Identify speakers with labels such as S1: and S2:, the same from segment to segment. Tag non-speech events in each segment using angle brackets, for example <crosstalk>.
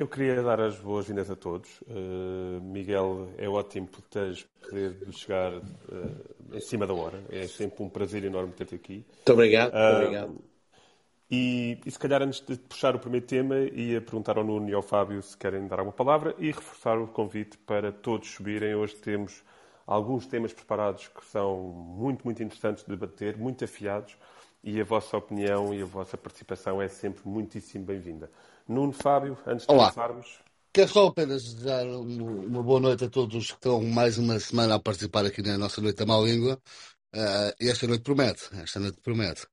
S1: Eu queria dar as boas-vindas a todos. Uh, Miguel, é ótimo poderes poder chegar uh, em cima da hora. É sempre um prazer enorme ter-te aqui.
S2: Muito obrigado. Muito obrigado.
S1: E, e, se calhar antes de puxar o primeiro tema, ia perguntar ao Nuno e ao Fábio se querem dar alguma palavra e reforçar o convite para todos subirem. Hoje temos alguns temas preparados que são muito, muito interessantes de debater, muito afiados, e a vossa opinião e a vossa participação é sempre muitíssimo bem-vinda. Nuno, Fábio, antes de
S3: Olá.
S1: começarmos.
S3: Quero só apenas dar uma boa noite a todos que estão mais uma semana a participar aqui na nossa Noite da Má Língua. Uh, e esta noite promete, esta noite promete.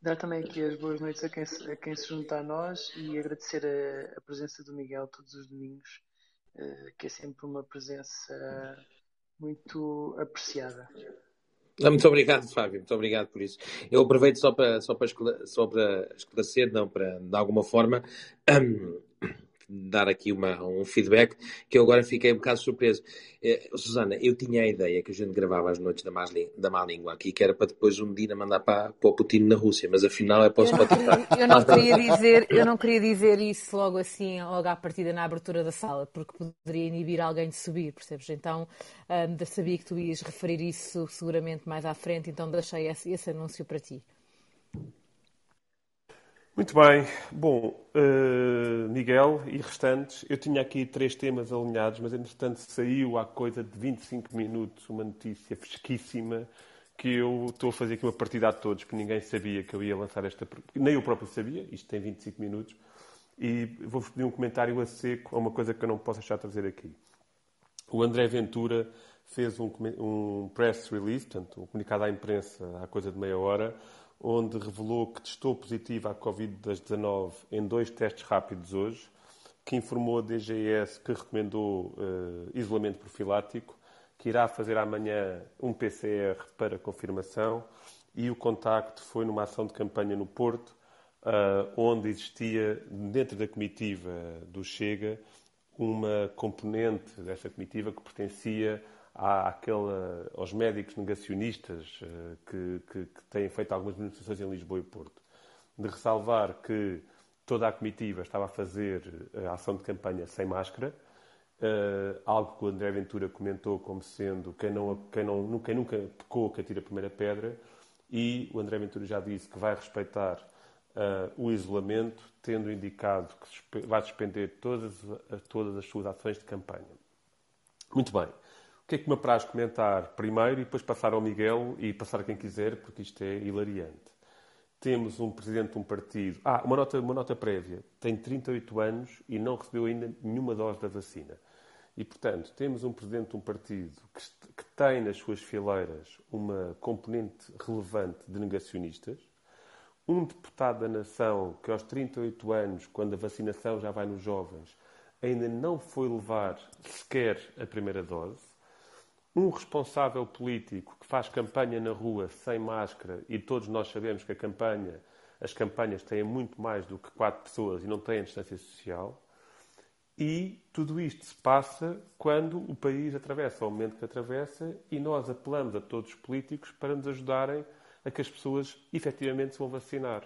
S4: Dar também aqui as boas noites a quem se, a quem se junta a nós e agradecer a, a presença do Miguel todos os domingos, uh, que é sempre uma presença muito apreciada.
S2: Muito obrigado, Fábio, muito obrigado por isso. Eu aproveito só para, só para, esclarecer, não, para, de alguma forma, um, <clears throat> dar aqui uma, um feedback que eu agora fiquei um bocado surpreso. Eh, Susana, eu tinha a ideia que a gente gravava as noites da, má, da má língua aqui, que era para depois um dia mandar para, para o Putin na Rússia, mas afinal é para o
S5: Spotify. Eu não, <laughs> queria dizer, eu não queria dizer isso logo assim, logo à partida na abertura da sala, porque poderia inibir alguém de subir, percebes? Então um, sabia que tu ias referir isso seguramente mais à frente, então deixei esse, esse anúncio para ti.
S1: Muito bem. Bom, uh, Miguel e restantes, eu tinha aqui três temas alinhados, mas entretanto saiu há coisa de 25 minutos uma notícia fresquíssima que eu estou a fazer aqui uma partida a todos, porque ninguém sabia que eu ia lançar esta. Nem eu próprio sabia, isto tem 25 minutos, e vou-vos pedir um comentário a seco a uma coisa que eu não posso deixar de trazer aqui. O André Ventura fez um, um press release, portanto, um comunicado à imprensa há coisa de meia hora, onde revelou que testou positivo à Covid-19 em dois testes rápidos hoje, que informou a DGS que recomendou uh, isolamento profilático, que irá fazer amanhã um PCR para confirmação e o contacto foi numa ação de campanha no Porto, uh, onde existia, dentro da comitiva do Chega, uma componente dessa comitiva que pertencia há aquela, aos médicos negacionistas uh, que, que, que, têm feito algumas manifestações em Lisboa e Porto, de ressalvar que toda a comitiva estava a fazer eh, a ação de campanha sem máscara, algo que o André Ventura comentou como sendo quem, não, quem, não, quem nunca pecou que atira a primeira pedra, e o André Ventura já disse que vai respeitar o isolamento, tendo indicado que vai suspender todas, todas as suas ações de campanha. Muito bem. O que é que me apraz comentar primeiro e depois passar ao Miguel e passar a quem quiser, porque isto é hilariante. Temos um presidente de um partido. Ah, uma nota, uma nota prévia. Tem 38 anos e não recebeu ainda nenhuma dose da vacina. E, portanto, temos um presidente de um partido que, que tem nas suas fileiras uma componente relevante de negacionistas, um deputado da nação que aos 38 anos, quando a vacinação já vai nos jovens, ainda não foi levar sequer a primeira dose, um responsável político que faz campanha na rua sem máscara, e todos nós sabemos que a campanha, as campanhas têm muito mais do que quatro pessoas e não têm distância social, e tudo isto se passa quando o país atravessa o momento que atravessa e nós apelamos a todos os políticos para nos ajudarem a que as pessoas efetivamente se vão vacinar.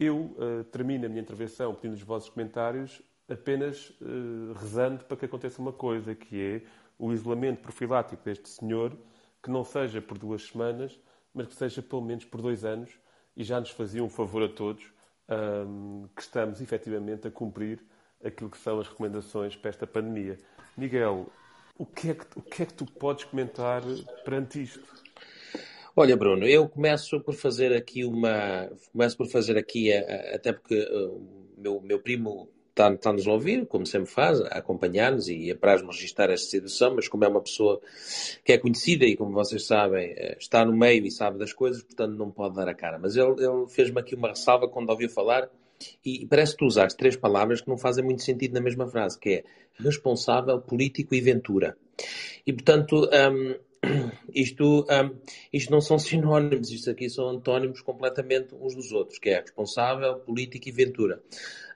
S1: Eu uh, termino a minha intervenção pedindo os vossos comentários apenas uh, rezando para que aconteça uma coisa, que é o isolamento profilático deste senhor, que não seja por duas semanas, mas que seja pelo menos por dois anos, e já nos fazia um favor a todos um, que estamos efetivamente a cumprir aquilo que são as recomendações para esta pandemia. Miguel, o que é que, o que, é que tu podes comentar perante isto?
S2: Olha, Bruno, eu começo por fazer aqui uma. Começo por fazer aqui, até porque o meu, meu primo está-nos a ouvir, como sempre faz, a acompanhar-nos e apraz-nos registrar esta situação, mas como é uma pessoa que é conhecida e, como vocês sabem, eh, está no meio e sabe das coisas, portanto não pode dar a cara. Mas ele, ele fez-me aqui uma ressalva quando ouviu falar e parece que tu usaste três palavras que não fazem muito sentido na mesma frase, que é responsável, político e ventura. E, portanto, um, <clears throat> isto, um, isto não são <laughs> sinónimos, isto aqui são antónimos completamente uns dos outros, que é responsável, político e ventura.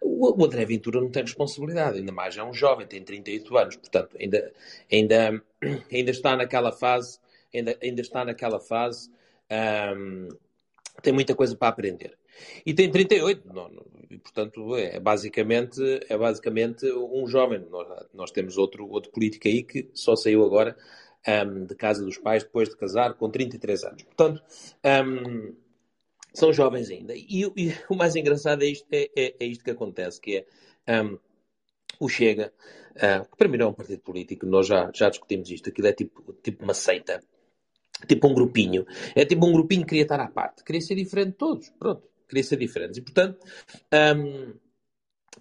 S2: O, o André Ventura não tem responsabilidade, ainda mais é um jovem, tem 38 anos, portanto, ainda, ainda, <clears throat> ainda está naquela fase, ainda, ainda está naquela fase, um, tem muita coisa para aprender. e tem 38. Não, não, portanto, é basicamente, é basicamente um jovem. Nós, nós temos outro, outro político aí que só saiu agora um, de casa dos pais depois de casar com 33 anos. Portanto, um, são jovens ainda. E, e, o mais engraçado é isto, é, é, é isto que acontece, que é um, o Chega, uh, que para mim não é um partido político, nós já, já discutimos isto, aquilo é tipo, tipo uma seita, tipo um grupinho. É tipo um grupinho que queria estar à parte, queria ser diferente de todos, pronto, queria ser diferente. E portanto, um,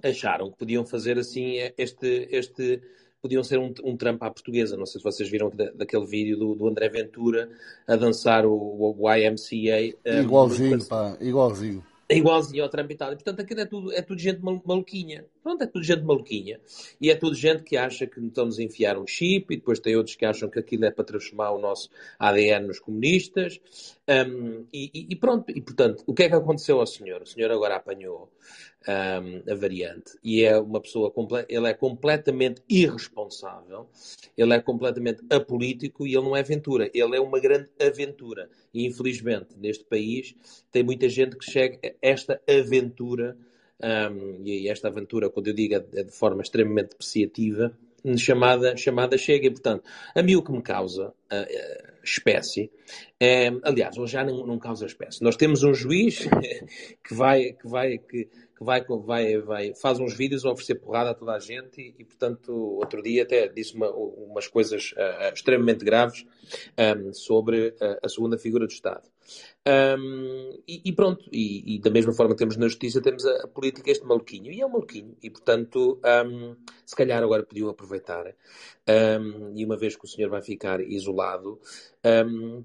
S2: acharam que podiam fazer assim este, este podiam ser um, um Trump à portuguesa. Não sei se vocês viram da, daquele vídeo do, do, André Ventura a dançar o, o YMCA.
S3: Um, igualzinho, pá, igualzinho.
S2: É igualzinho ao Trump e tal. E, portanto, aquilo é tudo, é tudo gente maluquinha. Pronto, é tudo gente maluquinha. E é tudo gente que acha que estão-nos a enfiar um chip, e depois tem outros que acham que aquilo é para transformar o nosso ADN nos comunistas. Um, e, e, pronto, e portanto, o que é que aconteceu ao senhor? O senhor agora apanhou um, a variante e é uma pessoa, ele é completamente irresponsável, ele é completamente apolítico e ele não é aventura, ele é uma grande aventura. E infelizmente, neste país, tem muita gente que chega a esta aventura, um, e esta aventura, quando eu digo, é de forma extremamente depreciativa chamada, chamada chega. E, portanto, a mim o que me causa uh, espécie, é, aliás, hoje já não, não, causa espécie. Nós temos um juiz <laughs> que vai, que vai, que, que vai, vai, vai, faz uns vídeos a oferecer porrada a toda a gente e, e portanto, outro dia até disse uma, umas coisas uh, extremamente graves um, sobre a, a segunda figura do Estado. Um, e, e, pronto, e, e, da mesma forma que temos na justiça, temos a, a, política, este maluquinho, e é um maluquinho, e portanto, um, se calhar agora podiam aproveitar, um, e uma vez que o senhor vai ficar isolado,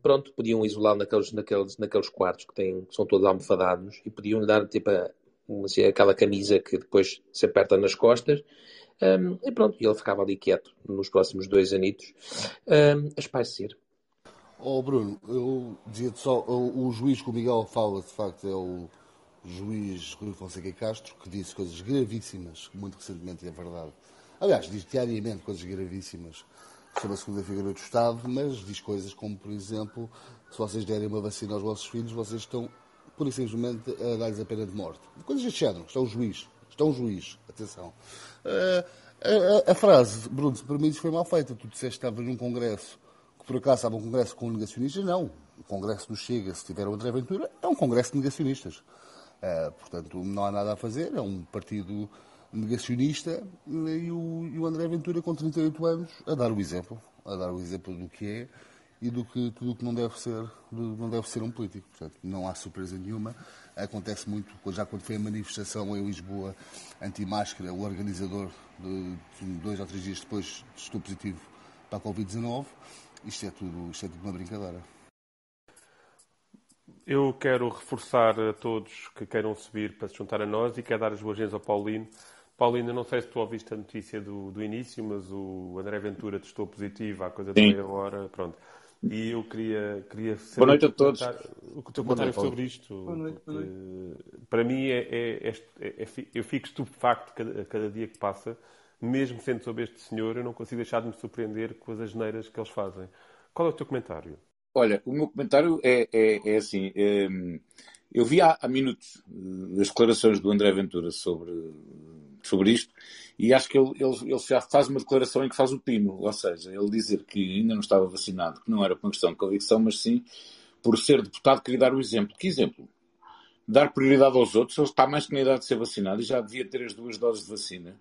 S2: pronto, podiam isolá-lo naqueles, naqueles, naqueles quartos que, têm, que são todos almofadados, e podiam lhe dar tipo a, assim, aquela camisa que depois se aperta nas costas, e pronto, e ele ficava ali quieto nos próximos dois anitos, a espairecer.
S3: Oh Bruno, eu dizia-te só, o, juiz que o Miguel fala, de facto, é o juiz Rui Fonseca Castro, que disse coisas gravíssimas, muito recentemente, é verdade. Aliás, diz diariamente coisas gravíssimas sobre a segunda figura do Estado, mas diz coisas como, por exemplo, se vocês derem uma vacina aos vossos filhos, vocês estão, pura e simplesmente, a dar-lhes a pena de morte. Coisas deste género. Está um juiz. Está um juiz. Atenção. Uh, a, a, a, frase, Bruno, se permites, foi mal feita. Tu disseste que estavas num congresso que por acaso estava um congresso com negacionistas, não. O congresso do Chega, se tiver o André Ventura, é um congresso de negacionistas. Uh, portanto, não há nada a fazer, é um partido negacionista e o, e o, André Ventura, com 38 anos, a dar o exemplo, a dar o exemplo do que é e do que tudo o que não deve ser, não deve ser um político. Portanto, não há surpresa nenhuma. Acontece muito, já quando foi a manifestação em Lisboa anti-máscara, o organizador, de, dois ou três dias depois, estou positivo para a Covid-19 isto é tudo, isto é tudo uma brincadeira.
S1: Eu quero reforçar a todos que queiram subir para se juntar a nós e quero dar as boas-vindas ao Paulino. Paulino, não sei se tu ouviste a notícia do, do início, mas o André Ventura testou positivo há coisa de meia hora. Pronto. E eu queria, queria
S6: saber Boa noite a todos.
S1: o que o teu comentário sobre isto.
S4: Boa noite, boa noite.
S1: Para mim, é, é, é, é, eu fico estupefacto cada, cada dia que passa mesmo sendo sobre este senhor, eu não consigo deixar de me surpreender com as asneiras que eles fazem. Qual é o teu comentário?
S6: Olha, o meu comentário é, é, é assim. É, eu vi há, há minutos uh, as declarações do André Ventura sobre, sobre isto e acho que ele, ele, ele, já faz uma declaração em que faz o pino, ou seja, ele dizer que ainda não estava vacinado, que não era por uma questão de convicção, mas sim por ser deputado, queria dar o exemplo. Que exemplo? Dar prioridade aos outros, ele está mais que na idade de ser vacinado e já devia ter as duas doses de vacina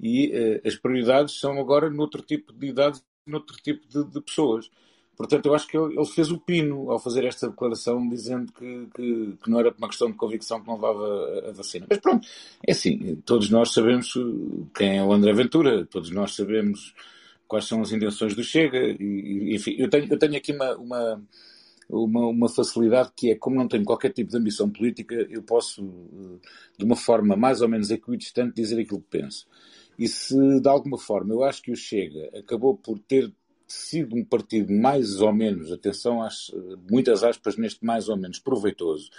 S6: e uh, as prioridades são agora noutro tipo de idades, noutro tipo de, de, pessoas. Portanto, eu acho que ele, fez o pino ao fazer esta declaração dizendo que, que, que, não era uma questão de convicção que não levava a, a, vacina. Mas pronto, é assim, todos nós sabemos quem é o André Ventura, todos nós sabemos quais são as intenções do Chega, e, enfim, eu tenho, eu tenho aqui uma, uma uma, uma, facilidade que é, como não tenho qualquer tipo de ambição política, eu posso, eh, de uma forma mais ou menos equidistante, dizer aquilo que penso. E se, de alguma forma, eu acho que o Chega acabou por ter sido um partido mais ou menos, atenção às muitas aspas neste mais ou menos proveitoso,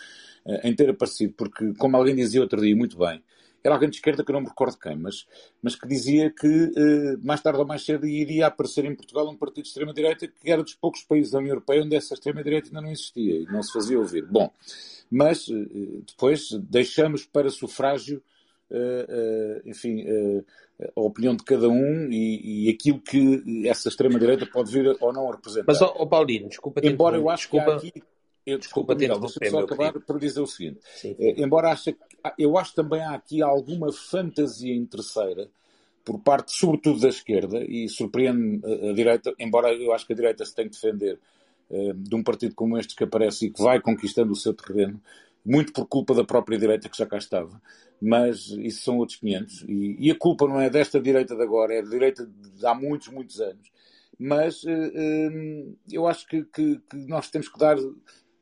S6: eh, em ter aparecido, porque, como alguém dizia outro dia muito bem, era alguém de esquerda que eu não me recordo quem, mas, mas que dizia que uh, mais tarde ou mais cedo iria aparecer em Portugal um partido de extrema-direita que era dos poucos países da União Europeia onde essa extrema-direita ainda não existia e não se fazia ouvir. Bom, mas uh, depois deixamos para sufrágio, enfim, a opinião de cada um e, e aquilo que essa extrema-direita pode vir ou não a representar.
S2: Mas, oh, Paulino, desculpa
S6: Embora eu acho desculpa... que há aqui eu, desculpa, Miguel, deixa-me só acabar pedido. para dizer o seguinte. É, embora ache, eu acho também há aqui alguma fantasia interesseira por parte, sobretudo, da esquerda, e surpreende a, a direita, embora eu acho que a direita se tem que defender uh, de um partido como este que aparece e que vai conquistando o seu terreno, muito por culpa da própria direita que já cá estava, mas isso são outros 500. E, e a culpa não é desta direita de agora, é da direita de há muitos, muitos anos. Mas uh, uh, eu acho que, que, que nós temos que dar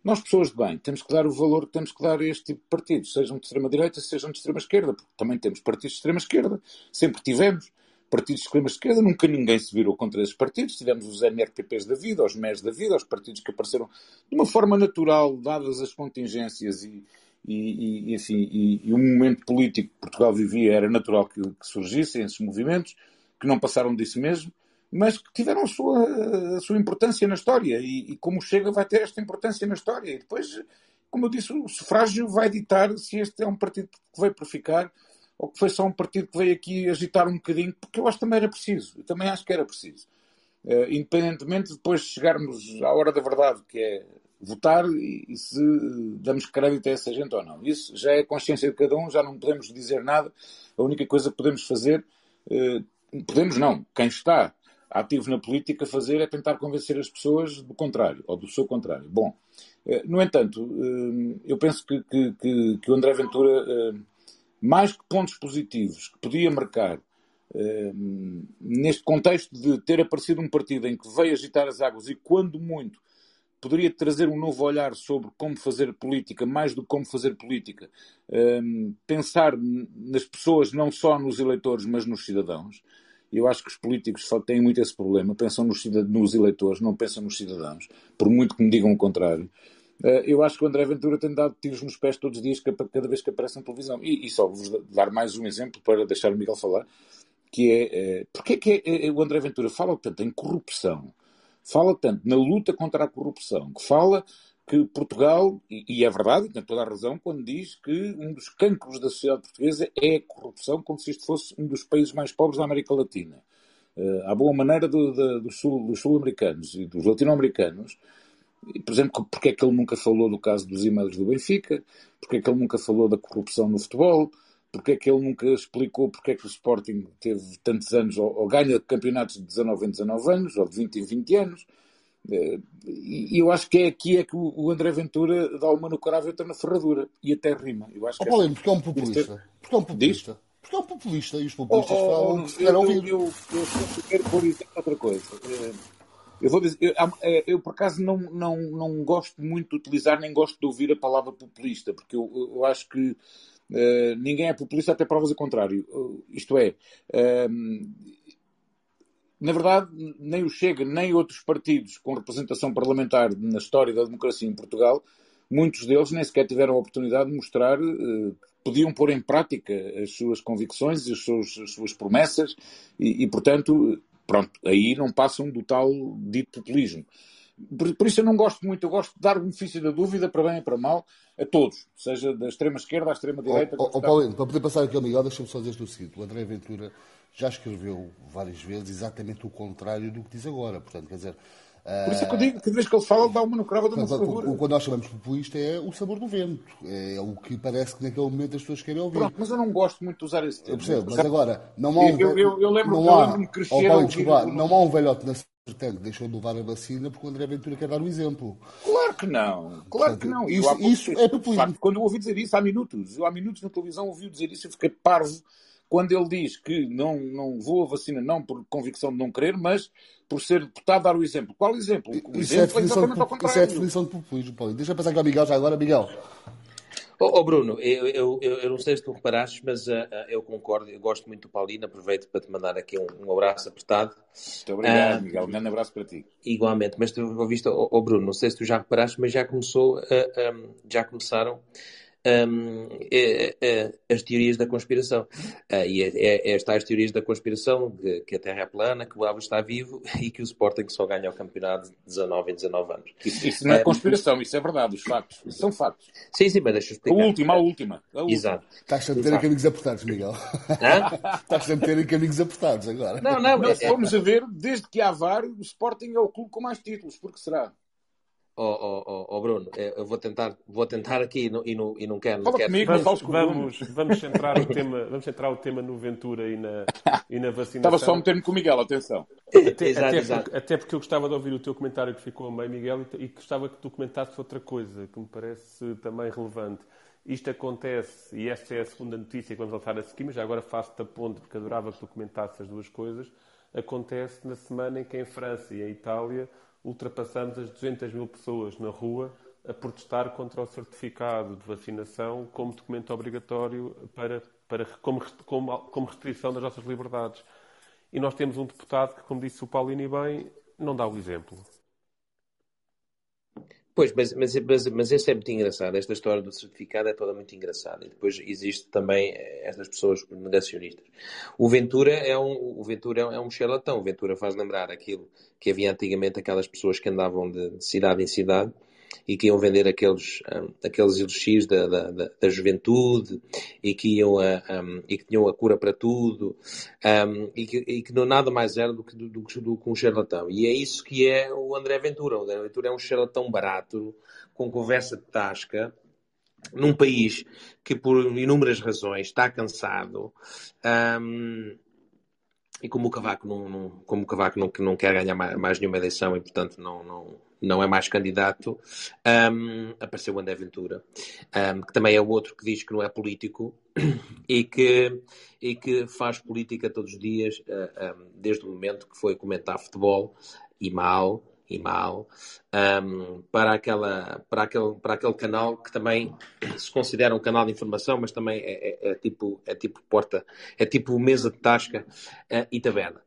S6: nós, pessoas de bem, temos que dar o valor que temos que dar a este tipo de partidos, sejam de extrema-direita, sejam de extrema-esquerda, porque também temos partidos de extrema-esquerda, sempre tivemos partidos de extrema-esquerda, nunca ninguém se virou contra esses partidos, tivemos os MRPPs da vida, os MES da vida, os partidos que apareceram de uma forma natural, dadas as contingências e, e, e, enfim, e, e o momento político que Portugal vivia, era natural que, que surgissem esses movimentos, que não passaram disso mesmo, mas que tiveram a sua, a sua importância na história e, e, como Chega vai ter esta importância na história. E depois, como eu disse, o sufrágio vai ditar se este é um partido que veio para ficar ou que foi só um partido que veio aqui agitar um bocadinho, porque eu acho que também era preciso. Eu também acho que era preciso. Uh, independentemente de depois chegarmos à hora da verdade, que é votar e, e, se damos crédito a essa gente ou não. Isso já é consciência de cada um, já não podemos dizer nada. A única coisa que podemos fazer, uh, podemos não, quem está ativo na política fazer é tentar convencer as pessoas do contrário, ou do seu contrário. Bom, eh, no entanto, eh, eu penso que, que, que, que o André Ventura, eh, mais que pontos positivos que podia marcar neste contexto de ter aparecido um partido em que veio agitar as águas e, quando muito, poderia trazer um novo olhar sobre como fazer política, mais do que como fazer política, pensar nas pessoas, não só nos eleitores, mas nos cidadãos. Eu acho que os políticos têm muito esse problema, pensam nos, nos eleitores, não pensam nos cidadãos, por muito que me digam o contrário. Uh, eu acho que o André Ventura tem dado tiros nos pés todos os dias, cada vez que aparece na televisão. E, e só vos dar mais um exemplo para deixar o Miguel falar, que é, uh, porque é que é, é, o André Ventura fala tanto em corrupção, fala tanto na luta contra a corrupção, que fala que Portugal, e, é verdade, tem toda a razão, quando diz que um dos cancros da sociedade portuguesa é a corrupção, como se isto fosse um dos países mais pobres da América Latina. Uh, à boa maneira do, do, do sul, dos sul-americanos e dos latino-americanos, por exemplo, porque é que ele nunca falou do caso dos e-mails do Benfica, porque é que ele nunca falou da corrupção no futebol, porque é que ele nunca explicou porque é que o Sporting teve tantos anos, ou, ou ganha campeonatos de 19 em 19 anos, ou de 20 em 20 anos, e eu acho que é aqui é que o André Ventura dá uma no cravo e outra na ferradura. E até rima. Eu acho
S3: que oh, é, porque é um populista. Porque é um populista. Diz? Porque é um populista e os populistas oh, oh, falam que se eu,
S6: ouvir. Eu, eu, eu, quero pôr outra coisa. Eh, eu vou dizer, eu, eh, eu, por acaso não, não, não gosto muito de utilizar, nem gosto de ouvir a palavra populista, porque eu, eu acho que uh, ninguém é populista até provas ao contrário. Uh, isto é, uh, na verdade, nem o Chega, nem outros partidos com representação parlamentar na história da democracia em Portugal, muitos deles nem sequer tiveram a oportunidade de mostrar que podiam pôr em prática as suas convicções e as suas, as suas promessas e, e, portanto, pronto, aí não passam do tal dito populismo. Por, por, isso eu não gosto muito, eu gosto de dar o benefício da dúvida para bem e para mal a todos, seja da extrema esquerda à extrema direita.
S3: Oh, oh, para poder passar aqui ao Miguel, deixa-me só dizer o seguinte: o André Ventura já escreveu várias vezes exatamente o contrário do que diz agora. Portanto, quer dizer.
S6: Por isso é que eu digo, cada vez que ele fala, dá uma no cravo da
S3: O Quando nós chamamos populista é o sabor do vento. É o que parece que naquele momento as pessoas querem ouvir.
S6: Pronto, mas eu não gosto muito de usar esse
S3: termo. Eu percebo, mas agora, não há um.
S6: Eu, eu, eu lembro, lembro-me crescer. Paulo,
S3: desculpa, não há um velhote na Portanto, deixou de levar a vacina porque o André Ventura quer dar o exemplo.
S6: Claro que não. Claro Portanto, que não.
S3: Isso, isso é populismo.
S6: Quando eu ouvi dizer isso há minutos, eu há minutos na televisão ouvi dizer isso e fiquei parvo quando ele diz que não, não vou a vacina não por convicção de não querer, mas por ser deputado dar o exemplo. Qual exemplo? O
S3: isso, é exemplo é, é exatamente de, ao contrário. Isso é a definição de populismo, Paulo. Deixa eu passar com o Miguel já agora. Miguel.
S2: Oh, oh Bruno, eu, eu, eu, não sei se tu reparaste, mas uh, uh, eu concordo, eu gosto muito do Paulino, aproveito para te mandar aqui um, um abraço apertado.
S6: Muito obrigado, uh, Miguel, um grande abraço para ti.
S2: Igualmente, mas tu ouviste, oh, oh Bruno, não sei se tu já reparaste, mas já começou, um, já começaram um, é, é, as teorias da conspiração. Uh, e é, é, as teorias da conspiração, que, que, a Terra é plana, que o Alves está vivo <laughs> e que o Sporting só ganha o campeonato de 19 em 19 anos.
S6: Isso, isso não é conspiração, isso é verdade, os factos. São factos.
S2: Sim, sim, mas deixa eu explicar.
S6: A última, a última. A última.
S2: Exato.
S3: Estás a meter em caminhos apertados, Miguel. <laughs> Estás a meter em caminhos apertados agora.
S6: Não, não, não fomos a ver, desde que há VAR, o Sporting é o clube com mais títulos, porque será?
S2: Oh, oh, oh, oh, Bruno, eu vou tentar, vou tentar aqui e não, e não, e não quero.
S6: Não
S2: quero.
S6: Comigo,
S1: vamos, vamos, vamos, centrar o tema, vamos centrar o tema no Ventura e na, e na vacinação.
S6: Estava só a meter-me com o Miguel, atenção.
S1: Até, exato, até, exato. Porque, até, Porque, eu gostava de ouvir o teu comentário que ficou a meio, Miguel, e, e gostava que tu comentasses outra coisa que me parece também relevante. Isto acontece, e esta é a segunda notícia que vamos lançar a seguir, mas já agora faço-te a ponte, porque adorava que tu comentasses as duas coisas. Acontece na semana em que em França e em Itália ultrapassamos as 200 mil pessoas na rua a protestar contra o certificado de vacinação como documento obrigatório para, para, como, como, como restrição das nossas liberdades. E nós temos um deputado que, como disse o Paulino bem, não dá o exemplo.
S2: Pois, mas, mas, mas, mas esse é muito engraçado. Esta história do certificado é toda muito engraçada. E depois existe também estas pessoas negacionistas. O Ventura é um, o Ventura é um charlatão. O Ventura faz lembrar aquilo que havia antigamente, aquelas pessoas que andavam de cidade em cidade e que iam vender aqueles, um, aqueles elixires da, da, da, da, juventude e que, iam a, um, e que tinham a cura para tudo um, e, que, e que não nada mais era do que, do, do, do que um charlatão. E é isso que é o André Ventura. O André Ventura é um charlatão barato, com conversa de tasca, num país que por inúmeras razões está cansado um, e como o Cavaco não, não, como o Cavaco não, não quer ganhar mais, mais nenhuma eleição e portanto não, não, não é mais candidato, um, apareceu o André Ventura, um, que também é outro que diz que não é político <clears throat> e que, e que faz política todos os dias, uh, ah, um, desde o momento que foi comentar futebol, e mal, e mal, para, aquela, para, aquele, para aquele canal que também <clears throat> se considera um canal de informação, mas também é, é, é tipo, é tipo porta, é tipo mesa de tasca uh, e taberna.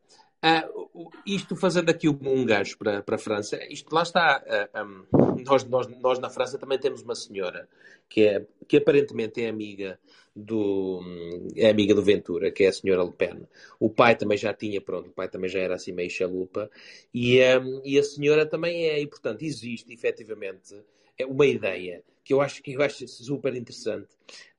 S2: Uh, isto fazendo aqui um gancho para, para a França, isto lá está. Uh, um, nós, nós, nós na França também temos uma senhora que, é, que aparentemente é amiga do é amiga do Ventura, que é a senhora Le Pen. O pai também já tinha, pronto, o pai também já era assim meio chalupa, e, um, e a senhora também é, e portanto existe efetivamente é uma ideia que eu acho que eu acho super interessante.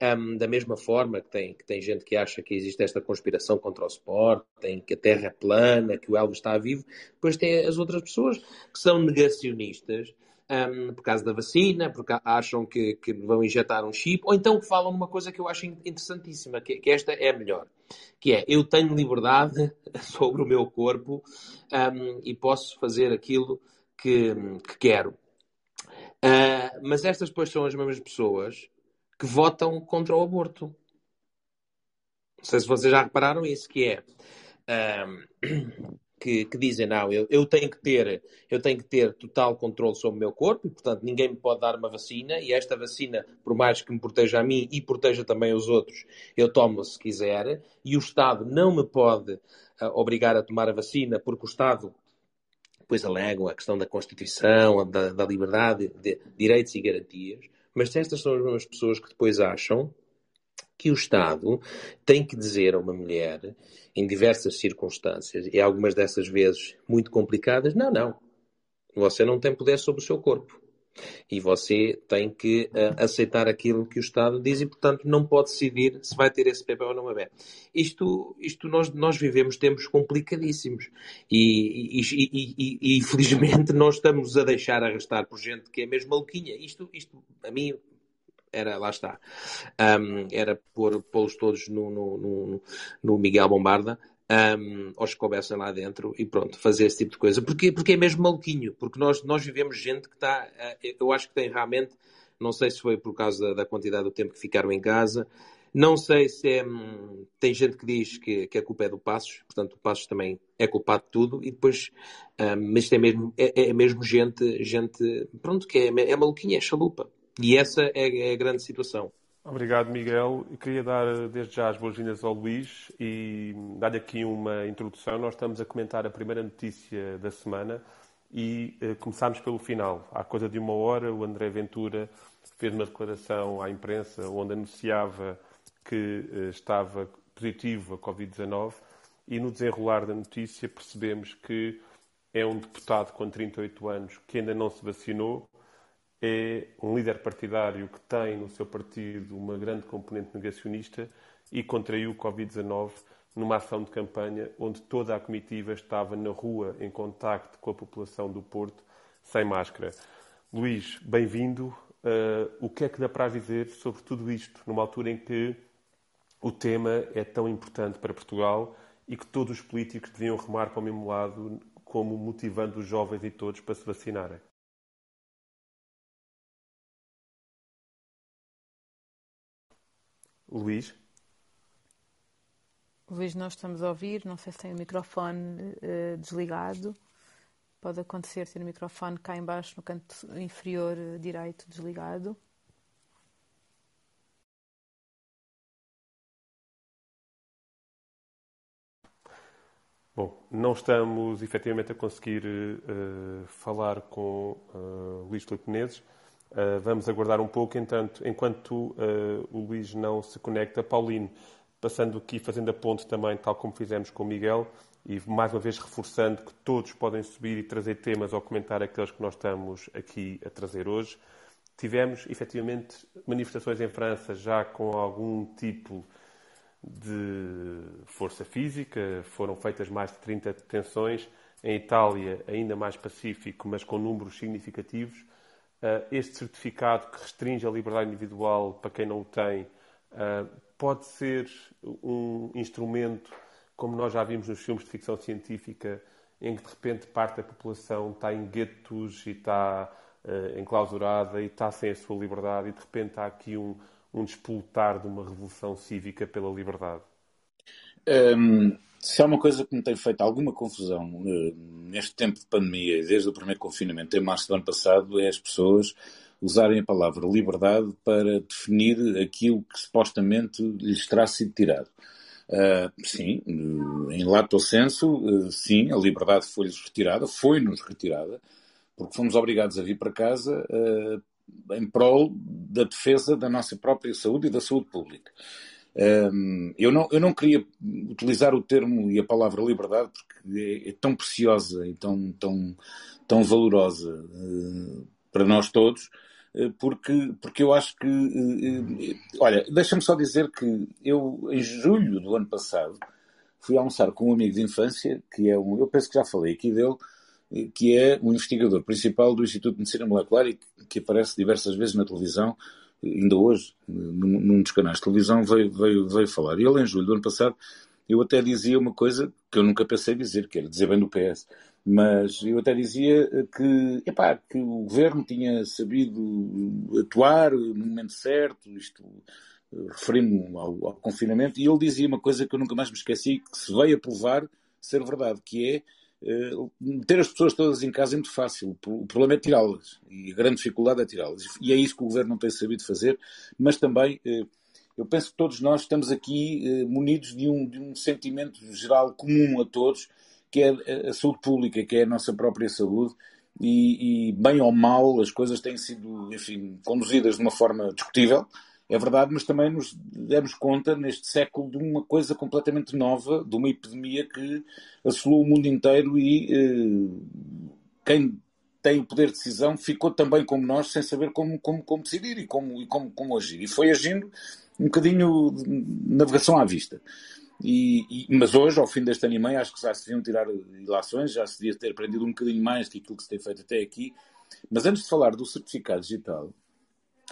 S2: Um, da mesma forma que tem, que tem gente que acha que existe esta conspiração contra o Sport, tem que a Terra é plana, que o Elvis está vivo, depois tem as outras pessoas que são negacionistas. Um, por causa da vacina, porque acham que, que, vão injetar um chip, ou então que falam numa coisa que eu acho interessantíssima, que, que esta é a melhor, que é eu tenho liberdade <laughs> sobre o meu corpo um, e posso fazer aquilo que, que quero. Uh, mas estas depois são as mesmas pessoas que votam contra o aborto. Não sei se vocês já repararam isso, que é <coughs> que, que, dizem não, eu, eu, tenho que ter, eu tenho que ter total controle sobre o meu corpo e, portanto, ninguém me pode dar uma vacina e esta vacina, por mais que me proteja a mim e proteja também os outros, eu tomo se quiser e o Estado não me pode uh, obrigar a tomar a vacina porque o Estado depois alegam a questão da Constituição, da, da liberdade, de direitos e garantias, mas estas são as mesmas pessoas que depois acham que o Estado tem que dizer a uma mulher, em diversas circunstâncias, e algumas dessas vezes muito complicadas, não, não, você não tem poder sobre o seu corpo. E você tem que uh, aceitar aquilo que o Estado diz e, portanto, não pode decidir se vai ter esse bebê ou não bebê. Isto, isto nós, nós vivemos tempos complicadíssimos e, e, e, e, infelizmente, nós estamos a deixar arrastar por gente que é mesmo maluquinha. Isto, isto a mim, era, lá está, um, era pô-los todos no, no, no, no Miguel Bombarda, um, aos que coubessem lá dentro e pronto, fazer esse tipo de coisa. Porque, porque é mesmo maluquinho, porque nós, nós vivemos gente que está, uh, eu acho que tem realmente, não sei se foi por causa da, da, quantidade do tempo que ficaram em casa, não sei se é, hum, tem gente que diz que, que, a culpa é do Passos, portanto o Passos também é culpado de tudo e depois, um, mas é mesmo, é, é, mesmo gente, gente, pronto, que é, é maluquinha, é chalupa. E essa é, é a grande situação.
S1: Obrigado, Miguel. Eu queria dar desde já as boas-vindas ao Luís e dar-lhe aqui uma introdução. Nós estamos a comentar a primeira notícia da semana e uh, começámos pelo final. Há coisa de uma hora, o André Ventura fez uma declaração à imprensa onde anunciava que uh, estava positivo a Covid-19 e no desenrolar da notícia percebemos que é um deputado com 38 anos que ainda não se vacinou, é um líder partidário que tem no seu partido uma grande componente negacionista e contraiu o Covid-19 numa ação de campanha onde toda a comitiva estava na rua em contacto com a população do Porto sem máscara. Luís, bem-vindo. Uh, o que é que dá para dizer sobre tudo isto, numa altura em que o tema é tão importante para Portugal e que todos os políticos deviam remar para o mesmo lado, como motivando os jovens e todos para se vacinarem? Luís?
S5: Luís, nós estamos a ouvir, não sei se tem o microfone uh, desligado. Pode acontecer ter o microfone cá embaixo no canto inferior uh, direito desligado.
S1: Bom, não estamos efetivamente a conseguir uh, falar com uh, Luís Filipe Menezes. Uh, vamos aguardar um pouco, entanto, enquanto o Luís não se conecta. Paulino, passando aqui, fazendo a ponte também, tal como fizemos com o Miguel, e mais uma vez reforçando que todos podem subir e trazer temas ou comentar aqueles que nós estamos aqui a trazer hoje. Tivemos, efetivamente, manifestações em França já com algum tipo de força física, foram feitas mais de 30 detenções. Em Itália, ainda mais pacífico, mas com números significativos. Ah, este certificado que restringe a liberdade individual para quem não o tem ah, pode ser um instrumento, como nós já vimos nos filmes de ficção científica, em que de repente parte da população está em guetos e está uh, enclausurada e está sem a sua liberdade e de repente há aqui um, um despoltar de uma revolução cívica pela liberdade?
S6: Um, se há uma coisa que me tem feito alguma confusão uh, neste tempo de pandemia, desde o primeiro confinamento em março do ano passado, é as pessoas usarem a palavra liberdade para definir aquilo que supostamente lhes terá sido tirado. Uh, sim, em lato senso, sim, a liberdade foi-lhes retirada, foi-nos retirada, porque fomos obrigados a vir para casa em prol da defesa da nossa própria saúde e da saúde pública. Eu, não, eu não queria utilizar o termo e a palavra liberdade porque é, é tão preciosa e tão, tão, tão valorosa para nós todos, eh, porque, porque eu acho que. Eh, olha, deixa-me só dizer que eu, em julho do ano passado, fui almoçar com um amigo de infância, que é um. Eu penso que já falei aqui dele, que é o investigador principal do Instituto de Medicina Molecular e que aparece diversas vezes na televisão, ainda hoje, num dos canais de televisão, veio, veio, veio falar. E ele, em julho do ano passado, eu até dizia uma coisa que eu nunca pensei dizer, que era dizer bem do PS. Mas eu até dizia que, epá, que o governo tinha sabido atuar no momento certo, isto referindo-me ao, ao, confinamento, e ele dizia uma coisa que eu nunca mais me esqueci, que se veio a provar ser verdade, que é uh, meter as pessoas todas em casa é muito fácil. O problema é tirá-las, e a grande dificuldade é tirá-las. E é isso que o governo não tem sabido fazer, mas também. Uh, eu penso que todos nós estamos aqui uh, munidos de um, de um sentimento geral comum a todos, que é a saúde pública, que é a nossa própria saúde, e, e, bem ou mal as coisas têm sido, enfim, conduzidas de uma forma discutível, é verdade, mas também nos demos conta neste século de uma coisa completamente nova, de uma epidemia que assolou o mundo inteiro e eh, quem tem o poder de decisão ficou também como nós sem saber como, como, como decidir e como, e como, como agir. E foi agindo um bocadinho de navegação à vista. E, e, mas hoje, ao fim deste ano e meio, acho que já se deviam tirar ilações, já se devia ter aprendido um bocadinho mais que aquilo que se tem feito até aqui. Mas antes de falar do certificado digital,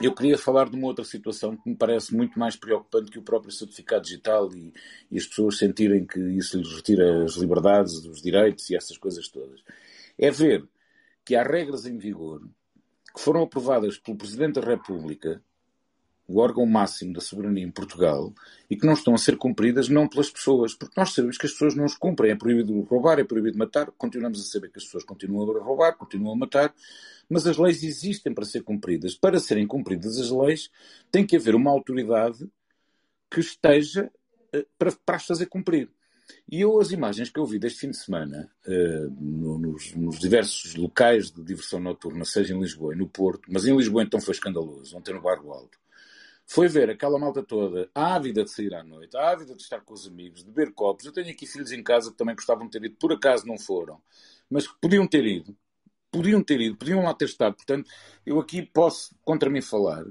S6: eu queria falar de uma outra situação que me parece muito mais preocupante que o próprio certificado digital e, e as pessoas sentirem que isso lhes retira as liberdades, os direitos e essas coisas todas. É ver que há regras em vigor que foram aprovadas pelo Presidente da República o órgão máximo da soberania em Portugal e que não estão a ser cumpridas não pelas pessoas, porque nós sabemos que as pessoas não os cumprem. É proibido roubar, é proibido matar, continuamos a saber que as pessoas continuam a roubar, continuam a matar, mas as leis existem para ser cumpridas. Para serem cumpridas as leis, tem que haver uma autoridade que esteja eh, para, para as fazer cumprir. E eu, as imagens que eu vi deste fim de semana, uh, nos, nos, diversos locais de diversão noturna, seja em Lisboa e no Porto, mas em Lisboa então foi escandaloso, ontem no Bairro Alto, foi ver aquela malta toda ávida de sair à noite, ávida de estar com os amigos, de beber copos. Eu tenho aqui filhos em casa que também gostavam de ter ido, por acaso não foram, mas que podiam ter ido. Podiam ter ido, podiam lá ter estado. Portanto, eu aqui posso contra mim falar,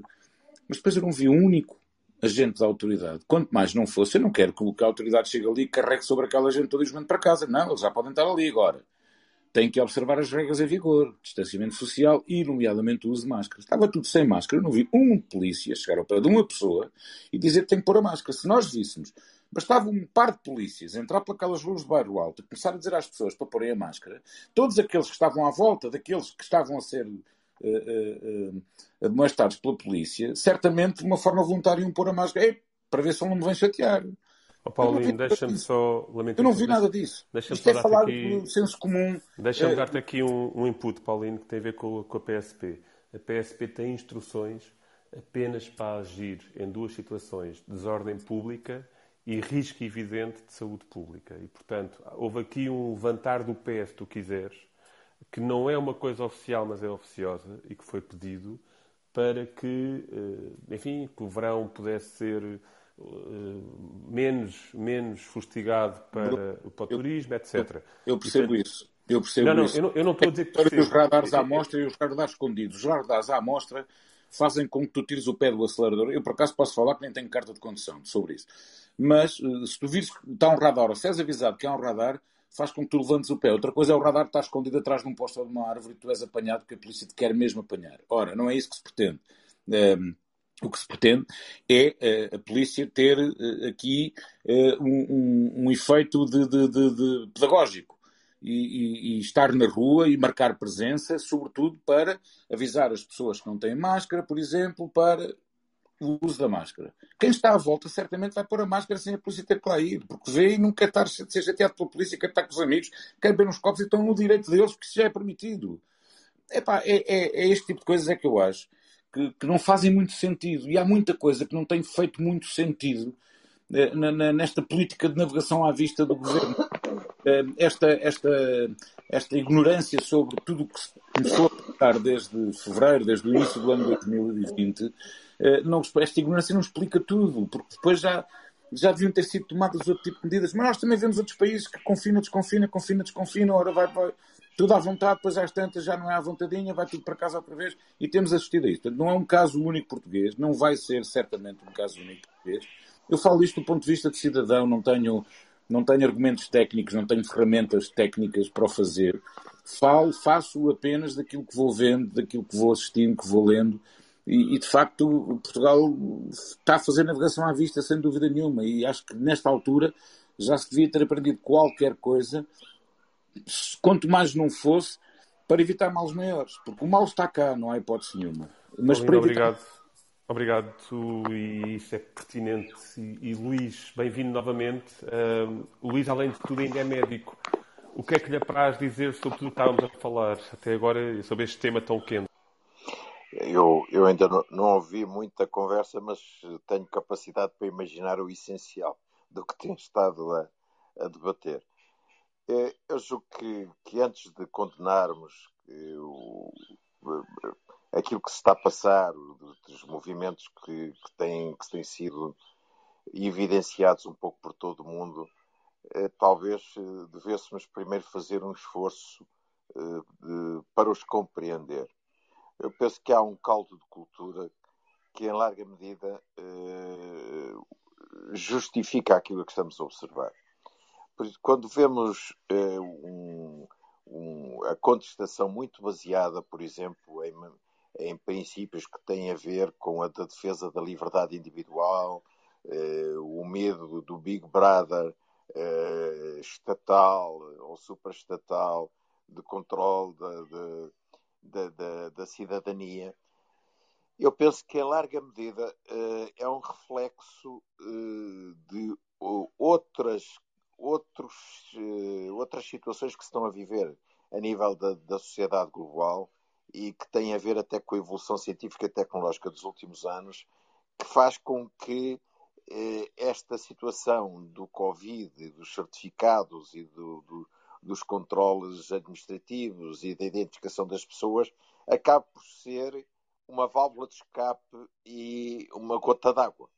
S6: mas depois eu não vi um único agente da autoridade. Quanto mais não fosse, eu não quero que a autoridade chegue ali e carregue sobre aquela gente toda e os mande para casa. Não, eles já podem estar ali agora tem que observar as regras em vigor, distanciamento social e, nomeadamente, o uso de máscara. Estava tudo sem máscara, não vi um polícia chegar ao pé de uma pessoa e dizer que tem que pôr a máscara. Se nós víssemos, bastava um par de polícias entrar por aquelas ruas do bairro alto e começar a dizer às pessoas para porem a máscara, todos aqueles que estavam à volta daqueles que estavam a ser uh, uh, uh, admoestados pela polícia, certamente, de uma forma voluntária, iam pôr a máscara para ver se ele não me vem chatear.
S1: Oh, Paulinho, deixa-me só
S6: lamentar. Eu não vi nada disso. Deixa-me só é falar aqui... senso comum.
S1: Deixa-me é... dar-te aqui um, um, input, Paulinho, que tem a ver com, com a PSP. A PSP tem instruções apenas para agir em duas situações: desordem pública e risco evidente de saúde pública. E, portanto, houve aqui um levantar do pé, se tu quiseres, que não é uma coisa oficial, mas é oficiosa e que foi pedido para que, eh, enfim, que o verão pudesse ser menos, menos fustigado para, para o turismo, etc.
S6: Eu percebo Portanto, isso. Eu percebo
S1: não, não,
S6: isso.
S1: Eu não, eu não estou a dizer que percebo.
S6: Os radares à amostra e os radares escondidos. Os radares à amostra fazem com que tu tires o pé do acelerador. Eu, por acaso, posso falar que nem tenho carta de condução sobre isso. Mas, eh, se tu vires que está um radar, ou se és avisado que há um radar, faz com que tu levantes o pé. Outra coisa é o radar estar escondido atrás de um posto ou de uma árvore e tu és apanhado porque a polícia te quer mesmo apanhar. Ora, não é isso que se pretende. Um, ehm, o que se pretende é uh, a polícia ter uh, aqui uh, um, um, um, efeito de, de, de, de pedagógico e, e, e, estar na rua e marcar presença, sobretudo para avisar as pessoas que não têm máscara, por exemplo, para o uso da máscara. Quem está à volta certamente vai pôr a máscara sem a polícia ter que lá ir, porque vê e não quer estar, ser chateado pela polícia, quer estar com os amigos, quer beber uns copos e estão no direito deles, porque isso já é permitido. Epá, é, é, é este tipo de coisas é que eu acho que, que, não fazem muito sentido. E há muita coisa que não tem feito muito sentido eh, na, na, nesta política de navegação à vista do governo. Eh, esta, esta, esta ignorância sobre tudo o que se começou a passar desde fevereiro, desde o início do ano 2020, eh, não, esta ignorância não explica tudo, porque depois já, já deviam ter sido tomadas outro tipo de medidas. Mas nós também vemos outros países que confinam, desconfinam, confinam, desconfinam, ora vai, vai tudo à vontade, depois às tantas já não é à vontadinha, vai tudo para casa outra vez e temos assistido a isto. Portanto, não é um caso único português, não vai ser certamente um caso único português. Eu falo isto do ponto de vista de cidadão, não tenho, não tenho argumentos técnicos, não tenho ferramentas técnicas para o fazer. Falo, faço apenas daquilo que vou vendo, daquilo que vou assistindo, que vou lendo. E, e, de facto, Portugal está a fazer navegação à vista, sem dúvida nenhuma. E acho que nesta altura já se devia ter aprendido qualquer coisa quanto mais não fosse, para evitar males maiores. Porque o mal está cá, não há hipótese nenhuma.
S1: Mas Lindo, evitar... Obrigado. Obrigado, e isso é pertinente. E, e Luís, bem-vindo novamente. Uh, Luís, além de tudo, ainda é médico. O que é que lhe apraz dizer sobre tudo que estávamos a falar até agora, sobre este tema tão quente?
S7: Eu, eu ainda não, não ouvi muita conversa, mas tenho capacidade para imaginar o essencial do que tem estado a, a debater. É, eu julgo que, que antes de condenarmos o, aquilo que se está a passar, dos movimentos que, que, têm, que têm sido evidenciados um pouco por todo o mundo, eh, talvez eh, devêssemos primeiro fazer um esforço eh, para os compreender. Eu penso que há um caldo de cultura que, em larga medida, justifica aquilo que estamos a observar quando vemos uh, um, um, a contestação muito baseada, por exemplo, em, em, princípios que têm a ver com a da defesa da liberdade individual, uh, o medo do Big Brother uh, estatal ou supraestatal de controle da, da, da, da, cidadania, eu penso que, em larga medida, é um reflexo de outras outros, uh, outras situações que se estão a viver a nível da, da sociedade global e que têm a ver até com a evolução científica e tecnológica dos últimos anos, que faz com que eh, esta situação do Covid, dos certificados e do, do, dos controles administrativos e da identificação das pessoas acaba por ser uma válvula de escape e uma gota d'água.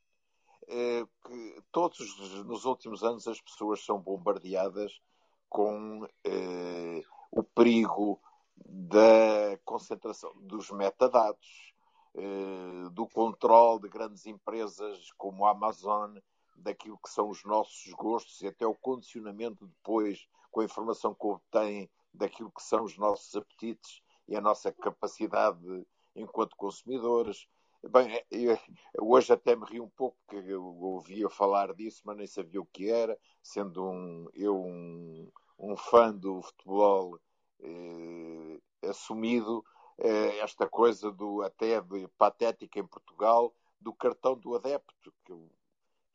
S7: Eh, que todos nos últimos anos as pessoas são bombardeadas com eh, o perigo da concentração dos metadados, eh, do controle de grandes empresas como a Amazon, daquilo que são os nossos gostos e até o condicionamento depois com a informação que obtêm daquilo que são os nossos apetites e a nossa capacidade enquanto consumidores. Bem, eu, hoje até me ri um pouco porque eu ouvia falar disso, mas nem sabia o que era, sendo um, eu um, um fã do futebol eh, assumido, eh, esta coisa do até de patética em Portugal do cartão do adepto, que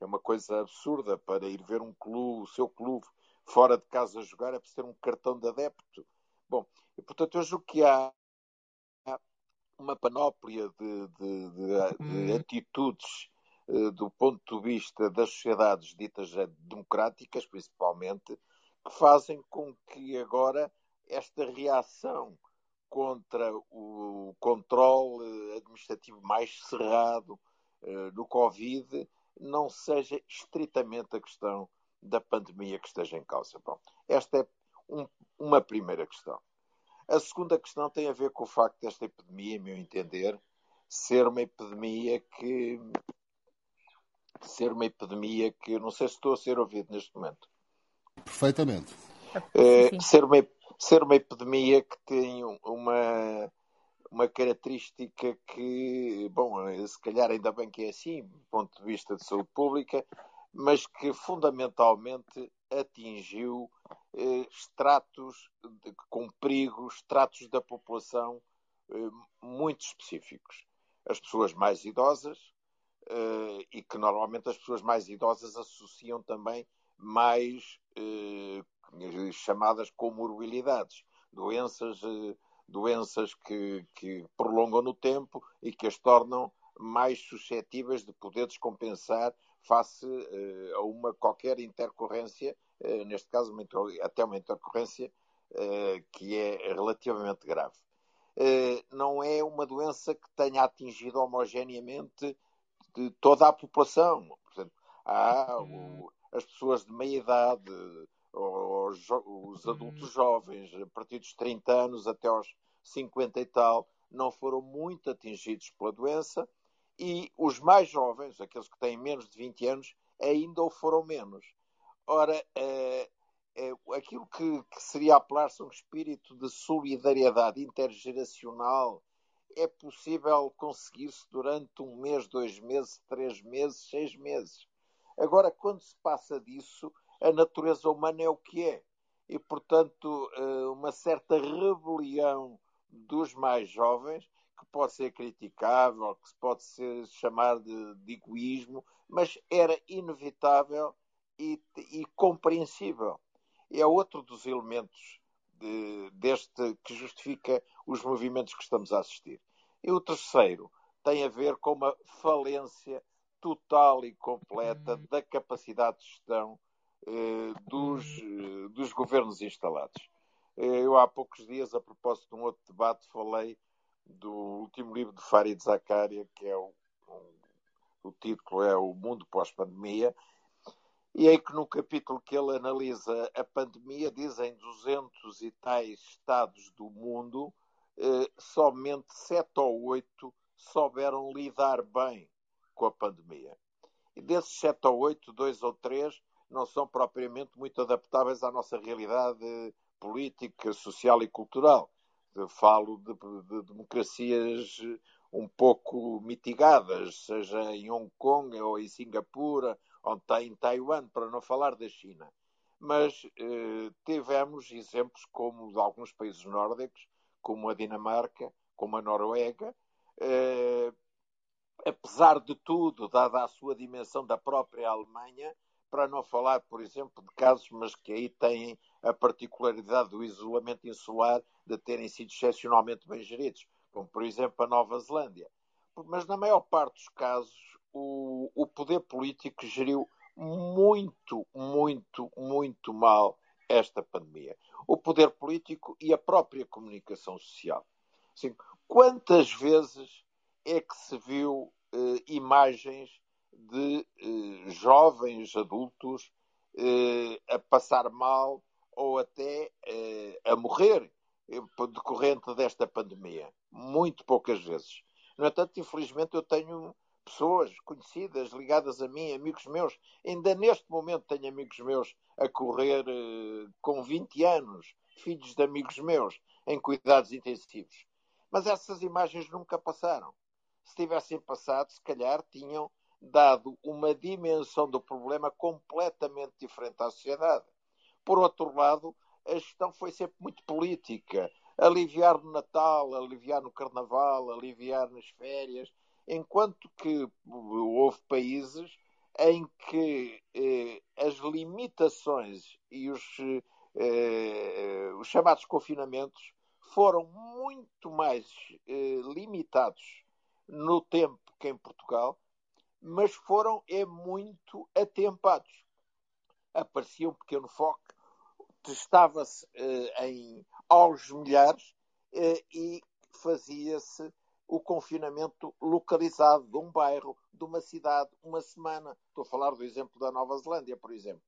S7: é uma coisa absurda para ir ver um clube, o seu clube fora de casa jogar é preciso ter um cartão de adepto. Bom, e, portanto eu julgo que há uma panóplia de, de, de, de hum. atitudes uh, do ponto de vista das sociedades ditas democráticas, principalmente, que fazem com que agora esta reação contra o controle administrativo mais cerrado do Covid não seja estritamente a questão da pandemia que esteja em causa. Bom, esta é um, uma primeira questão. A segunda questão tem a ver com o facto desta epidemia, a meu entender, ser uma epidemia que ser uma epidemia que não sei se estou a ser ouvido neste momento.
S3: Perfeitamente.
S7: É, ser, uma, ser uma epidemia que tem uma, uma característica que, bom, se calhar ainda bem que é assim, do ponto de vista de saúde pública, mas que fundamentalmente atingiu eh, estratos de, com perigo, estratos da população eh, muito específicos. As pessoas mais idosas, eh, e que normalmente as pessoas mais idosas associam também mais eh, chamadas comorbilidades, doenças, eh, doenças que, que prolongam no tempo e que as tornam mais suscetíveis de poder descompensar face uh, a uma qualquer intercorrência, neste caso uma, até uma intercorrência uh, que é relativamente grave. não é uma doença que tenha atingido homogeneamente toda a população. Portanto, há o, as pessoas de meia idade, os, os adultos jovens, a partir dos 30 anos até aos 50 e tal, não foram muito atingidos pela doença e os mais jovens, aqueles que têm menos de 20 anos, ainda o foram menos. Ora, é, é, aquilo que, que seria apelar-se a um espírito de solidariedade intergeracional é possível conseguir-se durante um mês, dois meses, três meses, seis meses. Agora, quando se passa disso, a natureza humana é o que é. E, portanto, eh, uma certa rebelião dos mais jovens que pode ser criticável, que se pode ser, chamar de, de egoísmo, mas era inevitável e, e compreensível. É outro dos elementos de, deste que justifica os movimentos que estamos a assistir. E o terceiro tem a ver com uma falência total e completa uhum. da capacidade de gestão eh, dos, uhum. eh, dos governos instalados. Eh, eu há poucos dias, a propósito de um outro debate, falei do último livro de Farid Zakaria, que é o, o título é O Mundo Pós-Pandemia, e é que no capítulo que ele analisa a pandemia, dizem 200 e tais estados do mundo, eh, somente sete ou oito souberam lidar bem com a pandemia. E desses sete ou oito, dois ou três não são propriamente muito adaptáveis à nossa realidade política, social e cultural falo de, de, democracias um pouco mitigadas, seja em Hong Kong ou em Singapura ou em Taiwan, para não falar da China. Mas eh, tivemos exemplos como de alguns países nórdicos, como a Dinamarca, como a Noruega, eh, apesar de tudo, dada a sua dimensão da própria Alemanha, para não falar, por exemplo, de casos, mas que aí têm a particularidade do isolamento insular de terem sido excepcionalmente bem geridos, como por exemplo a Nova Zelândia. Mas na maior parte dos casos, o, o poder político geriu muito, muito, muito mal esta pandemia. O poder político e a própria comunicação social. Assim, quantas vezes é que se viu eh, imagens de eh, jovens adultos eh, a passar mal ou até eh, a morrer eh, decorrente desta pandemia? Muito poucas vezes. No entanto, infelizmente, eu tenho pessoas conhecidas, ligadas a mim, amigos meus. Ainda neste momento tenho amigos meus a correr eh, com 20 anos, filhos de amigos meus, em cuidados intensivos. Mas essas imagens nunca passaram. Se tivessem passado, se calhar tinham dado uma dimensão do problema completamente diferente à sociedade. Por outro lado, a gestão foi sempre muito política. Aliviar no Natal, aliviar no Carnaval, aliviar nas férias, enquanto que houve países em que eh, as limitações e os, eh, os, chamados confinamentos foram muito mais eh, limitados no tempo que em Portugal, mas foram é muito atempados. Aparecia um pequeno foco, testava-se eh, em aos milhares eh, e fazia-se o confinamento localizado de um bairro, de uma cidade, uma semana. Estou a falar do exemplo da Nova Zelândia, por exemplo.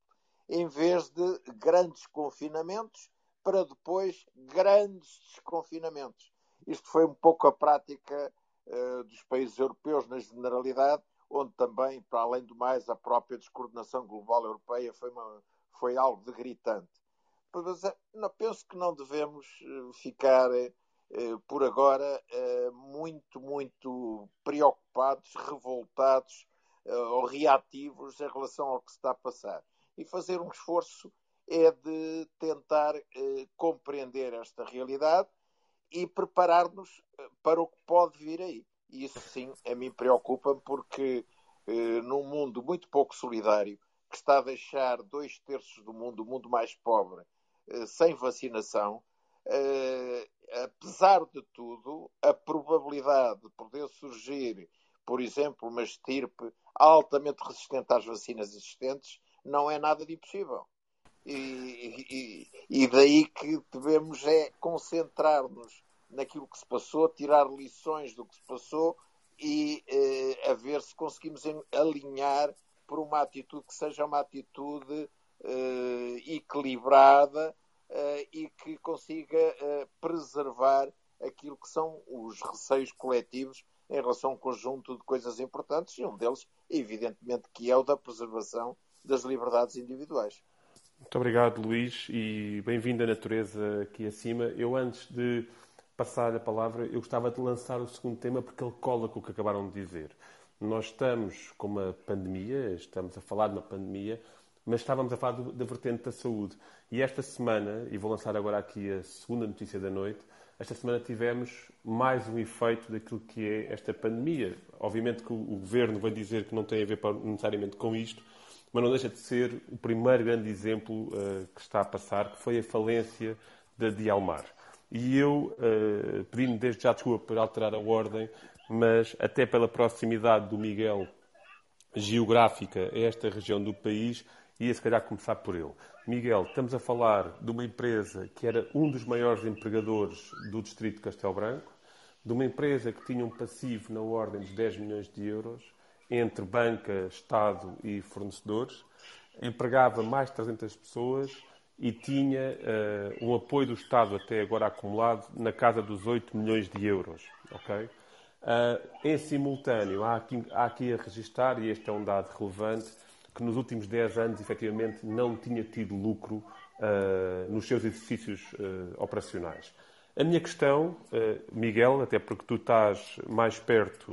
S7: Em vez de grandes confinamentos, para depois grandes desconfinamentos. Isto foi um pouco a prática uh, dos países europeus na generalidade, onde também, para além do mais, a própria descoordenação global europeia foi, uma, foi algo de gritante. Mas, eh, não, penso que não devemos eh, ficar por agora, eh, muito, muito preocupados, revoltados eh, ou reativos em relação ao que se está a passar. E fazer um esforço é de tentar compreender esta realidade e preparar-nos para o que pode vir aí. E isso sim a mim preocupa porque num mundo muito pouco solidário, que está a deixar dois terços do mundo, o mundo mais pobre, sem vacinação, apesar de tudo, a probabilidade de poder surgir, por exemplo, uma estirpe altamente resistente às vacinas existentes não é nada de impossível. E, e, e daí que devemos é concentrar-nos naquilo que se passou, tirar lições do que se passou e eh, a ver se conseguimos alinhar por uma atitude que seja uma atitude eh, equilibrada e que consiga uh, preservar aquilo que são os receios coletivos em relação a um conjunto de coisas importantes, e um deles, evidentemente, que é o da preservação das liberdades individuais.
S1: Muito obrigado, Luís, e bem-vindo à natureza aqui acima. Eu, antes de passar a palavra, eu gostava de lançar o segundo tema porque ele cola com o que acabaram de dizer. Nós estamos com uma pandemia, estamos a falar de uma pandemia, mas estávamos a falar do, da vertente da saúde. E esta semana, e vou lançar agora aqui a segunda notícia da noite, esta semana tivemos mais um efeito daquilo que é esta pandemia. Obviamente que o, o governo vai dizer que não tem a ver necessariamente com isto, mas não deixa de ser o primeiro grande exemplo uh, que está a passar, que foi a falência da Dialmar. E eu, uh, pedindo desde já desculpa por alterar a ordem, mas até pela proximidade do Miguel geográfica a esta região do país, ia se calhar começar por ele. Miguel, estamos a falar de uma empresa que era um dos maiores empregadores do distrito de Castelo Branco, de uma empresa que tinha um passivo na ordem de 10 milhões de euros, entre banca, Estado e fornecedores, empregava mais de 300 pessoas e tinha uh, um apoio do Estado até agora acumulado na casa dos 8 milhões de euros. Okay? Uh, em simultâneo, há aqui, há aqui a registrar, e este é um dado relevante, que nos últimos 10 anos, efetivamente, não tinha tido lucro uh, nos seus exercícios uh, operacionais. A minha questão, uh, Miguel, até porque tu estás mais perto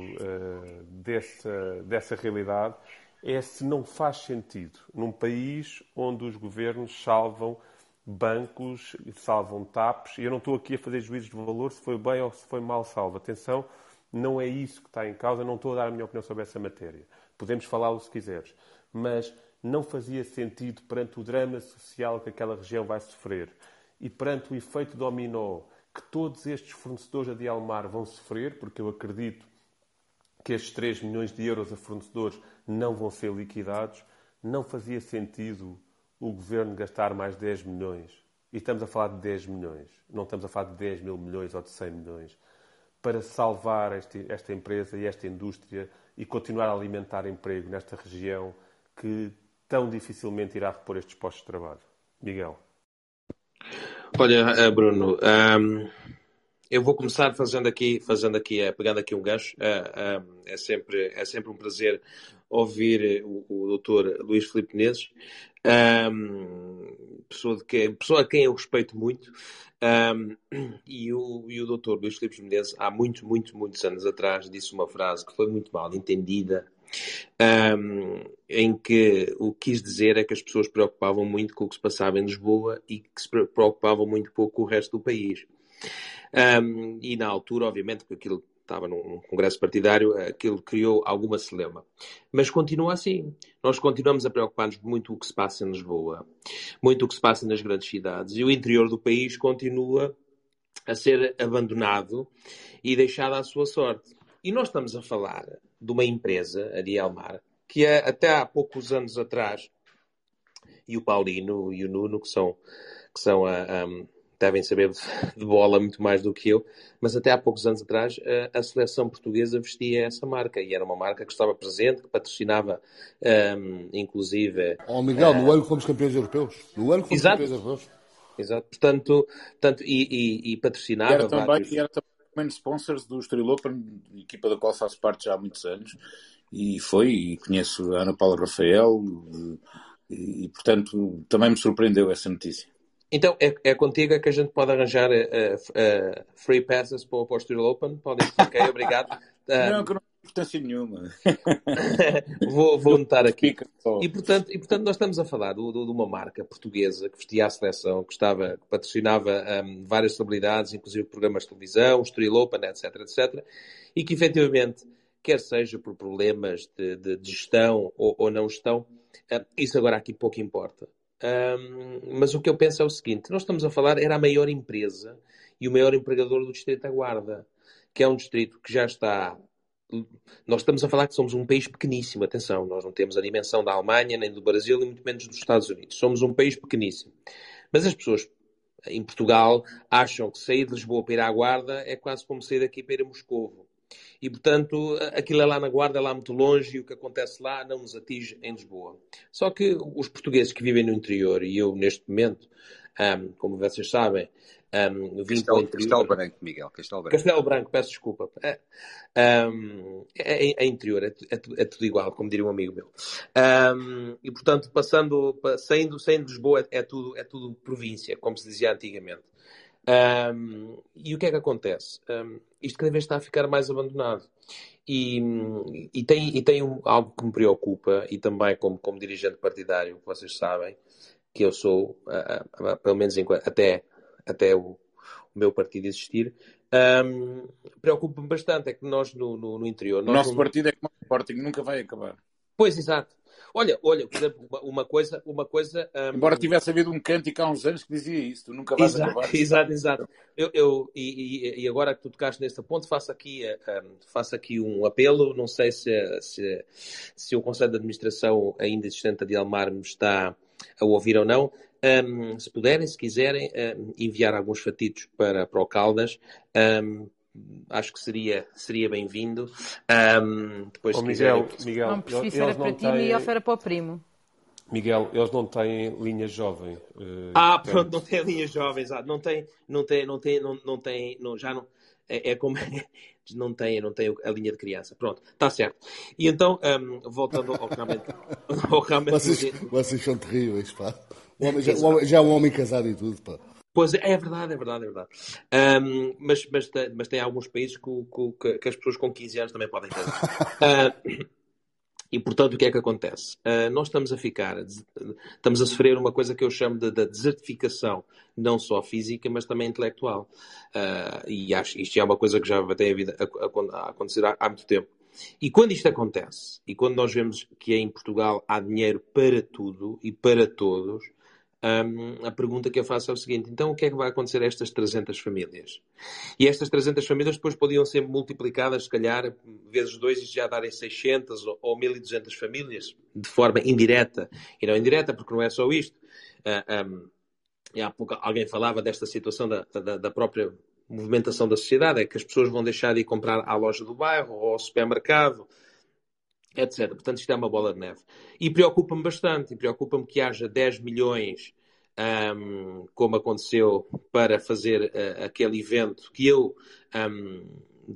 S1: dessa, dessa realidade, é se não faz sentido, num país onde os governos salvam bancos, salvam TAPs, e eu não estou aqui a fazer juízos de valor se foi bem ou se foi mal salvo. Atenção, não é isso que está em causa, não estou a dar a minha opinião sobre essa matéria. Podemos falá-lo se quiseres mas não fazia sentido perante o drama social que aquela região vai sofrer e perante o efeito dominó que todos estes fornecedores de Almar vão sofrer, porque eu acredito que estes 3 milhões de euros a fornecedores não vão ser liquidados, não fazia sentido o governo gastar mais 10 milhões. E estamos a falar de 10 milhões, não estamos a falar de 10 mil milhões ou de 100 milhões, para salvar este, esta empresa e esta indústria e continuar a alimentar emprego nesta região que tão dificilmente irá repor estes postos de trabalho. Miguel.
S2: Olha, eh, Bruno, um, ehm, eu vou começar fazendo aqui, fazendo aqui, eh, pegando aqui um gancho. Um, é sempre, é sempre um prazer ouvir o, o doutor Luís Filipe Menezes, um, pessoa, de que, pessoa a quem eu respeito muito. Um, e, o, e o doutor Luís Filipe Menezes, há muitos, muitos, muitos anos atrás, disse uma frase que foi muito mal entendida, um, em que o que quis dizer é que as pessoas preocupavam muito com o que se passava em Lisboa e que se preocupavam muito pouco com o resto do país. Um, e na altura, obviamente, porque aquilo estava num congresso partidário, aquilo criou alguma celema. Mas continua assim. Nós continuamos a preocupar-nos muito com o que se passa em Lisboa, muito o que se passa nas grandes cidades, e o interior do país continua a ser abandonado e deixado à sua sorte. E nós estamos a falar de uma empresa, a Dielmar, que é, até há poucos anos atrás, e o Paulino e o Nuno, que são, que são a, a devem saber <laughs> de bola muito mais do que eu, mas até há poucos anos atrás a, seleção portuguesa vestia essa marca e era uma marca que estava presente, que patrocinava um, inclusive.
S3: Oh, Miguel, uh, no ano que fomos campeões europeus. No ano que fomos exato, campeões europeus.
S2: Exato, portanto, portanto e, e, e patrocinava. E
S6: era também, vários... e era também sponsors do Estoril Open, equipa da qual faço parte já há muitos anos, e foi, e conheço a Ana Paula Rafael, e, e portanto também me surpreendeu essa notícia.
S2: Então, é, é contigo que a gente pode arranjar uh, uh, free passes para o Postal Open? Podem ok, obrigado. <laughs>
S6: não, que não importância nenhuma. <laughs>
S2: vou, vou notar aqui. E portanto, e portanto, nós estamos a falar do, do, de uma marca portuguesa que vestia a seleção, que, estava, que patrocinava um, várias celebridades, inclusive programas de televisão, Estoril Open, etc, etc, e que efetivamente, quer seja por problemas de, de, de gestão ou, ou não gestão, uh, isso agora aqui pouco importa. Um, mas o que eu penso é o seguinte: nós estamos a falar, era a maior empresa e o maior empregador do Distrito da Guarda, que é um distrito que já está. Nós estamos a falar que somos um país pequeníssimo, atenção, nós não temos a dimensão da Alemanha, nem do Brasil, e muito menos dos Estados Unidos. Somos um país pequeníssimo. Mas as pessoas em Portugal acham que sair de Lisboa para ir à Guarda é quase como sair daqui para ir a Moscovo. E, portanto, aquilo é lá na Guarda, é lá muito longe, e o que acontece lá não nos atinge em Lisboa. Só que os portugueses que vivem no interior, e eu neste momento, como vocês sabem, um,
S8: Castelo. Castelo Branco, Miguel, Castelo Branco.
S2: Castelo Branco, peço desculpa. É, um, é, é, é interior, é, é, é, tudo igual, como diria um amigo meu. Um, e, portanto, passando, saindo, saindo de Lisboa, é tudo, é tudo província, como se dizia antigamente. E o que é que acontece? Isto cada vez está a ficar mais abandonado. E, e tem, e tem um, algo que me preocupa, e também como, como dirigente partidário, vocês sabem, que eu sou, uh, uh, pelo menos enquanto, até, até o, o, meu partido existir, um, preocupa-me bastante. É que nós no, no, no interior.
S6: O nosso partido é como o Sporting, nunca vai acabar.
S2: Pois, exato. Olha, olha, por exemplo, uma coisa, uma coisa.
S6: Um... Embora tivesse havido um cântico há uns anos que dizia isso, tu nunca vais
S2: exato,
S6: acabar.
S2: Exato, exato. Eu, eu e, e, agora que tu tocaste neste ponto, faço aqui, um, faço aqui um apelo. Não sei se, se, se o Conselho de Administração ainda existente de Almar me está a ouvir ou não. Um, se puderem, se quiserem, um, enviar alguns fatitos para, para o Caldas, um, acho que seria, seria bem-vindo. Um,
S1: depois, oh, Miguel, Miguel,
S5: não preciso era para ti, Miguel, era para o primo.
S1: Miguel, eles não têm linha jovem.
S2: Uh, ah, portanto... pronto, não tem linha jovem, exato. Não tem, não tem, não tem, não, não tem, não, já não. É, é como não tem, não tem a linha de criança. Pronto, está certo. E então, um, voltando ao realmente. <laughs>
S3: Ao realmente vocês, vocês são terríveis, pá. O homem, já, o já é um homem casado e tudo, pá.
S2: Pois é, é verdade, é verdade, é verdade. Um, mas, mas, mas tem alguns países que, que, que, as pessoas com 15 anos também podem ter. Uh, <laughs> e, portanto, o que é que acontece? Uh, nós estamos a ficar, estamos a sofrer uma coisa que eu chamo de, de desertificação, não só física, mas também intelectual. Uh, e acho isto é uma coisa que já tem a, vida, a, a, acontecer há, há muito tempo. E quando isto acontece, e quando nós vemos que em Portugal há dinheiro para tudo e para todos, um, a pergunta que eu faço é o seguinte: então o que é que vai acontecer a estas 300 famílias? E estas 300 famílias depois podiam ser multiplicadas, se calhar, vezes dois e já darem 600 ou, ou 1200 famílias, de forma indireta. E não indireta, porque não é só isto. Uh, um, e há pouco alguém falava desta situação da, da, da própria movimentação da sociedade, é que as pessoas vão deixar de ir comprar à loja do bairro ou ao supermercado, etc. Portanto, isto é uma bola de neve. E preocupa-me bastante, preocupa-me que haja 10 milhões, um, como aconteceu, para fazer uh, aquele evento, que eu, um,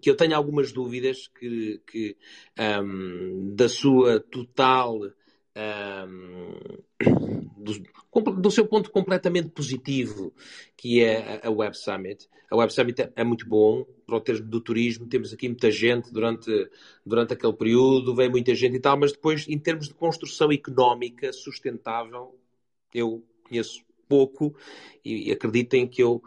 S2: que eu tenho algumas dúvidas que, que um, da sua total do, do, seu ponto completamente positivo, que é a Web Summit. A Web Summit é, muito bom para o termo do turismo, temos aqui muita gente durante, durante aquele período, veio muita gente e tal, mas depois, em termos de construção económica sustentável, eu conheço pouco e, e acreditem que eu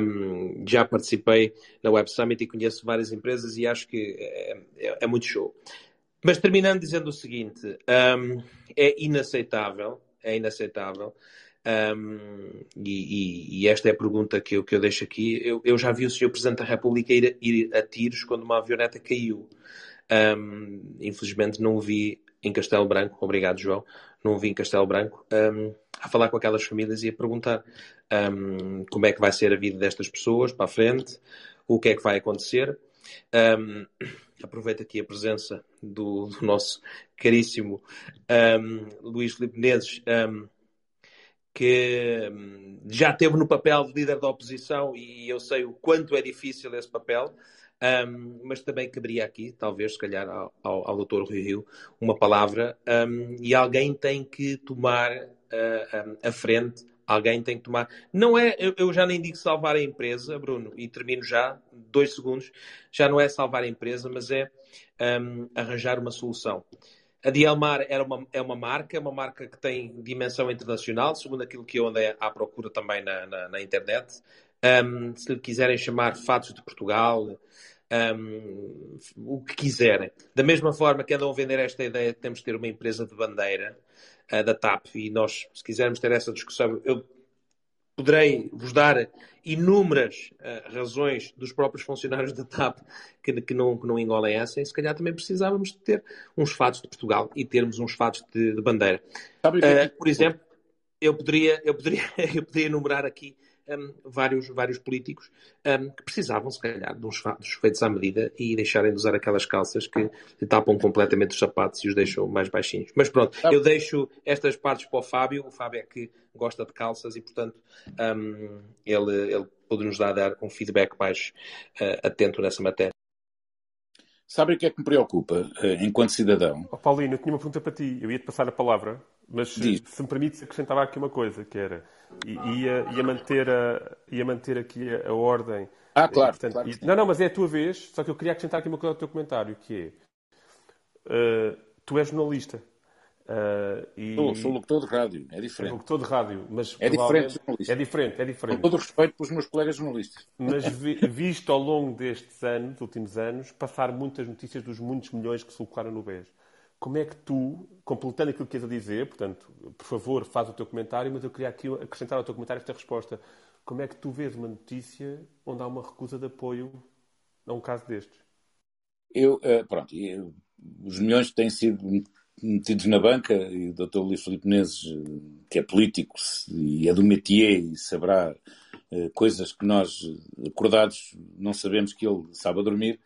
S2: um, já participei na Web Summit e conheço várias empresas e acho que é, é, é muito show. Mas terminando dizendo o seguinte, um, é inaceitável, é inaceitável, um, e, e, e, esta é a pergunta que eu, que eu deixo aqui. Eu, eu já vi o Sr. Presidente da República ir, ir, a tiros quando uma avioneta caiu. Um, infelizmente não o vi em Castelo Branco, obrigado João, não o vi em Castelo Branco, a falar com aquelas famílias e a perguntar como é que vai ser a vida destas pessoas para a frente, o que é que vai acontecer. Um, <coughs> aproveito aqui a presença do, do nosso caríssimo um, Luís Filipe um, que já esteve no papel de líder da oposição e eu sei o quanto é difícil esse papel, mas também caberia aqui, talvez, se calhar, ao, ao, ao Dr. Rui Rio, uma palavra e alguém tem que tomar uh, um, a frente Alguém tem que tomar. Não é, eu, eu, já nem digo salvar a empresa, Bruno, e termino já, dois segundos. Já não é salvar a empresa, mas é um, arranjar uma solução. A Dielmar era uma, é uma marca, é uma marca que tem dimensão internacional, segundo aquilo que eu andei à procura também na, na, na internet. Um, se lhe quiserem chamar Fatos de Portugal, um, o que quiserem. Da mesma forma que andam a vender esta ideia que temos de ter uma empresa de bandeira, uh, da TAP, e nós, se quisermos ter essa discussão, eu poderei vos dar inúmeras uh, razões dos próprios funcionários da TAP que, que, não, que não engolem essa, e se calhar também precisávamos de ter uns fatos de Portugal e termos uns fatos de, de bandeira. Uh, por exemplo, eu poderia, eu, poderia, <laughs> eu poderia enumerar aqui um, vários, vários políticos um, que precisavam, se calhar, de uns fatos feitos à medida e deixarem de usar aquelas calças que tapam completamente os sapatos e os deixam mais baixinhos. Mas pronto, ah. eu deixo estas partes para o Fábio. O Fábio é que gosta de calças e, portanto, um, ele, ele pode nos dar, dar um feedback mais uh, atento nessa matéria.
S6: Sabe o que é que me preocupa uh, enquanto cidadão?
S1: Oh, Paulino, eu tinha uma pergunta para ti. Eu ia-te passar a palavra, mas Diz. se me permites, acrescentava aqui uma coisa, que era, ia, ia, manter, a, ia manter aqui a, a ordem.
S6: Ah, claro, portanto, claro
S1: Não, não, mas é a tua vez, só que eu queria acrescentar aqui uma coisa ao teu comentário, que é, uh, tu és jornalista,
S6: Uh, e... sou, sou locutor de rádio, é diferente.
S1: Locutor de rádio, mas
S6: é diferente.
S1: É diferente, é diferente.
S6: Com todo respeito pelos meus colegas jornalistas.
S1: Mas vi, visto ao longo destes anos, últimos anos, passar muitas notícias dos muitos milhões que se colocaram no BES. Como é que tu, completando aquilo que queres a dizer, portanto, por favor, faz o teu comentário, mas eu queria aqui acrescentar ao teu comentário esta resposta. Como é que tu vês uma notícia onde há uma recusa de apoio a um caso destes?
S6: Eu, eh, pronto, os milhões têm sido metidos na banca, e o Dr. Luís Filipe Menezes, que é político e é do métier e saberá uh, coisas que nós, acordados, não sabemos que ele sabe dormir,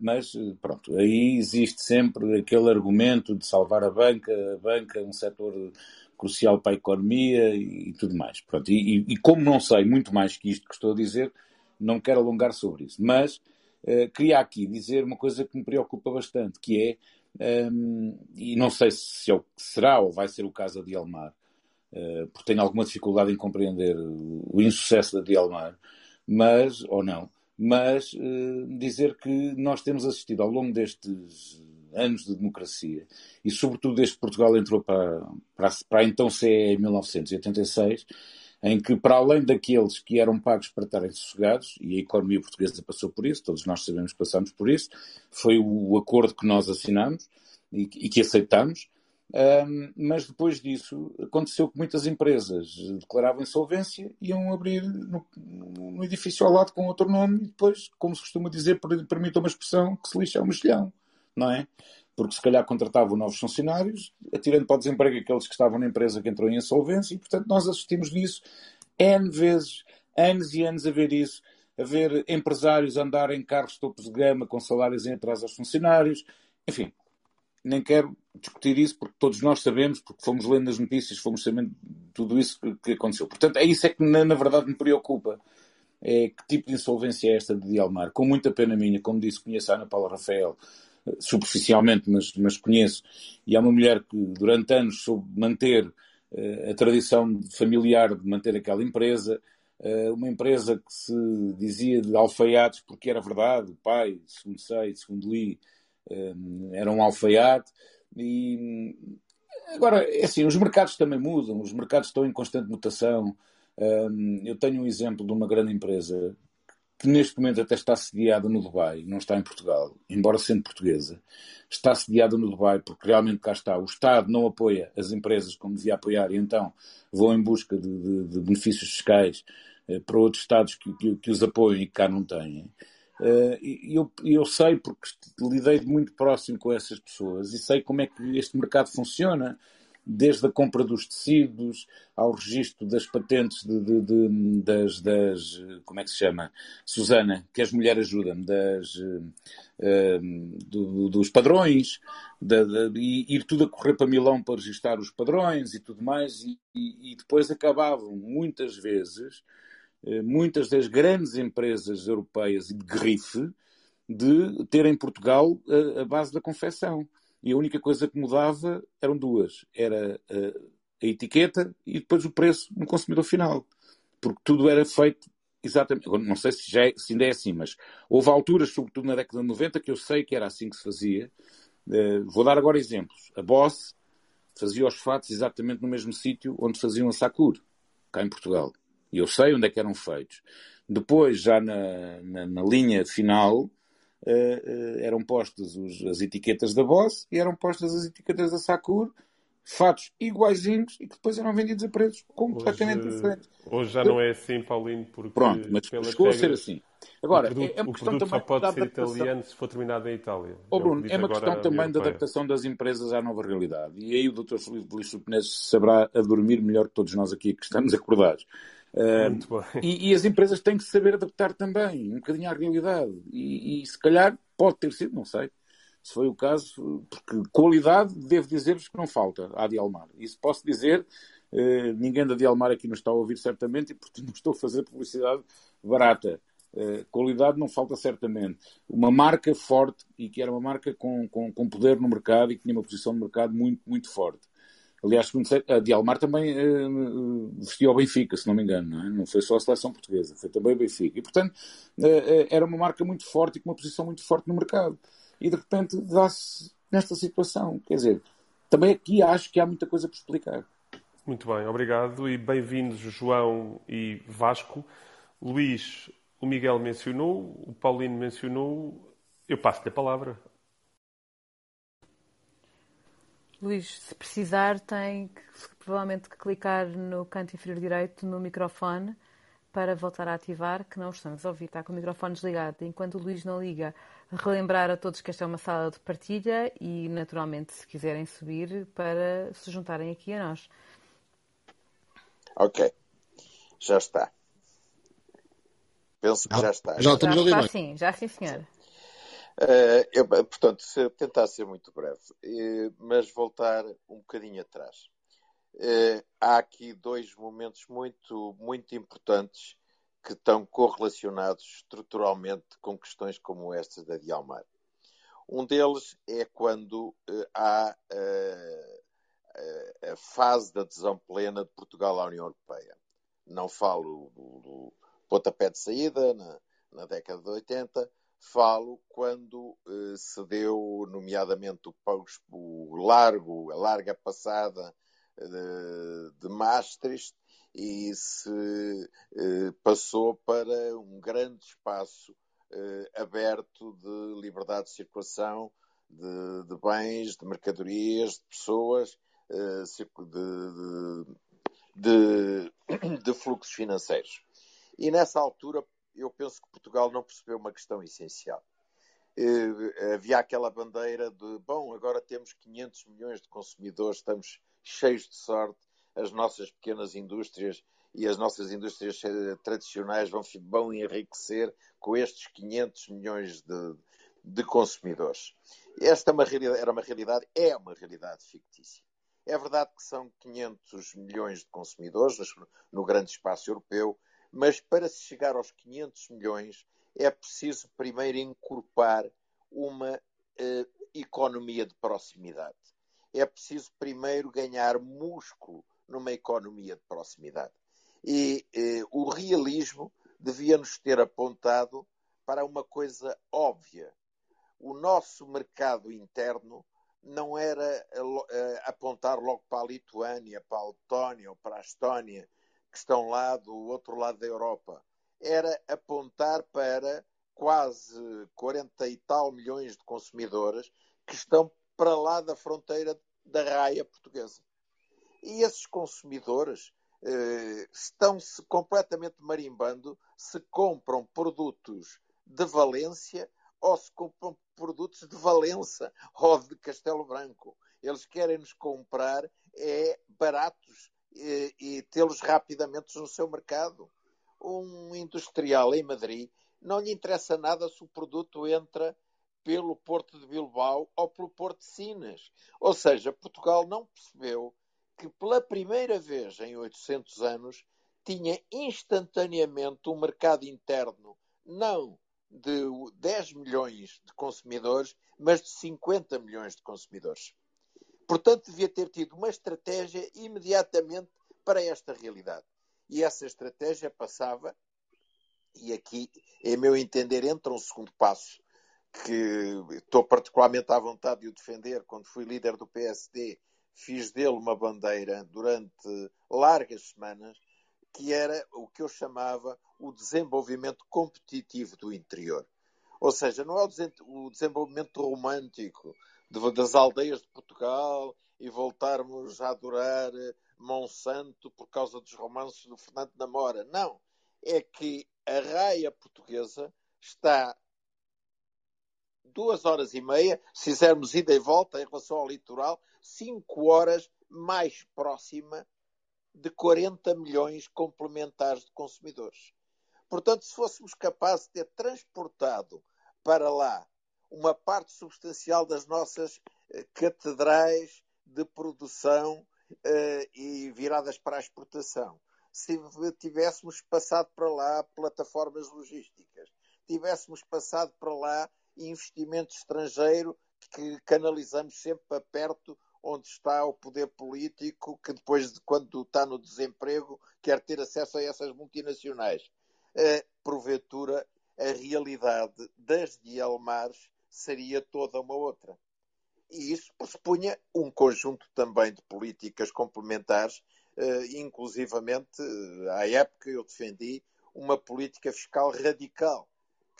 S6: mas pronto, aí existe sempre aquele argumento de salvar a banca, a banca é um setor crucial para a economia e, e tudo mais. Pronto, e, e, como não sei muito mais que isto que estou a dizer, não quero alongar sobre isso, mas uh, queria aqui dizer uma coisa que me preocupa bastante, que é um, e não sei se é o, será ou vai ser o caso da Dielmar, uh, porque tenho alguma dificuldade em compreender o, insucesso da Dielmar, mas, ou não, mas uh, dizer que nós temos assistido ao longo destes anos de democracia e sobretudo desde que Portugal entrou para, para, para então CE em 1986, em que, para além daqueles que eram pagos para estarem sossegados, e a economia portuguesa passou por isso, todos nós sabemos que passamos por isso, foi o acordo que nós assinamos e, e que aceitamos, Um, mas depois disso, aconteceu que muitas empresas declaravam insolvência e iam abrir no, no, edifício ao lado com outro nome e depois, como se costuma dizer, permita uma expressão, que se lixa um mexilhão, não é? Porque se calhar contratavam novos funcionários, atirando para o desemprego aqueles que estavam na empresa que entrou em insolvência e, portanto, nós assistimos nisso N vezes, anos e anos a ver isso, a ver empresários andar em carros topos de gama com salários em atraso aos funcionários, enfim, nem quero discutir isso porque todos nós sabemos, porque fomos lendo as notícias, fomos sabendo tudo isso que, que aconteceu. Portanto, é isso é que na, na, verdade me preocupa. É que tipo de insolvência é esta de Dialmar? Com muita pena minha, como disse, conheço a Ana Paula Rafael, eh, superficialmente, mas, mas conheço, e é uma mulher que durante anos soube manter uh, a tradição familiar de manter aquela empresa, uh, uma empresa que se dizia de alfaiates porque era verdade, o pai, segundo sei, segundo li, era um alfaiate. E agora, é assim, os mercados também mudam, os mercados estão em constante mutação. Eu tenho um exemplo de uma grande empresa que neste momento até está sediada no Dubai, não está em Portugal, embora sendo portuguesa, está sediada no Dubai porque realmente cá está. O Estado não apoia as empresas como devia apoiar e então vão em busca de, de, de benefícios fiscais eh, para outros Estados que, que, que os apoiam e que cá não têm. Uh, eu, eu sei, porque lidei muito próximo com essas pessoas e sei como é que este mercado funciona, desde a compra dos tecidos ao registro das patentes de, de, de, das, das, Como é que se chama? Susana, que as mulheres ajudam-me, das, uh, do, dos padrões, e ir tudo a correr para Milão para registrar os padrões e tudo mais, e, e, e depois acabavam muitas vezes eh, muitas das grandes empresas europeias de grife de ter em Portugal a, a, base da confecção. E a única coisa que mudava eram duas: era a, a etiqueta e depois o preço no consumidor final. Porque tudo era feito exatamente. Não sei se, já é, se ainda é assim, mas houve alturas, sobretudo na década de 90, que eu sei que era assim que se fazia. Uh, vou dar agora exemplos. A Boss fazia os fatos exatamente no mesmo sítio onde faziam a Sakura, cá em Portugal. E eu sei onde é que eram feitos. Depois, já na, na, na linha final, uh, uh, eram postas os, as etiquetas da Boss e eram postas as etiquetas da Sakura, fatos iguaizinhos e que depois eram vendidos a preços completamente
S1: hoje,
S6: diferentes.
S1: Hoje já não é assim, Paulinho, porque.
S6: Pronto, mas chegou a ser assim. Agora,
S1: produto,
S6: é uma
S1: o
S6: questão também
S1: só pode
S6: da
S1: ser
S6: adaptação.
S1: italiano se for terminado em Itália.
S6: Oh,
S1: É
S6: Bruno, é uma questão também da adaptação das empresas à nova realidade. E aí o Dr. Felipe Luís Penés saberá a dormir melhor que todos nós aqui que estamos <laughs> acordados. Uh, e, e as empresas têm que saber adaptar também, um bocadinho à realidade. E, e se calhar pode ter sido, não sei, se foi o caso, porque qualidade, devo dizer-vos que não falta à Dialmar. Isso posso dizer, eh, ninguém da Dialmar aqui nos está a ouvir certamente e portanto <laughs> não estou a fazer publicidade barata. Eh, qualidade não falta certamente. Uma marca forte e que era uma marca com, com, com poder no mercado e que tinha uma posição no mercado muito, muito forte. Aliás, a Dialmar também eh, vestia o Benfica, se não me engano, não, é? não foi só a seleção portuguesa, foi também o Benfica. E, portanto, eh, era uma marca muito forte e com uma posição muito forte no mercado. E, de repente, dá-se nesta situação. Quer dizer, também aqui acho que há muita coisa por explicar.
S1: Muito bem, obrigado e bem-vindos João e Vasco. Luís, o Miguel mencionou, o Paulino mencionou, eu passo-lhe a palavra.
S5: Luís, se precisar, tem que, provavelmente que clicar no canto inferior direito no microfone para voltar a ativar, que não estamos a ouvir, está com o microfone desligado. Enquanto o Luís não liga, relembrar a todos que esta é uma sala de partilha e, naturalmente, se quiserem subir, para se juntarem aqui a nós.
S7: Ok. Já está. Penso que já está.
S3: Já estamos
S5: já
S3: a ouvir
S5: está sim, já sim, senhora.
S7: Eh, eu, portanto, se, tentar ser muito breve, eh, mas voltar um bocadinho atrás. Eh, há aqui dois momentos muito, muito importantes que estão correlacionados estruturalmente com questões como estas da Dialmar. Um deles é quando há a fase da adesão plena de Portugal à União Europeia. Não falo do, do pontapé de saída na, na década de 80, falo quando eh, se deu, nomeadamente, o, o largo, a larga passada de, de Maastricht e se eh, passou para um grande espaço eh, aberto de liberdade de circulação de, de bens, de mercadorias, de pessoas, de, de, <coughs> de fluxos financeiros. E nessa altura eu penso que Portugal não percebeu uma questão essencial. Havia aquela bandeira de, bom, agora temos 500 milhões de consumidores, estamos cheios de sorte, as nossas pequenas indústrias e as nossas indústrias tradicionais vão, vão enriquecer com estes 500 milhões de, de consumidores. Esta é uma era uma realidade, é uma realidade fictícia. É verdade que são 500 milhões de consumidores no grande espaço europeu, mas para se chegar aos 500 milhões é preciso primeiro incorporar uma uh, economia de proximidade. É preciso primeiro ganhar músculo numa economia de proximidade. E uh, o realismo devia nos ter apontado para uma coisa óbvia. O nosso mercado interno não era uh, apontar logo para a Lituânia, para a Letónia ou para a Estónia, que estão lá do outro lado da Europa. Era apontar para quase 40 e tal milhões de consumidores que estão para lá da fronteira da raia portuguesa. E esses consumidores eh, estão-se completamente marimbando se compram produtos de Valência ou se compram produtos de Valença ou de Castelo Branco. Eles querem nos comprar é baratos e, e tê-los rapidamente no seu mercado. Um industrial em Madrid não lhe interessa nada se o produto entra pelo Porto de Bilbao ou pelo Porto de Sinas. Ou seja, Portugal não percebeu que pela primeira vez em 800 anos tinha instantaneamente um mercado interno não de 10 milhões de consumidores, mas de 50 milhões de consumidores. Portanto, devia ter tido uma estratégia imediatamente para esta realidade. E essa estratégia passava, e aqui, em meu entender, entra um segundo passo, que estou particularmente à vontade de o defender, quando fui líder do PSD, fiz dele uma bandeira durante largas semanas, que era o que eu chamava o desenvolvimento competitivo do interior. Ou seja, não é o desenvolvimento romântico das aldeias de Portugal e voltarmos a adorar Monsanto por causa dos romances do Fernando Namora. Não. É que a raia portuguesa está duas horas e meia, se fizermos ida e volta em relação ao litoral, cinco horas mais próxima de 40 milhões complementares de consumidores. Portanto, se fôssemos capazes de ter transportado para lá uma parte substancial das nossas eh, catedrais de produção eh, e viradas para a exportação, se tivéssemos passado para lá plataformas logísticas, tivéssemos passado para lá investimento estrangeiro que canalizamos sempre para perto onde está o poder político que depois de quando está no desemprego quer ter acesso a essas multinacionais. Uh, porventura, a realidade das de Almares seria toda uma outra. E isso pressupunha um conjunto também de políticas complementares, uh, inclusivamente, uh, à época eu defendi uma política fiscal radical,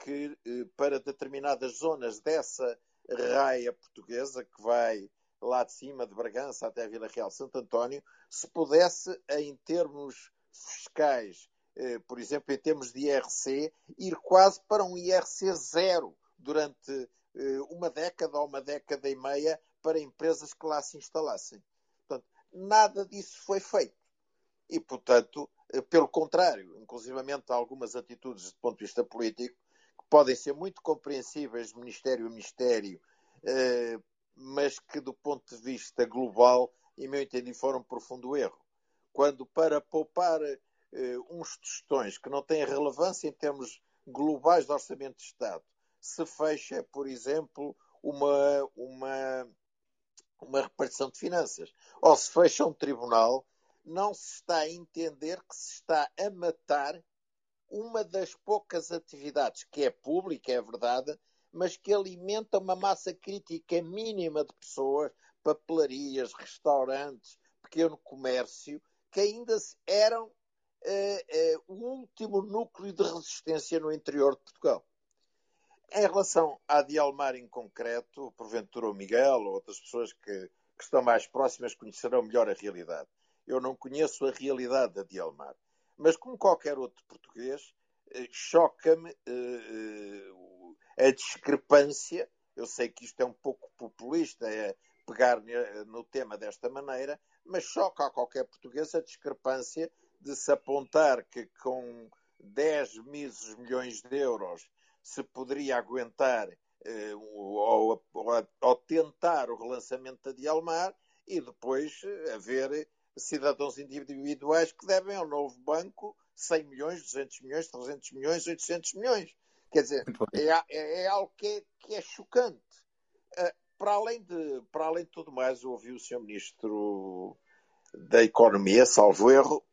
S7: que uh, para determinadas zonas dessa raia portuguesa, que vai lá de cima de Bragança até a Vila Real Santo António, se pudesse, em termos fiscais, por exemplo, em termos de IRC, ir quase para um IRC zero durante eh, uma década ou uma década e meia para empresas que lá se instalassem. Portanto, nada disso foi feito. E, portanto, eh, pelo contrário, inclusivamente algumas atitudes do ponto de vista político, que podem ser muito compreensíveis de Ministério a Ministério, eh, mas que do ponto de vista global, em meu entender, foram um profundo erro. Quando para poupar uns tostões que não têm relevância em termos globais de orçamento de Estado, se fecha, por exemplo, uma, uma, uma repartição de finanças. Ou se fecha um tribunal, não se está a entender que se está a matar uma das poucas atividades que é pública, é verdade, mas que alimenta uma massa crítica mínima de pessoas, papelarias, restaurantes, pequeno comércio, que ainda eram uh, uh, o último núcleo de resistência no interior de Portugal em relação à Dialmar em concreto, porventura o Miguel ou outras pessoas que, que estão mais próximas conhecerão melhor a realidade. Eu não conheço a realidade da Dialmar. Mas, como qualquer outro português, eh, choca-me uh, a discrepância. Eu sei que isto é um pouco populista, é pegar no tema desta maneira, mas choca a qualquer português a discrepância de se apontar que com 10 milhões de euros se poderia aguentar eh, ou, ou, ou, tentar o relançamento da Dialmar e depois haver cidadãos individuais que devem ao novo banco 100 milhões, 200 milhões, 300 milhões, 800 milhões. Quer dizer, é, é, é algo que é, que é chocante. Uh, para, além de, para além de tudo mais, ouvi o Sr. Ministro da Economia, salvo erro,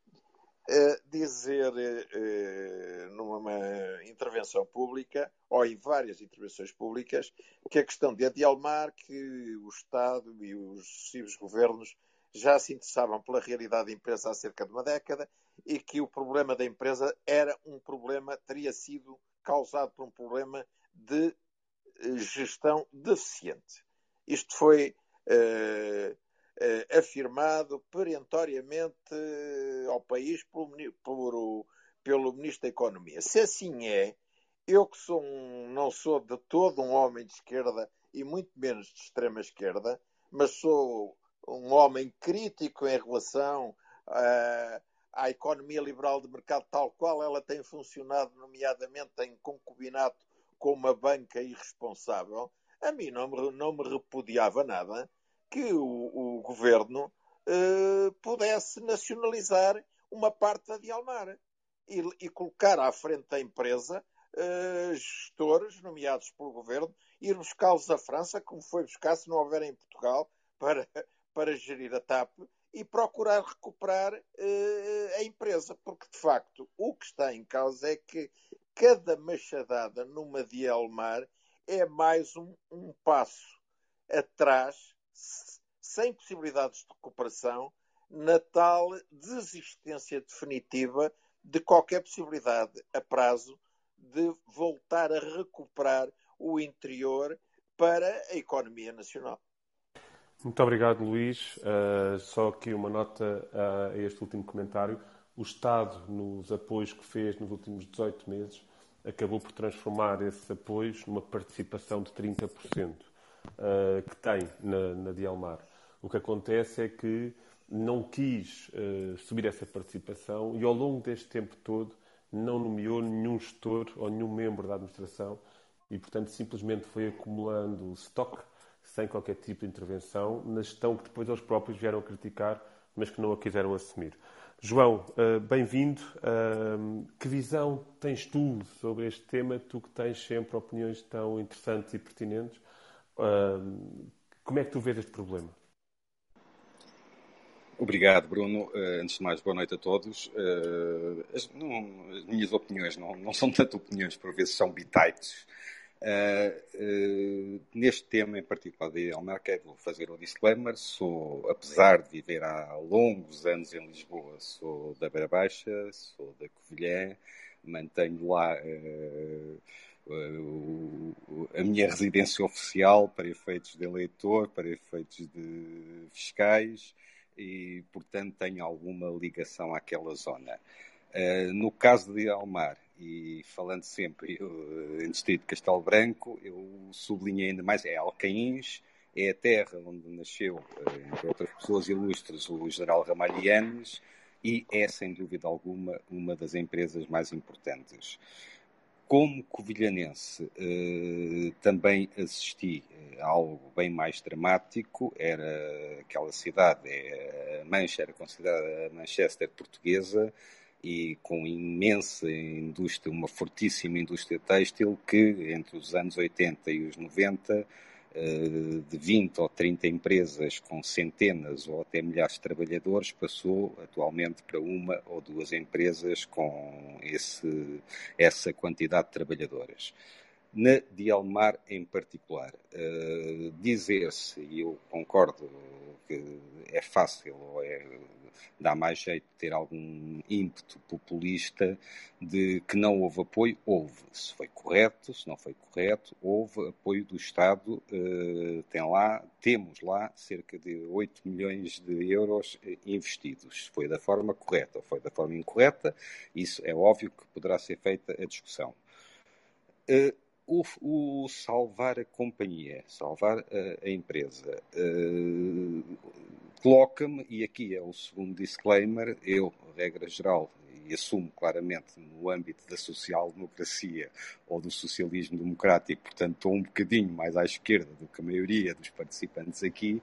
S7: dizer uh, numa intervenção pública, ou em várias intervenções públicas, que a questão de adialmar que o Estado e os sucessivos governos já se interessavam pela realidade da empresa há cerca de uma década e que o problema da empresa era um problema, teria sido causado por um problema de eh, gestão deficiente. Isto foi uh, afirmado perentoriamente ao país pelo, pelo, pelo Ministro da Economia. Se assim é, eu que sou um, não sou de todo um homem de esquerda e muito menos de extrema esquerda, mas sou um homem crítico em relação uh, à economia liberal de mercado tal qual ela tem funcionado, nomeadamente em concubinato com uma banca irresponsável, a mim não me, não me repudiava nada que o, o governo uh, pudesse nacionalizar uma parte da Dialmar e, e colocar à frente da empresa uh, gestores nomeados pelo governo, ir buscá-los à França, como foi buscar se não houver em Portugal, para para gerir a TAP e procurar recuperar uh, a empresa, porque de facto o que está em causa é que cada machadada numa Dielmar é mais um, um passo atrás, sem possibilidades de recuperação, na tal desistência definitiva de qualquer possibilidade a prazo de voltar a recuperar o interior para a economia nacional.
S1: Muito obrigado, Luís. Uh, só aqui uma nota uh, a este último comentário. O Estado, nos apoios que fez nos últimos 18 meses, acabou por transformar esses apoios numa participação de 30% uh, que tem na, na Dialmar. O que acontece é que não quis uh, subir essa participação e, ao longo deste tempo todo, não nomeou nenhum gestor ou nenhum membro da administração e, portanto, simplesmente foi acumulando estoque sem qualquer tipo de intervenção, na gestão que depois eles próprios vieram a criticar, mas que não a quiseram assumir. João, eh, bem-vindo. Eh, que visão tens tu sobre este tema? Tu que tens sempre opiniões tão interessantes e pertinentes. Eh, como é que tu vês este problema?
S8: Obrigado, Bruno. Antes de mais, boa noite a todos. As, não, as minhas opiniões não, não, são tanto opiniões, por vezes são bitites. Uh, neste tema em particular de Elmer, quero fazer o disclaimer. Sou, apesar de viver há longos anos em Lisboa, sou da Beira Baixa, sou da Covilhã, mantenho lá a minha residência oficial para efeitos de eleitor, para efeitos de fiscais e, portanto, tenho alguma ligação àquela zona. no caso de Almar, e falando sempre em Distrito de Castelo Branco, eu sublinhei ainda mais, é Alcaíns, é a terra onde nasceu, eh, entre outras pessoas ilustres, o general Ramalhianes, e é, sem dúvida alguma, uma das empresas mais importantes. Como covilhanense, eh, também assisti a algo bem mais dramático. Era aquela cidade, é, Manchester, era considerada a Manchester portuguesa, e com imensa indústria, uma fortíssima indústria têxtil que entre os anos 80 e os 90 eh, de 20 ou 30 empresas com centenas ou até milhares de trabalhadores passou atualmente para uma ou duas empresas com esse, essa quantidade de trabalhadoras. Na Dialmar em particular, uh, dizer-se, e eu concordo que é fácil ou é dá mais jeito de ter algum ímpeto populista de que não houve apoio. Houve. Se foi correto, se não foi correto, houve apoio do Estado. Uh, tem lá, temos lá cerca de 8 milhões de euros eh, investidos. Foi da forma correta ou foi da forma incorreta, isso é óbvio que poderá ser feita a discussão. O, o, salvar a companhia, salvar a, a empresa, uh, coloca-me, e aqui é o segundo disclaimer, eu, regra geral, e assumo claramente no âmbito da social-democracia ou do socialismo democrático, portanto estou um bocadinho mais à esquerda do que a maioria dos participantes aqui,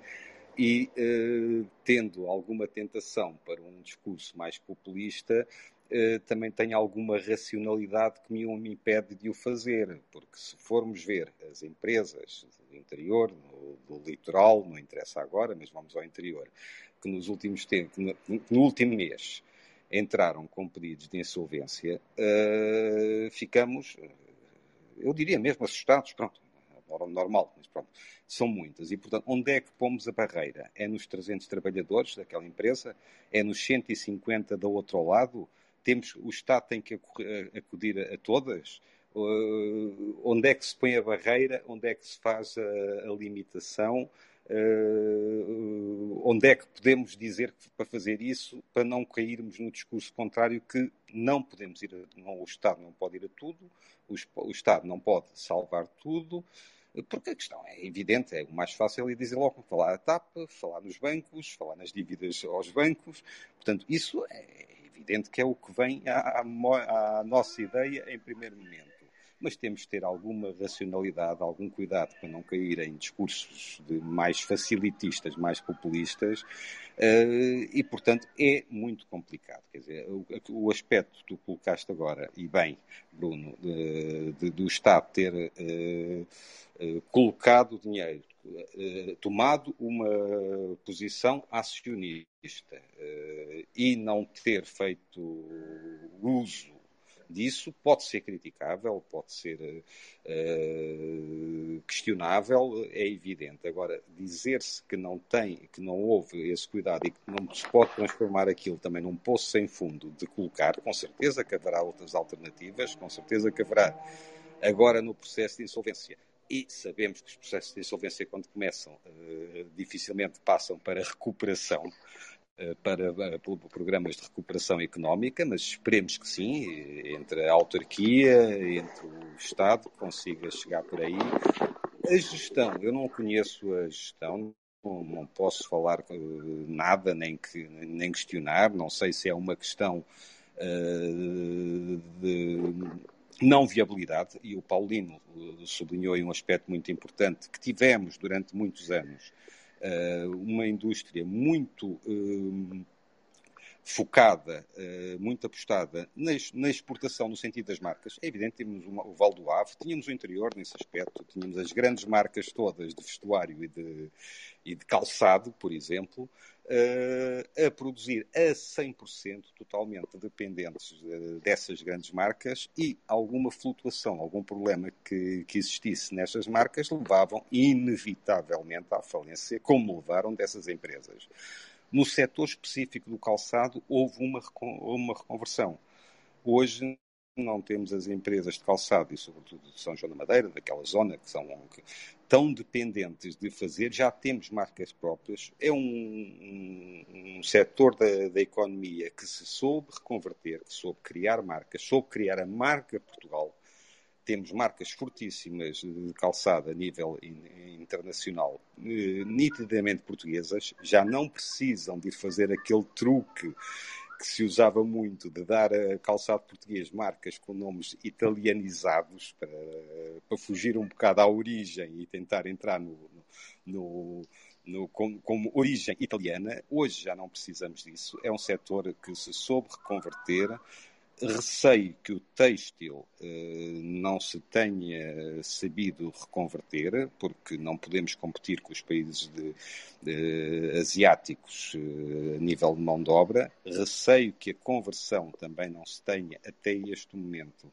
S8: e uh, tendo alguma tentação para um discurso mais populista, uh, também tenho alguma racionalidade que me, me impede de o fazer, porque se formos ver as empresas do interior, no, do litoral, não interessa agora, mas vamos ao interior, que nos últimos tempos, no, no último mês, entraram com pedidos de insolvência, uh, ficamos, eu diria mesmo assustados, pronto, normal, mas pronto, são muitas. E, portanto, onde é que pomos a barreira? É nos 300 trabalhadores daquela empresa? É nos 150 do outro lado? Temos, o Estado tem que acudir a, a todas? Uh, onde é que se põe a barreira? Onde é que se faz a, a limitação? Uh, onde é que podemos dizer que para fazer isso, para não cairmos no discurso contrário que não podemos ir, a, não, o Estado não pode ir a tudo, o, o Estado não pode salvar tudo, porque a questão é evidente, é o mais fácil é dizer logo, falar a TAP, falar nos bancos, falar nas dívidas aos bancos. Portanto, isso é evidente que é o que vem à, à, nossa ideia em primeiro momento mas temos de ter alguma racionalidade, algum cuidado para não cair em discursos mais facilitistas, mais populistas, uh, e portanto é muito complicado. Quer dizer, o, aspecto que tu colocaste agora, e bem, Bruno, de, de, do Estado ter uh, colocado dinheiro, tomado uma posição acionista e não ter feito uso disso pode ser criticável, pode ser uh, questionável, é evidente. Agora, dizer-se que não tem, que não houve esse cuidado e que não se pode transformar aquilo também num poço sem fundo de colocar, com certeza que haverá outras alternativas, com certeza que haverá agora no processo de insolvência. E sabemos que os processos de insolvência, quando começam, uh, dificilmente passam para recuperação eh, para, para programas de recuperação económica, mas esperemos que sim, entre a autarquia, entre o Estado, consiga chegar por aí. A gestão, eu não conheço a gestão, não, posso falar nada, nem, que, nem questionar, não sei se é uma questão de não viabilidade, e o Paulino sublinhou aí um aspecto muito importante que tivemos durante muitos anos eh, uma indústria muito eh, focada, eh, muito apostada na exportação no sentido das marcas. É evidente, tínhamos o Val do Ave, tínhamos o interior nesse aspecto, tínhamos as grandes marcas todas de vestuário e de, e de calçado, por exemplo, a produzir a 100%, totalmente dependentes dessas grandes marcas e alguma flutuação, algum problema que, que existisse nestas marcas levavam inevitavelmente à falência, como levaram dessas empresas. No setor específico do calçado houve uma, uma reconversão. Hoje não temos as empresas de calçado, e sobretudo de São João da Madeira, daquela zona que são tão dependentes de fazer, já temos marcas próprias. É um, um, um setor da, da, economia que se soube reconverter, que soube criar marcas, soube criar a marca Portugal. Temos marcas fortíssimas de calçada a nível internacional, eh, nitidamente portuguesas, já não precisam de fazer aquele truque que se usava muito de dar a calçado português marcas com nomes italianizados para, para fugir um bocado à origem e tentar entrar no, no, no como, como, origem italiana. Hoje já não precisamos disso. É um setor que se soube reconverter Receio que o têxtil eh, não se tenha sabido reconverter, porque não podemos competir com os países de, asiáticos eh, a nível de mão de obra. Receio que a conversão também não se tenha, até este momento,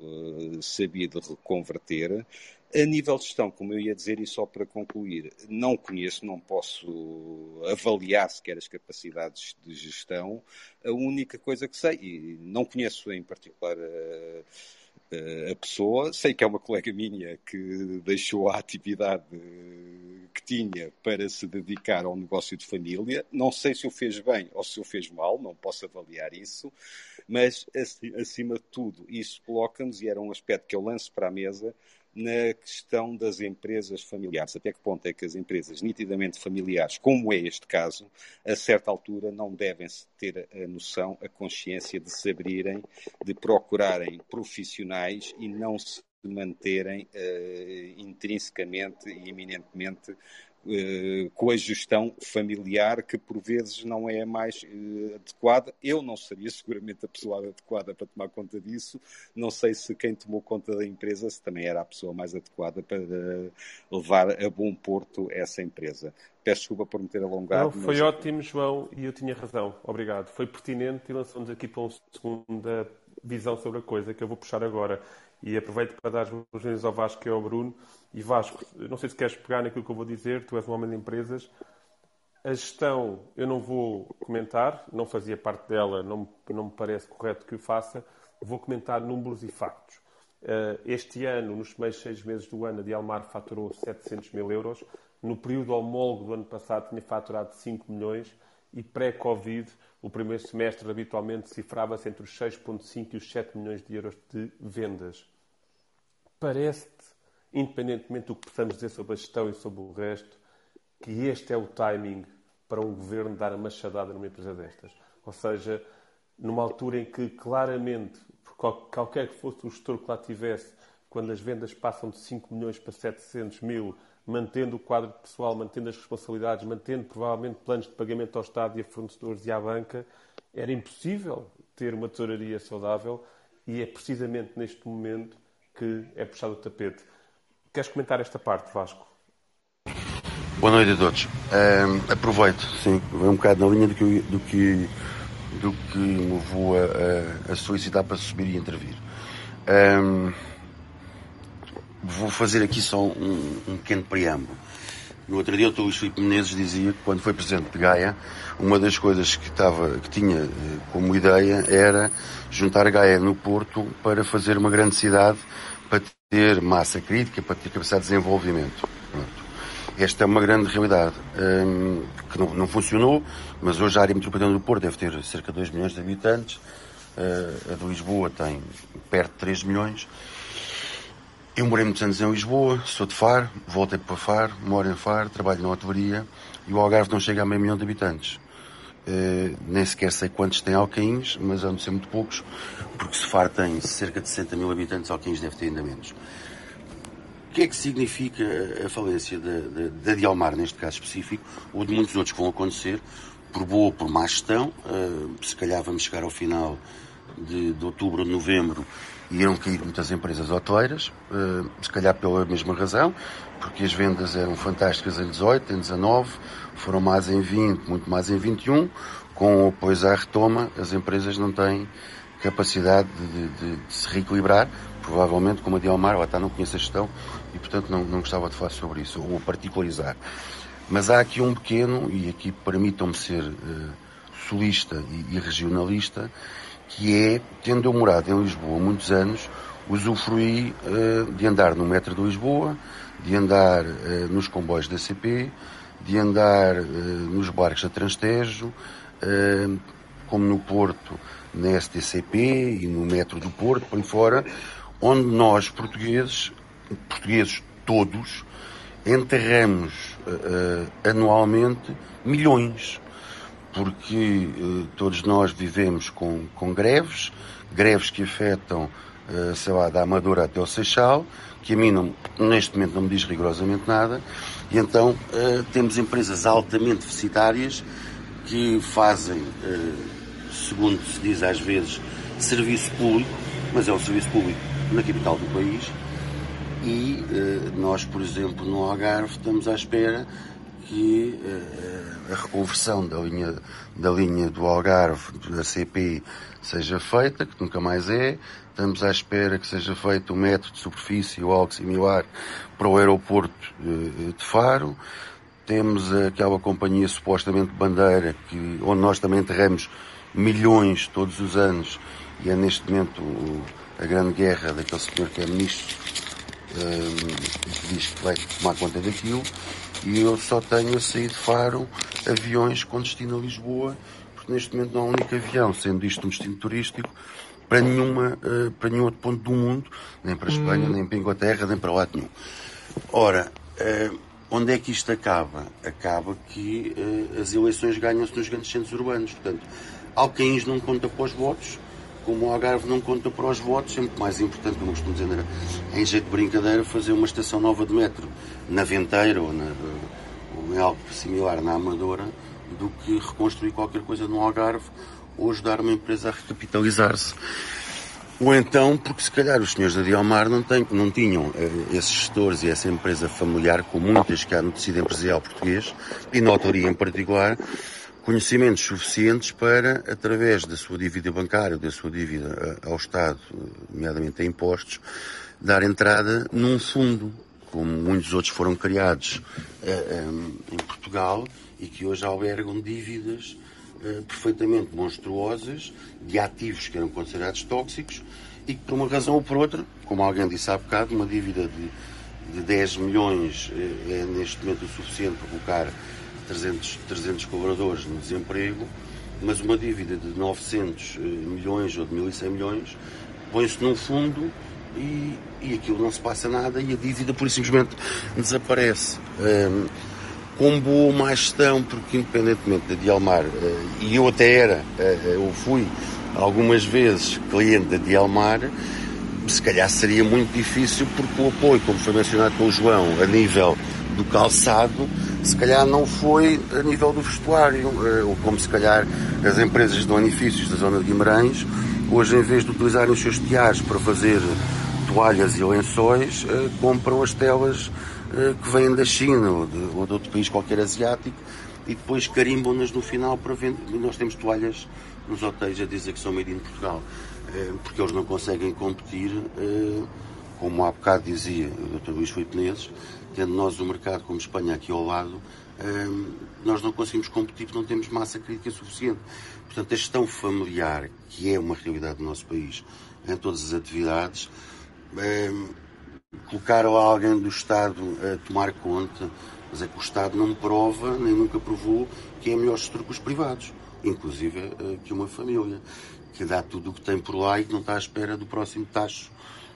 S8: eh, sabido reconverter. A nível de gestão, como eu ia dizer, e só para concluir, não conheço, não posso avaliar sequer as capacidades de gestão. A única coisa que sei, e não conheço em particular a, a pessoa, sei que é uma colega minha que deixou a atividade que tinha para se dedicar ao negócio de família. Não sei se o fez bem ou se o fez mal, não posso avaliar isso, mas acima de tudo, isso coloca-nos, e era um aspecto que eu lanço para a mesa, na questão das empresas familiares. Até que ponto é que as empresas nitidamente familiares, como é este caso, a certa altura não devem ter a noção, a consciência de se abrirem, de procurarem profissionais e não se manterem uh, intrinsecamente e eminentemente eh, com a gestão familiar, que por vezes não é a mais uh, adequada. Eu não seria <laughs> seguramente a pessoa adequada para tomar conta disso. Não sei se quem tomou conta da empresa se também era a pessoa mais adequada para uh, levar a bom porto essa empresa. Peço desculpa por me ter alongado.
S1: Não, foi mas... ótimo, João, e eu tinha razão. Obrigado. Foi pertinente e lançou-nos aqui para uma segunda visão sobre a coisa que eu vou puxar agora. E aproveito para dar as boas ao Vasco e ao Bruno e Vasco, não sei se queres pegar naquilo que eu vou dizer, tu és um homem de empresas. A gestão, eu não vou comentar, não fazia parte dela, não, não me parece correto que o faça. Vou comentar números e factos. Uh, este ano, nos primeiros seis meses do ano, a Dialmar faturou 700 mil euros. No período homólogo do ano passado, tinha faturado 5 milhões. E pré-Covid, o primeiro semestre habitualmente cifrava-se entre os 6,5 e os 7 milhões de euros de vendas. Parece-te independentemente do que possamos dizer sobre a gestão e sobre o resto, que este é o timing para um governo dar a machadada numa empresa destas. Ou seja, numa altura em que claramente, qualquer que fosse o gestor que lá tivesse, quando as vendas passam de 5 milhões para 700 mil, mantendo o quadro pessoal, mantendo as responsabilidades, mantendo provavelmente planos de pagamento ao Estado e a fornecedores e à banca, era impossível ter uma tesouraria saudável e é precisamente neste momento que é puxado o tapete. Queres comentar esta parte, Vasco?
S9: Boa noite a todos. Aproveito, sim, um bocado na linha do que, do que, do que me vou a, a, solicitar para subir e intervir. Um, vou fazer aqui só um, um pequeno preâmbulo. No outro dia, o Luís Filipe Menezes dizia que, quando foi presidente de Gaia, uma das coisas que, estava, que tinha eh, como ideia era juntar Gaia no Porto para fazer uma grande cidade para ter massa crítica, para ter capacidade de desenvolvimento. Pronto. Esta é uma grande realidade um, que não, não, funcionou, mas hoje a área metropolitana do Porto deve ter cerca de 2 milhões de habitantes, uh, a de Lisboa tem perto de 3 milhões. Eu morei muitos anos em Lisboa, sou de Faro, voltei para Faro, moro em Faro, trabalho na hotelaria e o Algarve não chega a meio milhão de habitantes. Uh, nem sequer sei quantos tem Alcaíns, mas ando ser muito poucos, porque se Faro tem cerca de 60 mil habitantes, Alcaíns deve ter ainda menos. O que é que significa a falência da, da, Dialmar, neste caso específico, ou de muitos outros que vão acontecer, por boa ou por má gestão? Uh, se calhar vamos chegar ao final de, de outubro ou de novembro irão cair muitas empresas hoteleiras, uh, se calhar pela mesma razão, porque as vendas eram fantásticas em 18, em 19, foram mais em 20, muito mais em 21. Com depois à retoma, as empresas não têm capacidade de, de, de se reequilibrar. Provavelmente, como a Dialmar, ela está, não conhece a gestão e, portanto, não, não gostava de falar sobre isso, ou particularizar. Mas há aqui um pequeno, e aqui permitam-me ser uh, solista e, e, regionalista, que é, tendo eu morado em Lisboa muitos anos, usufruí uh, de andar no metro de Lisboa, de andar uh, nos comboios da CP, de andar uh, nos barcos da Transtejo, como no Porto, na STCP e no metro do Porto, por aí fora, onde nós, portugueses, portugueses todos, enterramos anualmente milhões, porque todos nós vivemos com, com greves, greves que afetam, sei lá, da Amadora até o Seixal, que a mim não, neste momento não me diz rigorosamente nada, e então uh, temos empresas altamente deficitárias que fazem, uh, segundo se diz às vezes, serviço público, mas é um serviço público na capital do país, e uh, nós, por exemplo, no Algarve, estamos à espera que uh, a reconversão da linha, da linha do Algarve, da CP, seja feita, que nunca mais é. Estamos à espera que seja feito um método de superfície ou algo similar para o aeroporto uh, de Faro. Temos aquela companhia supostamente bandeira, que, onde nós também enterramos milhões todos os anos, e é neste momento a grande guerra daquele senhor que é ministro um, que diz que vai tomar conta daquilo. E eu só tenho a sair de Faro aviões com destino a Lisboa, porque neste momento não há um único avião, sendo isto um destino turístico, para, nenhuma, uh, para nenhum outro ponto do mundo, nem para a Espanha, hum. nem para a Inglaterra, nem para lá nenhum. Ora, uh, Onde é que isto acaba? Acaba que uh, as eleições ganham-se nos grandes centros urbanos. Portanto, Alcaíns não conta para os votos, como o Algarve não conta para os votos, sempre mais importante, como costumo dizer, em jeito de brincadeira, fazer uma estação nova de metro na Venteira ou, na, ou em algo similar na Amadora, do que reconstruir qualquer coisa no Algarve ou ajudar uma empresa a recapitalizar-se. Ou então, porque se calhar os senhores da Dialmar não, têm, não tinham eh, esses gestores e essa empresa familiar, com muitas que há no tecido empresarial português, e na autoria em particular, conhecimentos suficientes para, através da sua dívida bancária, da sua dívida eh, ao Estado, nomeadamente a impostos, dar entrada num fundo, como muitos outros foram criados eh, em Portugal e que hoje albergam dívidas eh, perfeitamente monstruosas de ativos que eram considerados tóxicos e que, por uma razão ou por outra, como alguém disse há bocado, uma dívida de, de 10 milhões eh, é neste momento o suficiente para colocar 300, 300 colaboradores no desemprego, mas uma dívida de 900 eh, milhões ou de 1.100 milhões põe-se num fundo e, e aquilo não se passa nada e a dívida, por simplesmente, desaparece. Um, com boa má gestão, porque independentemente da Dialmar, eh, e eu até era, eh, eu fui algumas vezes cliente da Dialmar, se calhar seria muito difícil, porque o apoio, como foi mencionado pelo João, a nível do calçado, se calhar não foi a nível do vestuário, eh, ou como se calhar as empresas de anifícios da zona de Guimarães, hoje em vez de utilizarem os seus tiares para fazer toalhas e lençóis, compram as telas eh, que vêm da China ou de, ou de, outro país qualquer asiático e depois carimbam-nas no final para vender. Nós temos toalhas nos hotéis a dizer que são made in Portugal, eh, porque eles não conseguem competir, eh, como há bocado dizia o Dr. Luís Filipe Menezes, tendo nós o mercado como Espanha aqui ao lado, nós não conseguimos competir porque não temos massa crítica suficiente. Portanto, a gestão familiar, que é uma realidade do nosso país em todas as atividades, colocaram alguém do Estado a tomar conta, mas é que o Estado não prova, nem nunca provou, que é melhor gestor que os privados, inclusive eh, que uma família, que dá tudo o que tem por lá e que não está à espera do próximo tacho.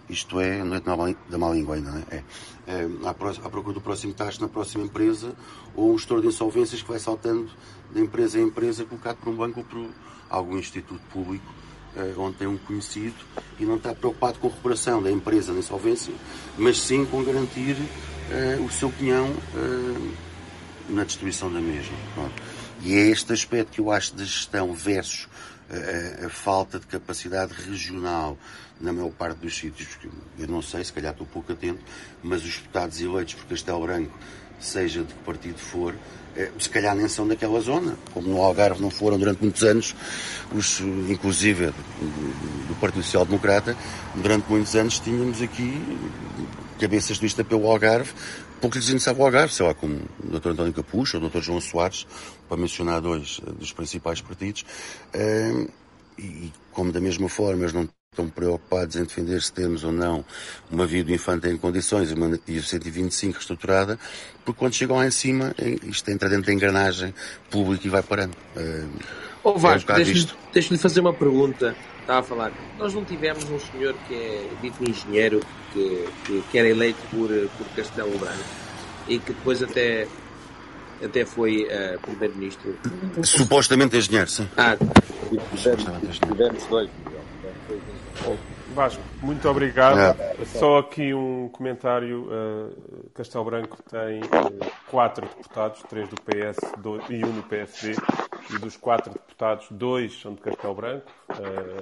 S9: Isto é, não é da má língua ainda, não é, é à, procura do próximo tacho na próxima empresa ou um gestor de insolvências que vai saltando de empresa em empresa colocado por um banco ou por algum instituto público uh, onde tem um conhecido e não está preocupado com a recuperação da empresa na insolvência, mas sim com garantir uh, o seu pinhão na distribuição da mesma. E é este aspecto que eu acho da gestão versus a, falta de capacidade regional na maior parte dos sítios, eu não sei, se calhar estou pouco atento, mas os deputados eleitos por Castelo Branco, seja de que partido for, eh, se calhar nem são daquela zona, como no Algarve não foram durante muitos anos, os, inclusive do Partido Social Democrata, durante muitos anos tínhamos aqui cabeças de lista pelo Algarve, pouco lhes interessava o Algarve, sei lá, como o Dr. António Capucho ou o Dr. João Soares, para mencionar dois eh, dos principais partidos, eh, e como da mesma forma eles não estão preocupados em defender se temos ou não uma via do infante em condições e uma e 125 reestruturada, porque quando chegam lá em cima, isto entra dentro da engrenagem pública e vai parando.
S2: Ô Vasco, é um deixa-lhe deixa fazer uma pergunta. Estava a falar, nós não tivemos um senhor que é dito engenheiro, que, que, que era eleito por, por Castelo Branco e que depois até até foi uh, primeiro-ministro.
S9: Supostamente engenheiro, sim.
S2: Ah,
S8: tivemos dois.
S1: Vasco, muito obrigado. É. Só aqui um comentário. Uh, Castelo Branco tem eh, quatro deputados, três do PS e um do PSD, e dos quatro deputados, dois são de Castelo Branco,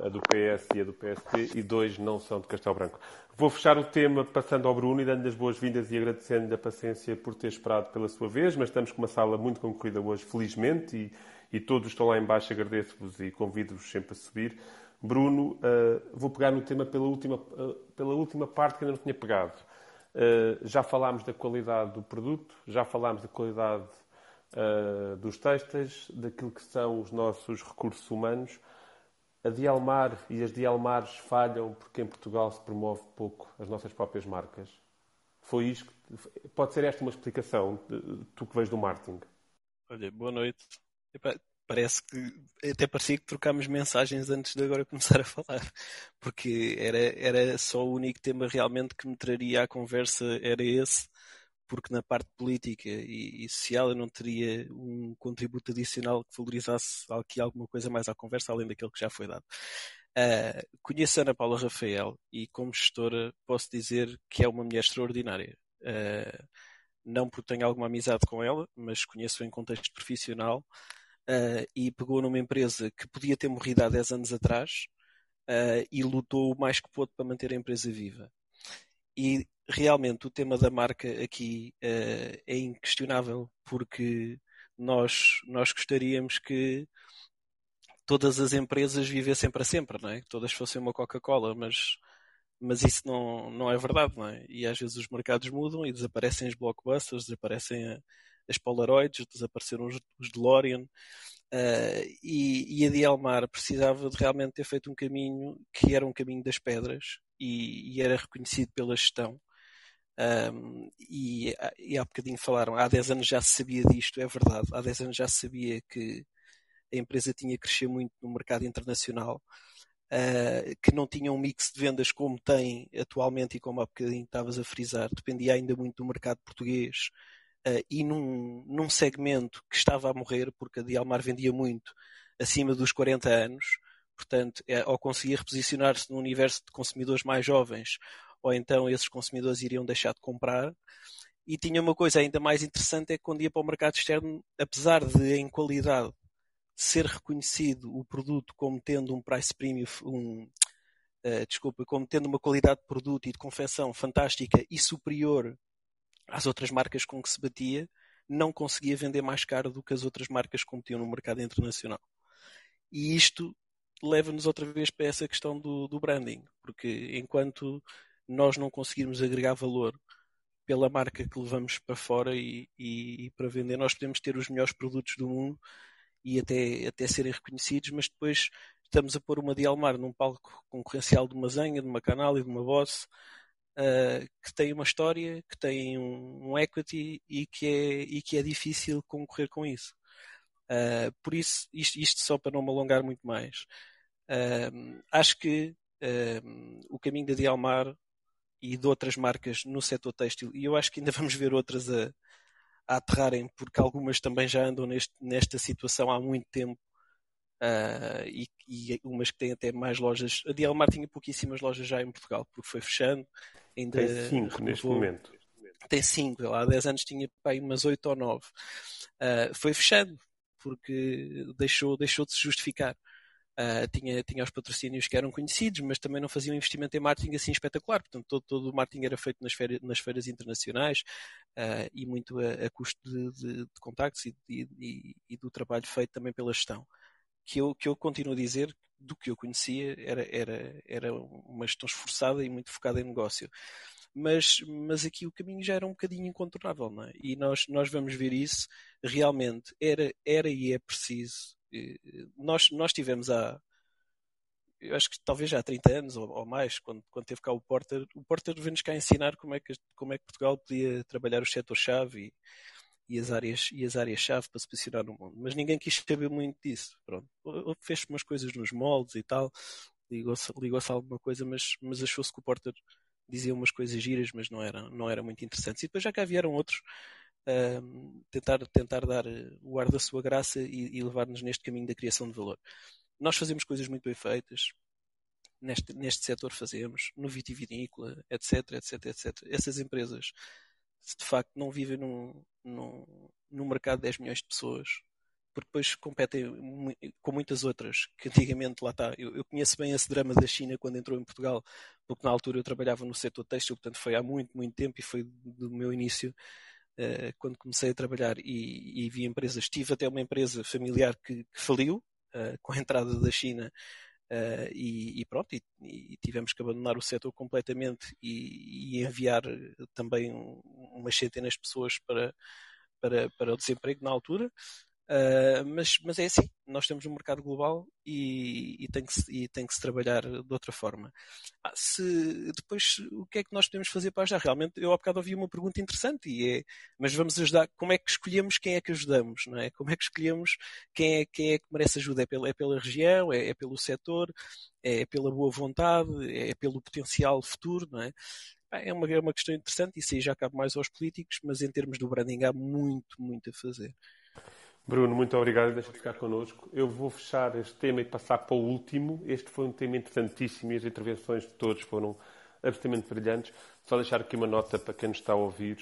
S1: a do PS e a do PSD, e dois não são de Castelo Branco. Vou fechar o tema passando ao Bruno e dando-lhe as boas-vindas e agradecendo-lhe a paciência por ter esperado pela sua vez, mas estamos com uma sala muito concorrida hoje, felizmente, e, e todos estão lá embaixo, agradeço-vos e convido-vos sempre a subir. Bruno, uh, vou pegar no tema pela última, uh, pela última parte que ainda não tinha pegado. Uh, já falámos da qualidade do produto, já falámos da qualidade dos textos, daquilo que são os nossos recursos humanos. A Dialmar e as Dialmares falham porque em Portugal se promove pouco as nossas próprias marcas. Foi isto? Pode ser esta uma explicação, tu que vês do marketing?
S10: Olha, boa noite parece que até parecia que trocámos mensagens antes de agora começar a falar, porque era, era só o único tema realmente que me traria à conversa, era esse, porque na parte política e, e social eu não teria um contributo adicional que valorizasse aqui alguma coisa mais à conversa, além daquele que já foi dado. Uh, conheço a Ana Paula Rafael e como gestora posso dizer que é uma mulher extraordinária. Uh, não porque tenho alguma amizade com ela, mas conheço em contexto profissional uh, e pegou numa empresa que podia ter morrido há 10 anos atrás uh, e lutou o mais que pôde para manter a empresa viva. E realmente o tema da marca aqui uh, é inquestionável, porque nós, nós gostaríamos que todas as empresas vivessem para sempre, não é? Que todas fossem uma Coca-Cola, mas, mas isso não, não é verdade, não é? E às vezes os mercados mudam e desaparecem os blockbusters, desaparecem as Polaroids, desapareceram os, os DeLorean, uh, e, e a Dialmar precisava de realmente ter feito um caminho que era um caminho das pedras e, e era reconhecido pela gestão. Um, e, e há bocadinho falaram, há 10 anos já se sabia disto, é verdade, há 10 anos já se sabia que a empresa tinha que crescer muito no mercado internacional, uh, que não tinha um mix de vendas como tem atualmente e como há bocadinho estavas a frisar, dependia ainda muito do mercado português, uh, e num, num segmento que estava a morrer, porque a Dialmar vendia muito acima dos 40 anos, portanto, é, ou conseguia reposicionar-se no universo de consumidores mais jovens, ou então esses consumidores iriam deixar de comprar. E tinha uma coisa ainda mais interessante, é que quando ia para o mercado externo, apesar de em qualidade ser reconhecido o produto como tendo um price premium, um, uh, desculpa, como tendo uma qualidade de produto e de confecção fantástica e superior às outras marcas com que se batia, não conseguia vender mais caro do que as outras marcas que competiam no mercado internacional. E isto leva-nos outra vez para essa questão do, do, branding, porque enquanto nós não conseguirmos agregar valor pela marca que levamos para fora e, e, e, para vender, nós podemos ter os melhores produtos do mundo e até, até serem reconhecidos, mas depois estamos a pôr uma Dialmar num palco concorrencial de uma Zenha, de uma Canal e de uma Boss, uh, que tem uma história, que tem um, um, equity e que, é, e que é difícil concorrer com isso. Uh, por isso, isto, isto, só para não me alongar muito mais. Uh, acho que o caminho da Dialmar e de outras marcas no setor têxtil, e eu acho que ainda <laughs> vamos ver outras a, a aterrarem, porque algumas também já andam neste, nesta situação há muito tempo Uh, e, e, umas que têm até mais lojas. A Dialmar tinha pouquíssimas lojas já em Portugal, porque foi fechando.
S1: Ainda tem cinco renovou. neste momento.
S10: Tem cinco, há 10 anos tinha pai, umas 8 ou 9. Uh, foi fechando, porque deixou, deixou de se justificar. Uh, tinha, tinha os patrocínios que eram conhecidos, mas também não fazia um investimento em marketing assim espetacular. Portanto, todo, todo o marketing era feito nas feiras, nas feiras internacionais uh, e muito a, a custo de, de, de contactos e, e, e, do trabalho feito também pela gestão que eu, que eu continuo a dizer do que eu conhecia era, era, era uma gestão esforçada e muito focada em negócio. Mas, mas aqui o caminho já era um bocadinho incontornável, não é? E nós, nós vamos ver isso. Realmente era, era e é preciso. Eh, nós, nós tivemos há, eu acho que talvez já há 30 anos ou, ou, mais, quando, quando teve cá o Porter, o Porter veio-nos cá ensinar como é, que, como é que Portugal podia trabalhar os setores-chave e, e as áreas e as áreas-chave para se posicionar no mundo. Mas ninguém quis saber muito disso. Pronto. Fez umas coisas nos moldes e tal, ligou-se ligou a alguma coisa, mas, mas achou-se que o Porter dizia umas coisas giras, mas não era, não era muito interessante. E depois já cá vieram outros uh, tentar, tentar dar eh, o ar da sua graça e, e levar-nos neste caminho da criação de valor. Nós fazemos coisas muito bem feitas, neste, neste setor fazemos, no vitivinícola, etc, etc, etc. Essas empresas se de facto não vivem num, num, num mercado de 10 milhões de pessoas, porque depois competem com muitas outras, que antigamente lá está. Eu, eu, conheço bem esse drama da China quando entrou em Portugal, porque na altura eu trabalhava no setor têxtil, portanto foi há muito, muito tempo e foi do meu início uh, quando comecei a trabalhar e, e vi empresas. Tive até uma empresa familiar que, que faliu uh, com a entrada da China. Uh, e, e, pronto, e, e, tivemos que abandonar o setor completamente e, enviar também umas centenas de pessoas para, para, para o desemprego na altura. Uh, mas, mas é assim, nós temos um mercado global e, e, tem, que se, e tem que se trabalhar de outra forma. Ah, se, depois, o que é que nós podemos fazer para ajudar? Realmente, eu há bocado ouvi uma pergunta interessante, e é, mas vamos ajudar, como é que escolhemos quem é que ajudamos, não é? Como é que escolhemos quem é, quem é que merece ajuda? É pela, é pela região, é, é pelo setor, é pela boa vontade, é pelo potencial futuro, não é? É uma, é uma questão interessante, isso aí já cabe mais aos políticos, mas em termos do branding há muito, muito a fazer.
S1: Bruno, muito obrigado. Deixa de ficar connosco. Eu vou fechar este tema e passar para o último. Este foi um tema interessantíssimo e as intervenções de todos foram absolutamente brilhantes. Só deixar aqui uma nota para quem nos está a ouvir.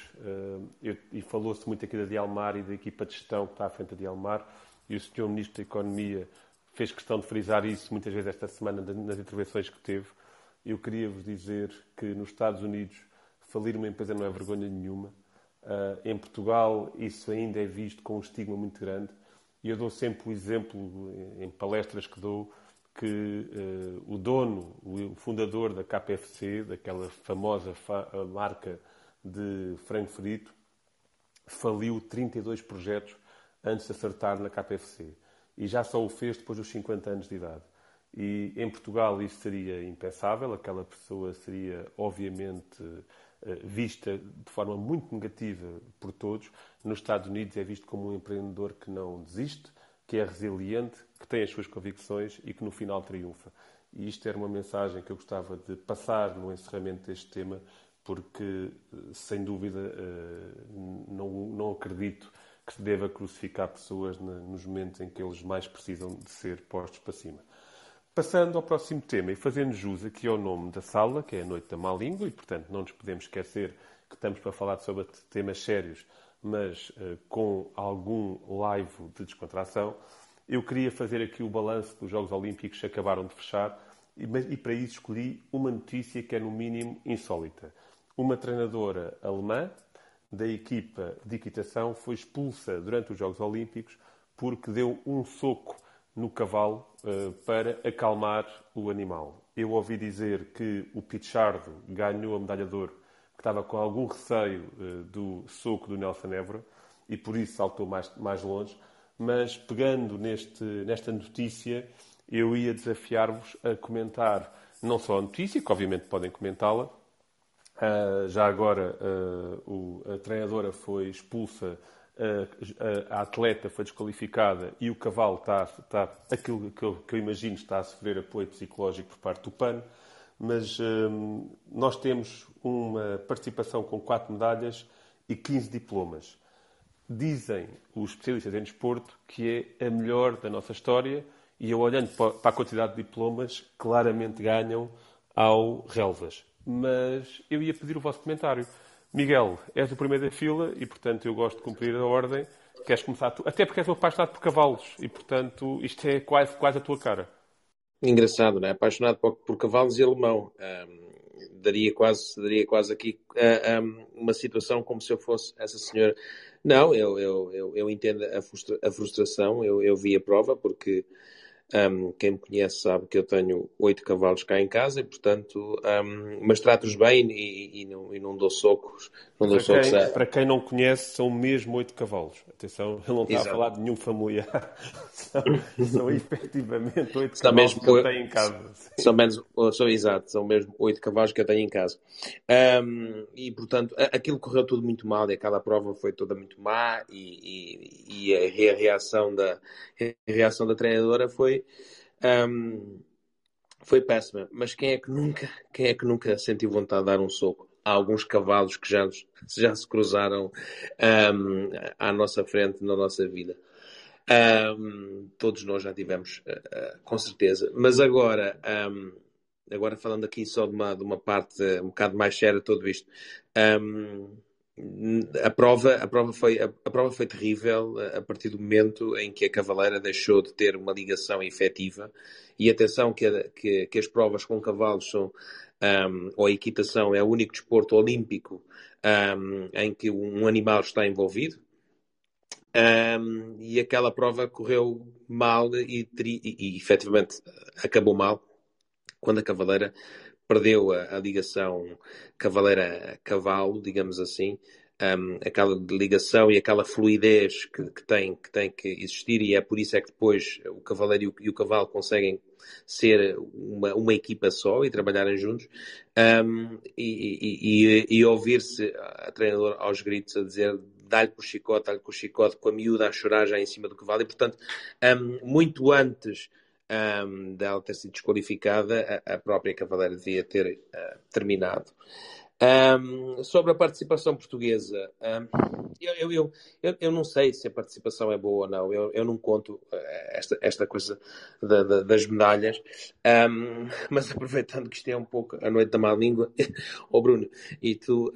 S1: Eu, e falou-se muito aqui da Dialmar e da equipa de gestão que está à frente da Dialmar. E o Sr. Ministro da Economia fez questão de frisar isso muitas vezes esta semana nas intervenções que teve. Eu queria vos dizer que nos Estados Unidos falir uma empresa não é vergonha nenhuma. Uh, em Portugal, isso ainda é visto com um estigma muito grande. E eu dou sempre o exemplo, em palestras que dou, que uh, o dono, o fundador da KPFC, daquela famosa fa marca de frango frito, faliu 32 projetos antes de acertar na KPFC. E já só o fez depois dos 50 anos de idade. E em Portugal isso seria impensável, aquela pessoa seria, obviamente, eh, vista de forma muito negativa por todos. Nos Estados Unidos é visto como um empreendedor que não desiste, que é resiliente, que tem as suas convicções e que no final triunfa. E isto era uma mensagem que eu gostava de passar no encerramento deste tema, porque, eh, sem dúvida, eh, não, não acredito que se deva crucificar pessoas nos momentos em que eles mais precisam de ser postos para cima. Passando ao próximo tema e fazendo jus aqui ao nome da sala, que é a Noite da Má Língua, e portanto não nos podemos esquecer que estamos para falar sobre temas sérios, mas uh, com algum live de descontração, eu queria fazer aqui o balanço dos Jogos Olímpicos que acabaram de fechar e, e para isso escolhi uma notícia que é no mínimo insólita. Uma treinadora alemã da equipa de equitação foi expulsa durante os Jogos Olímpicos porque deu um soco no cavalo uh, para acalmar o animal. Eu ouvi dizer que o Pichardo ganhou a medalha de ouro, que estava com algum receio uh, do soco do Nelson Évora e por isso saltou mais, mais longe. Mas pegando neste, nesta notícia, eu ia desafiar-vos a comentar não só a notícia, que obviamente podem comentá-la, uh, já agora o, a treinadora foi expulsa a, atleta foi desqualificada e o cavalo está, está aquilo que eu, que eu, imagino, está a sofrer apoio psicológico por parte do PAN, mas hum, nós temos uma participação com quatro medalhas e 15 diplomas. Dizem os especialistas em desporto que é a melhor da nossa história e eu olhando para a quantidade de diplomas, claramente ganham ao relvas. Mas eu ia pedir o vosso comentário. Miguel, és o primeiro da fila e, portanto, eu gosto de cumprir a ordem. Queres começar tu? Até porque és um apaixonado por cavalos e, portanto, isto é quase, quase a tua cara.
S2: Engraçado, não é? Apaixonado por, por cavalos e alemão. Um, daria, quase, daria quase aqui uh, um, uma situação como se eu fosse essa senhora. Não, eu, eu, eu, eu entendo a, frustra a frustração, eu, eu vi a prova, porque um, quem me conhece sabe que eu tenho oito cavalos cá em casa e, portanto, um, mas trato-os bem e, e, não, e, não, dou socos. Não
S1: dou para, quem, para quem não conhece, são mesmo oito cavalos. Atenção, ele não está Exato. a falar de nenhum familiar. <laughs> são, são <laughs> efetivamente oito cavalos mesmo, que eu tenho em casa.
S2: São, menos, são, exato, são mesmo oito cavalos que eu tenho em casa. Um, e, portanto, aquilo correu tudo muito mal e aquela prova foi toda muito má e, e a reação da, a reação da treinadora foi um, foi péssima. Mas quem é que nunca, quem é que nunca sentiu vontade de dar um soco? Há alguns cavalos que já, já se cruzaram um, à nossa frente na nossa vida. Um, todos nós já tivemos, uh, uh, com certeza. Mas agora, um, agora falando aqui só de uma, de uma parte um bocado mais séria tudo isto, um, a prova, a prova foi, a, a, prova foi terrível a partir do momento em que a Cavaleira deixou de ter uma ligação efetiva. E atenção que, que, que as provas com cavalos são, um, ou a equitação é o único desporto olímpico um, em que um animal está envolvido. Um, e aquela prova correu mal e, e, e, efetivamente acabou mal quando a Cavaleira perdeu a, a ligação cavaleira-cavalo, digamos assim, um, aquela ligação e aquela fluidez que, que, tem, que tem que existir e é por isso é que depois o cavaleiro e o, e o cavalo conseguem ser uma, uma, equipa só e trabalharem juntos. Um, e, e, e ouvir-se a treinador aos gritos a dizer dá-lhe com o chicote, dá-lhe com o chicote, com a miúda a chorar já em cima do cavalo. E portanto um, muito antes um, dela ter sido desqualificada, a, a própria Cavaleira devia ter uh, terminado. Um, sobre a participação portuguesa, um, eu, eu, eu, eu, não sei se a participação é boa ou não. Eu, eu não conto eh, esta, esta coisa da, da, das medalhas, um, <laughs> mas aproveitando que isto é um pouco a noite da má língua, <laughs> oh Bruno, e tu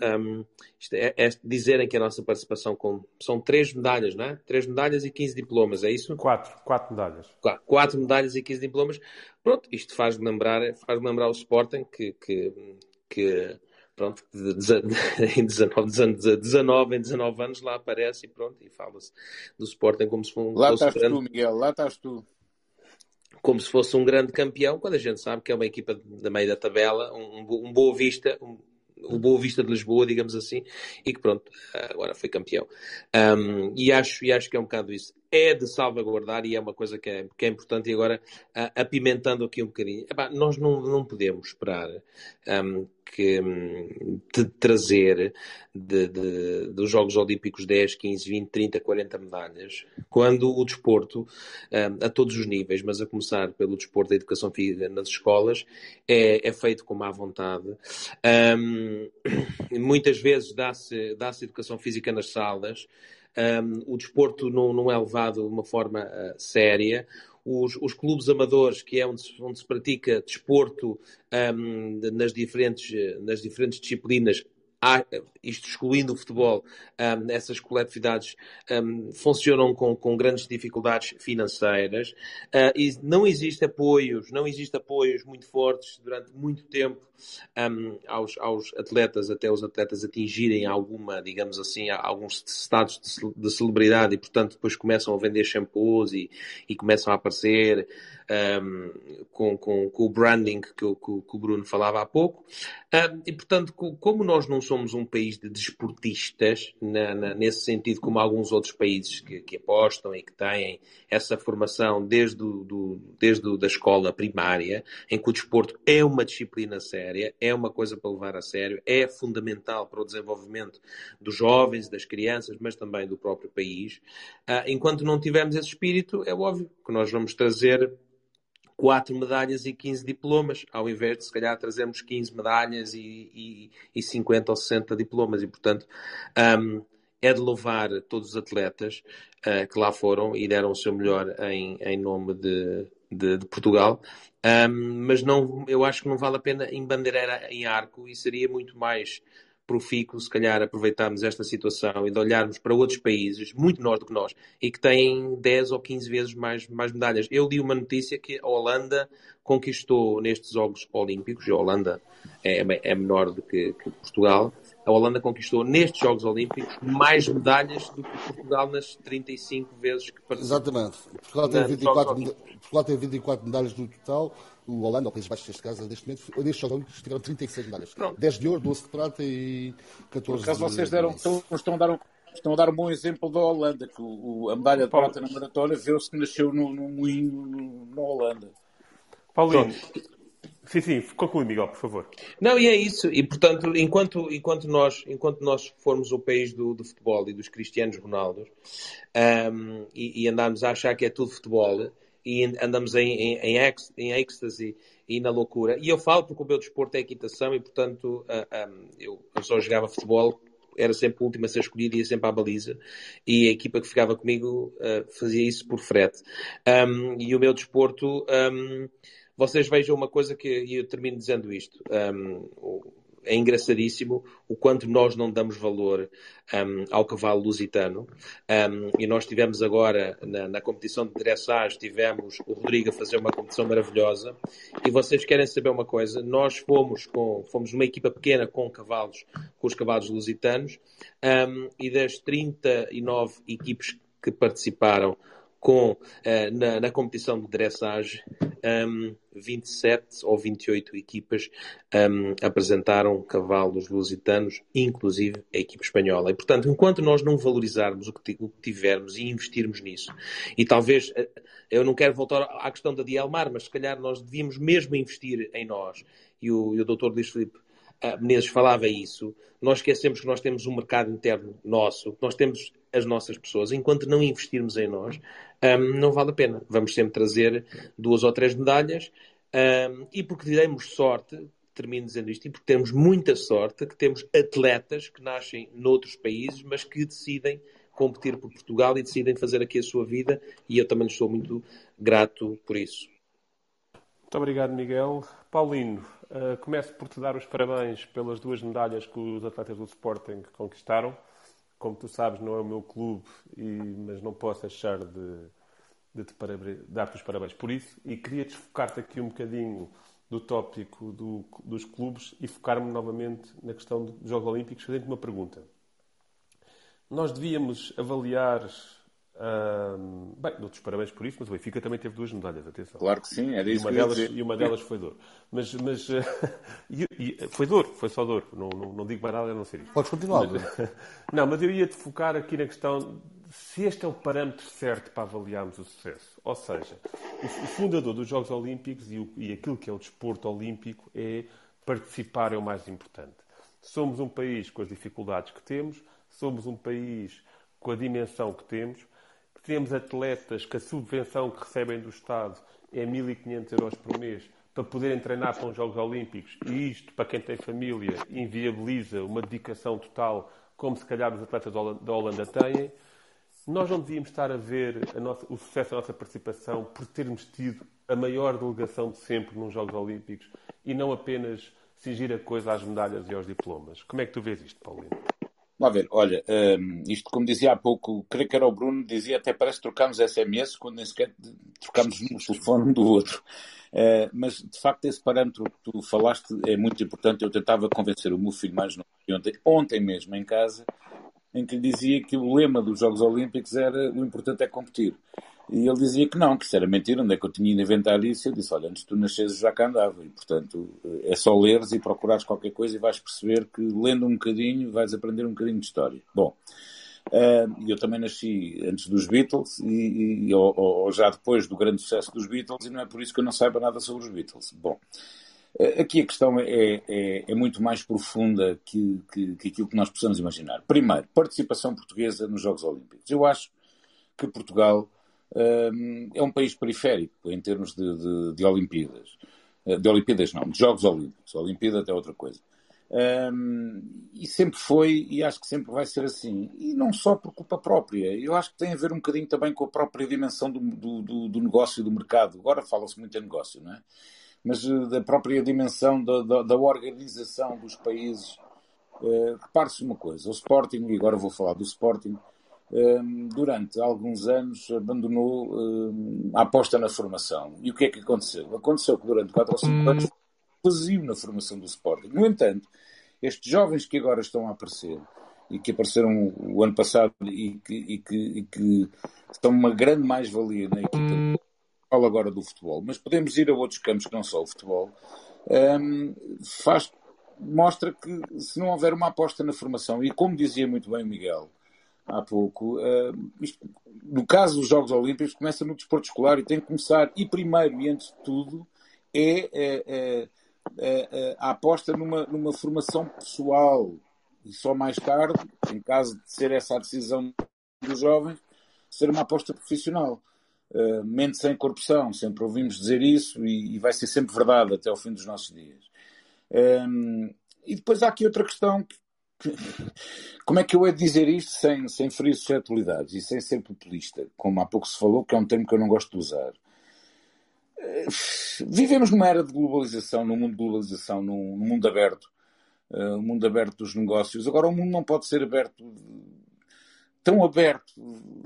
S2: é, é, dizerem que a nossa participação com, são três medalhas, não é? Três medalhas e 15 diplomas, é isso?
S1: Quatro, quatro medalhas.
S2: Quatro, quatro medalhas e 15 diplomas. Pronto, isto faz lembrar, faz lembrar o Sporting que, que, que pronto, <laughs> em 19, 19, em 19 anos lá aparece e pronto, e fala-se do Sporting como se fosse um.
S6: Lá estás grande, tu, Miguel, lá estás tu.
S2: Como se fosse um grande campeão, quando a gente sabe que é uma equipa da meio da tabela, um, um Boa Vista, um, o Boa Vista de Lisboa, digamos assim, e que pronto, agora foi campeão. Um, e, acho, e acho que é um bocado isso. É de salvaguardar e é uma coisa que é, que é importante. E agora, uh, apimentando aqui um bocadinho, epá, nós não, não podemos esperar um, que de trazer de, de, dos Jogos Olímpicos 10, 15, 20, 30, 40 medalhas, quando o desporto, um, a todos os níveis, mas a começar pelo desporto da educação física nas escolas, é, é feito com má vontade. Um, <coughs> muitas vezes dá-se dá educação física nas salas, um, o desporto não, não, é levado de uma forma uh, séria. Os, os clubes amadores, que é onde se, onde se pratica desporto um, nas, diferentes, nas diferentes disciplinas, há, isto excluindo o futebol, um, essas coletividades um, funcionam com, com, grandes dificuldades financeiras uh, e não existe apoios, não existe apoios muito fortes durante muito tempo um, aos, aos, atletas, até os atletas atingirem alguma, digamos assim, alguns estados de, de celebridade e, portanto, depois começam a vender shampoos e, e começam a aparecer um, com, com, com, o branding que, que, o Bruno falava há pouco. Um, e, portanto, como nós não somos um país de desportistas, na, na, nesse sentido, como alguns outros países que, que, apostam e que têm essa formação desde, do, desde da escola primária, em que o desporto é uma disciplina séria, é uma coisa para levar a sério, é fundamental para o desenvolvimento dos jovens, das crianças, mas também do próprio país. Uh, enquanto não tivermos esse espírito, é óbvio que nós vamos trazer quatro medalhas e 15 diplomas, ao invés de se calhar trazermos 15 medalhas e, e, e 50 ou 60 diplomas. E, portanto, um, é de louvar todos os atletas uh, que lá foram e deram o seu melhor em, em nome de, de, de Portugal. Um, mas não, eu acho que não vale a pena em bandeira em arco e seria muito mais profícuo, se calhar, aproveitarmos esta situação e de olharmos para outros países, muito menores do que nós, e que têm 10 ou 15 vezes mais, mais medalhas. Eu li uma notícia que a Holanda conquistou nestes Jogos Olímpicos, a Holanda é, é menor do que, que Portugal, a Holanda conquistou nestes Jogos Olímpicos mais medalhas do que Portugal nas 35 vezes que
S3: participou. Exatamente. Portugal tem, 24, Portugal tem 24 medalhas no total o Holanda, ou Países Baixos, neste caso, neste momento, nestes Jogos Olímpicos tiveram 36 medalhas. Pronto. 10 de ouro, 12 de prata e 14
S6: Por vocês deram, estão, estão, a dar um, estão a dar um bom exemplo da Holanda, que o, a medalha de prata na maratona viu-se que nasceu no, no moinho na Holanda.
S1: Paulinho, Sim, sim, conclui, Miguel, por favor.
S2: Não, e é isso. E, portanto, enquanto, enquanto, nós, enquanto nós formos o país do, do futebol e dos cristianos Ronaldos um, e, e andarmos a achar que é tudo futebol, e andamos em, em, em, em êxtase e na loucura. E eu falo porque o meu desporto é equitação e, portanto, uh, um, eu, eu, só jogava futebol, era sempre o último a ser escolhido, ia sempre à baliza. E a equipa que ficava comigo uh, fazia isso por frete. Um, e o meu desporto, um, vocês vejam uma coisa que, e eu termino dizendo isto. É engraçadíssimo o quanto nós não damos valor um, ao cavalo lusitano. Um, e nós tivemos agora, na, na, competição de dressage, tivemos o Rodrigo a fazer uma competição maravilhosa. E vocês querem saber uma coisa? Nós fomos com, fomos uma equipa pequena com cavalos, com os cavalos lusitanos, um, e das 39 equipes que participaram com, uh, na, na, competição de dressage, um, 27 ou 28 equipas um, apresentaram cavalos lusitanos, inclusive a equipa espanhola. E, portanto, enquanto nós não valorizarmos o que, que tivermos e investirmos nisso, e talvez, eh, eu não quero voltar à questão da Dielmar, mas se calhar nós devíamos mesmo investir em nós. E o, e o Dr. Luís Filipe Menezes falava isso, nós esquecemos que nós temos um mercado interno nosso, nós temos as nossas pessoas. Enquanto não investirmos em nós, um, não vale a pena. Vamos sempre trazer duas ou três medalhas um, e porque demos sorte, termino dizendo isto, e porque temos muita sorte que temos atletas que nascem noutros países, mas que decidem competir por Portugal e decidem fazer aqui a sua vida e eu também lhes sou muito grato por isso.
S1: Muito obrigado, Miguel. Paulino, uh, começo por te dar os parabéns pelas duas medalhas que os atletas do Sporting conquistaram. Como tu sabes, não é o meu clube, e, mas não posso deixar de, de te dar-te os parabéns por isso. E queria desfocar-te aqui um bocadinho do tópico do, dos clubes e focar-me novamente na questão dos Jogos Olímpicos, fazendo uma pergunta. Nós devíamos avaliar bem, dou-te os parabéns por isso, mas o Benfica também teve duas medalhas, atenção.
S6: Claro que sim, era isso
S1: e uma
S6: que
S1: delas,
S6: dizer.
S1: E uma delas foi dor. Mas, mas uh, <laughs> e, e, foi dor, foi só dor. Não, não, não, digo mais nada a não ser isso.
S3: Podes continuar.
S1: Mas, <laughs> não, mas eu ia-te focar aqui na questão se este é o parâmetro certo para avaliarmos o sucesso. Ou seja, o, o fundador dos Jogos Olímpicos e, o, e aquilo que é o desporto olímpico é participar é o mais importante. Somos um país com as dificuldades que temos, somos um país com a dimensão que temos, temos atletas que a subvenção que recebem do Estado é 1.500 euros por mês para poderem treinar para os Jogos Olímpicos e isto, para quem tem família, inviabiliza uma dedicação total, como se calhar os atletas da Holanda têm. Nós não devíamos estar a ver a nossa, o sucesso da nossa participação por termos tido a maior delegação de sempre nos Jogos Olímpicos e não apenas cingir a coisa às medalhas e aos diplomas. Como é que tu vês isto, Paulino?
S6: Vamos ver, olha, um, isto como dizia há pouco, creio que era o Bruno, dizia até parece que trocamos SMS quando nem sequer trocamos o telefone um do outro. Uh, mas de facto esse parâmetro que tu falaste é muito importante. Eu tentava convencer o meu filho mais ontem, ontem mesmo em casa, em que lhe dizia que o lema dos Jogos Olímpicos era o importante é competir. E ele dizia que não, que isso era mentira, onde é que eu tinha de inventar isso? Eu disse, olha, antes tu nasceres já cá andava, e portanto é só leres e procurares qualquer coisa e vais perceber que lendo um bocadinho vais aprender um bocadinho de história. Bom, uh, eu também nasci antes dos Beatles e, e ou, ou, já depois do grande sucesso dos Beatles e não é por isso que eu não saiba nada sobre os Beatles. Bom, uh, aqui a questão é, é, é muito mais profunda que, que, que aquilo que nós possamos imaginar. Primeiro, participação portuguesa nos Jogos Olímpicos. Eu acho que Portugal é um país periférico em termos de, de, de Olimpíadas. Eh, de Olimpíadas não, de Jogos Olímpicos. Olimpíada é outra coisa. Um, e sempre foi, e acho que sempre vai ser assim. E não só por culpa própria. Eu acho que tem a ver um bocadinho também com a própria dimensão do, do, do negócio e do mercado. Agora fala-se muito em negócio, não é? Mas uh, da própria dimensão da, da, da organização dos países. Uh, Repare-se uma coisa: o Sporting, e agora vou falar do Sporting, durante alguns anos abandonou a aposta na formação. E o que é que aconteceu? Aconteceu que durante 4 ou 5 hum. anos vazio na formação do Sporting. No entanto, estes jovens que agora estão a aparecer e que apareceram o ano passado e que, e que, e que estão uma grande mais-valia na equipa, hum. falo agora do futebol, mas podemos ir a outros campos que não só o futebol, um, faz, mostra que se não houver uma aposta na formação, e como dizia muito bem o Miguel, há pouco. Uh, isto, no caso dos Jogos Olímpicos, começa no desporto escolar e tem que começar, e primeiro e antes de tudo, é, é, é, é a aposta numa, numa formação pessoal. E só mais tarde, em caso de ser essa a decisão dos jovens, ser uma aposta profissional. Uh, mente sem corrupção, sempre ouvimos dizer isso e, e, vai ser sempre verdade até ao fim dos nossos dias. Um, e depois há aqui outra questão que, como é que eu hei de dizer isto sem, sem ferir suscetibilidades e sem ser populista, como há pouco se falou, que é um termo que eu não gosto de usar? Eh, vivemos numa era de globalização, num mundo de globalização, num, num mundo aberto. uh, o mundo aberto dos negócios. Agora, o mundo não pode ser aberto tão aberto.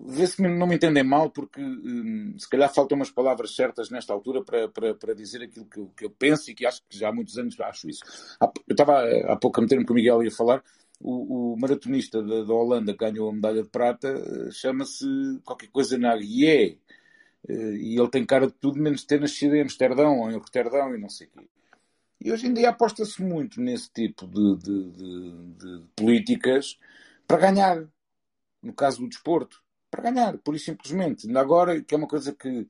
S6: Vê se não me entendem mal, porque hum, se calhar faltam umas palavras certas nesta altura para, para, para dizer aquilo que eu, que eu, penso e que acho que já há muitos anos acho isso. Eu estava há pouco a meter-me com o Miguel e a falar. O, o maratonista da, da, Holanda que ganhou a medalha de prata eh, chama-se qualquer coisa na Guié. Eh, e ele tem cara de tudo menos ter nascido em Amsterdão ou em Roterdão e não sei o quê. E hoje em dia aposta-se muito nesse tipo de, de, de, de políticas para ganhar no caso do desporto, para ganhar, por e simplesmente. Agora, que é uma coisa que.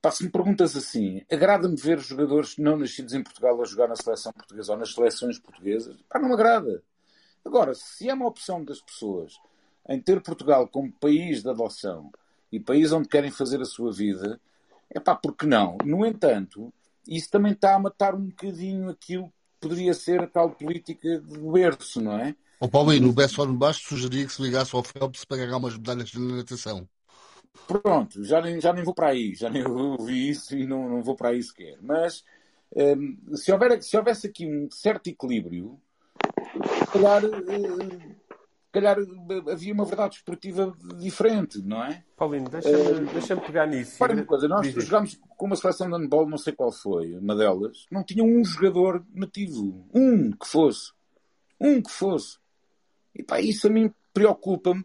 S6: Pá, se me perguntas assim, agrada-me ver jogadores não nascidos em Portugal a jogar na seleção portuguesa ou nas seleções portuguesas? Pá, não me agrada. Agora, se é uma opção das pessoas em ter Portugal como país de adoção e país onde querem fazer a sua vida, é pá, por que não? No entanto, isso também está a matar um bocadinho aquilo que poderia ser a tal política de berço, não é?
S3: O Paulino, o Besson Baixo sugeria que se ligasse ao Phelps para ganhar umas medalhas de natação.
S6: Pronto, já nem, já nem vou para aí, já nem <laughs> ouvi isso e não, não vou para aí sequer. Mas um, se, houver, se houvesse aqui um certo equilíbrio, se calhar, uh, calhar havia uma verdade esportiva diferente, não é?
S1: Paulino, deixa-me uh, deixa pegar nisso.
S6: Para uma coisa, nós jogámos com uma seleção de handball, não sei qual foi, uma delas, não tinha um jogador nativo. Um que fosse. Um que fosse. E pá, isso a mim preocupa-me.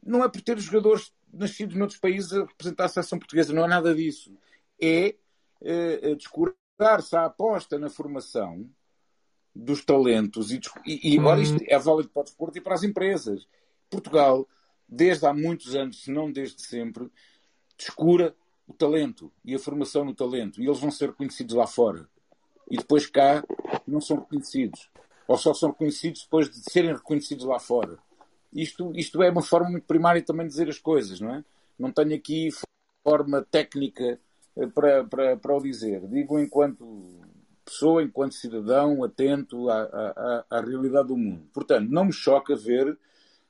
S6: Não é por ter jogadores nascidos noutros países a representar a seleção portuguesa, não é nada disso. É uh, descurar-se a aposta na formação dos talentos e, e, e agora isto é válido para o desporto e para as empresas. Portugal, desde há muitos anos, se não desde sempre, descura o talento e a formação no talento e eles vão ser reconhecidos lá fora. E depois cá não são reconhecidos ou só são reconhecidos depois de serem reconhecidos lá fora. Isto, isto é uma forma muito primária também de dizer as coisas, não é? Não tenho aqui forma técnica eh, para, para, para o dizer. Digo enquanto pessoa, enquanto cidadão, atento à, à, à realidade do mundo. Portanto, não me choca ver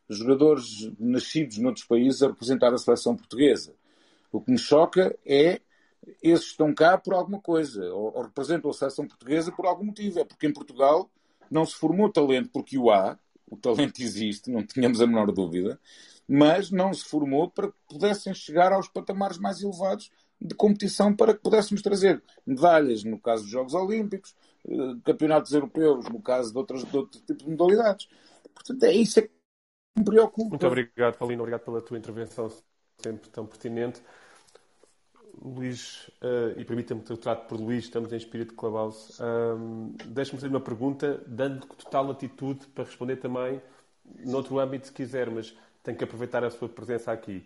S6: jogadores nascidos noutros países a representar a seleção portuguesa. O que me choca é esses estão cá por alguma coisa, ou, ou representam a seleção portuguesa por algum motivo. É porque em Portugal não se formou talento porque o há, o talento existe, não tínhamos a menor dúvida, mas não se formou para que pudessem chegar aos patamares mais elevados de competição para que pudéssemos trazer medalhas, no caso dos Jogos Olímpicos, eh, campeonatos europeus, no caso de, outras, de outro tipo de modalidades. Portanto, é isso que me preocupa.
S1: Muito obrigado, Paulino. Obrigado pela tua intervenção sempre tão pertinente. Luís, uh, e permita-me que eu trate por Luís, estamos em espírito de Clubhouse. Um, Deixe-me fazer uma pergunta, dando total atitude para responder também noutro âmbito, se quiser, mas tenho que aproveitar a sua presença aqui.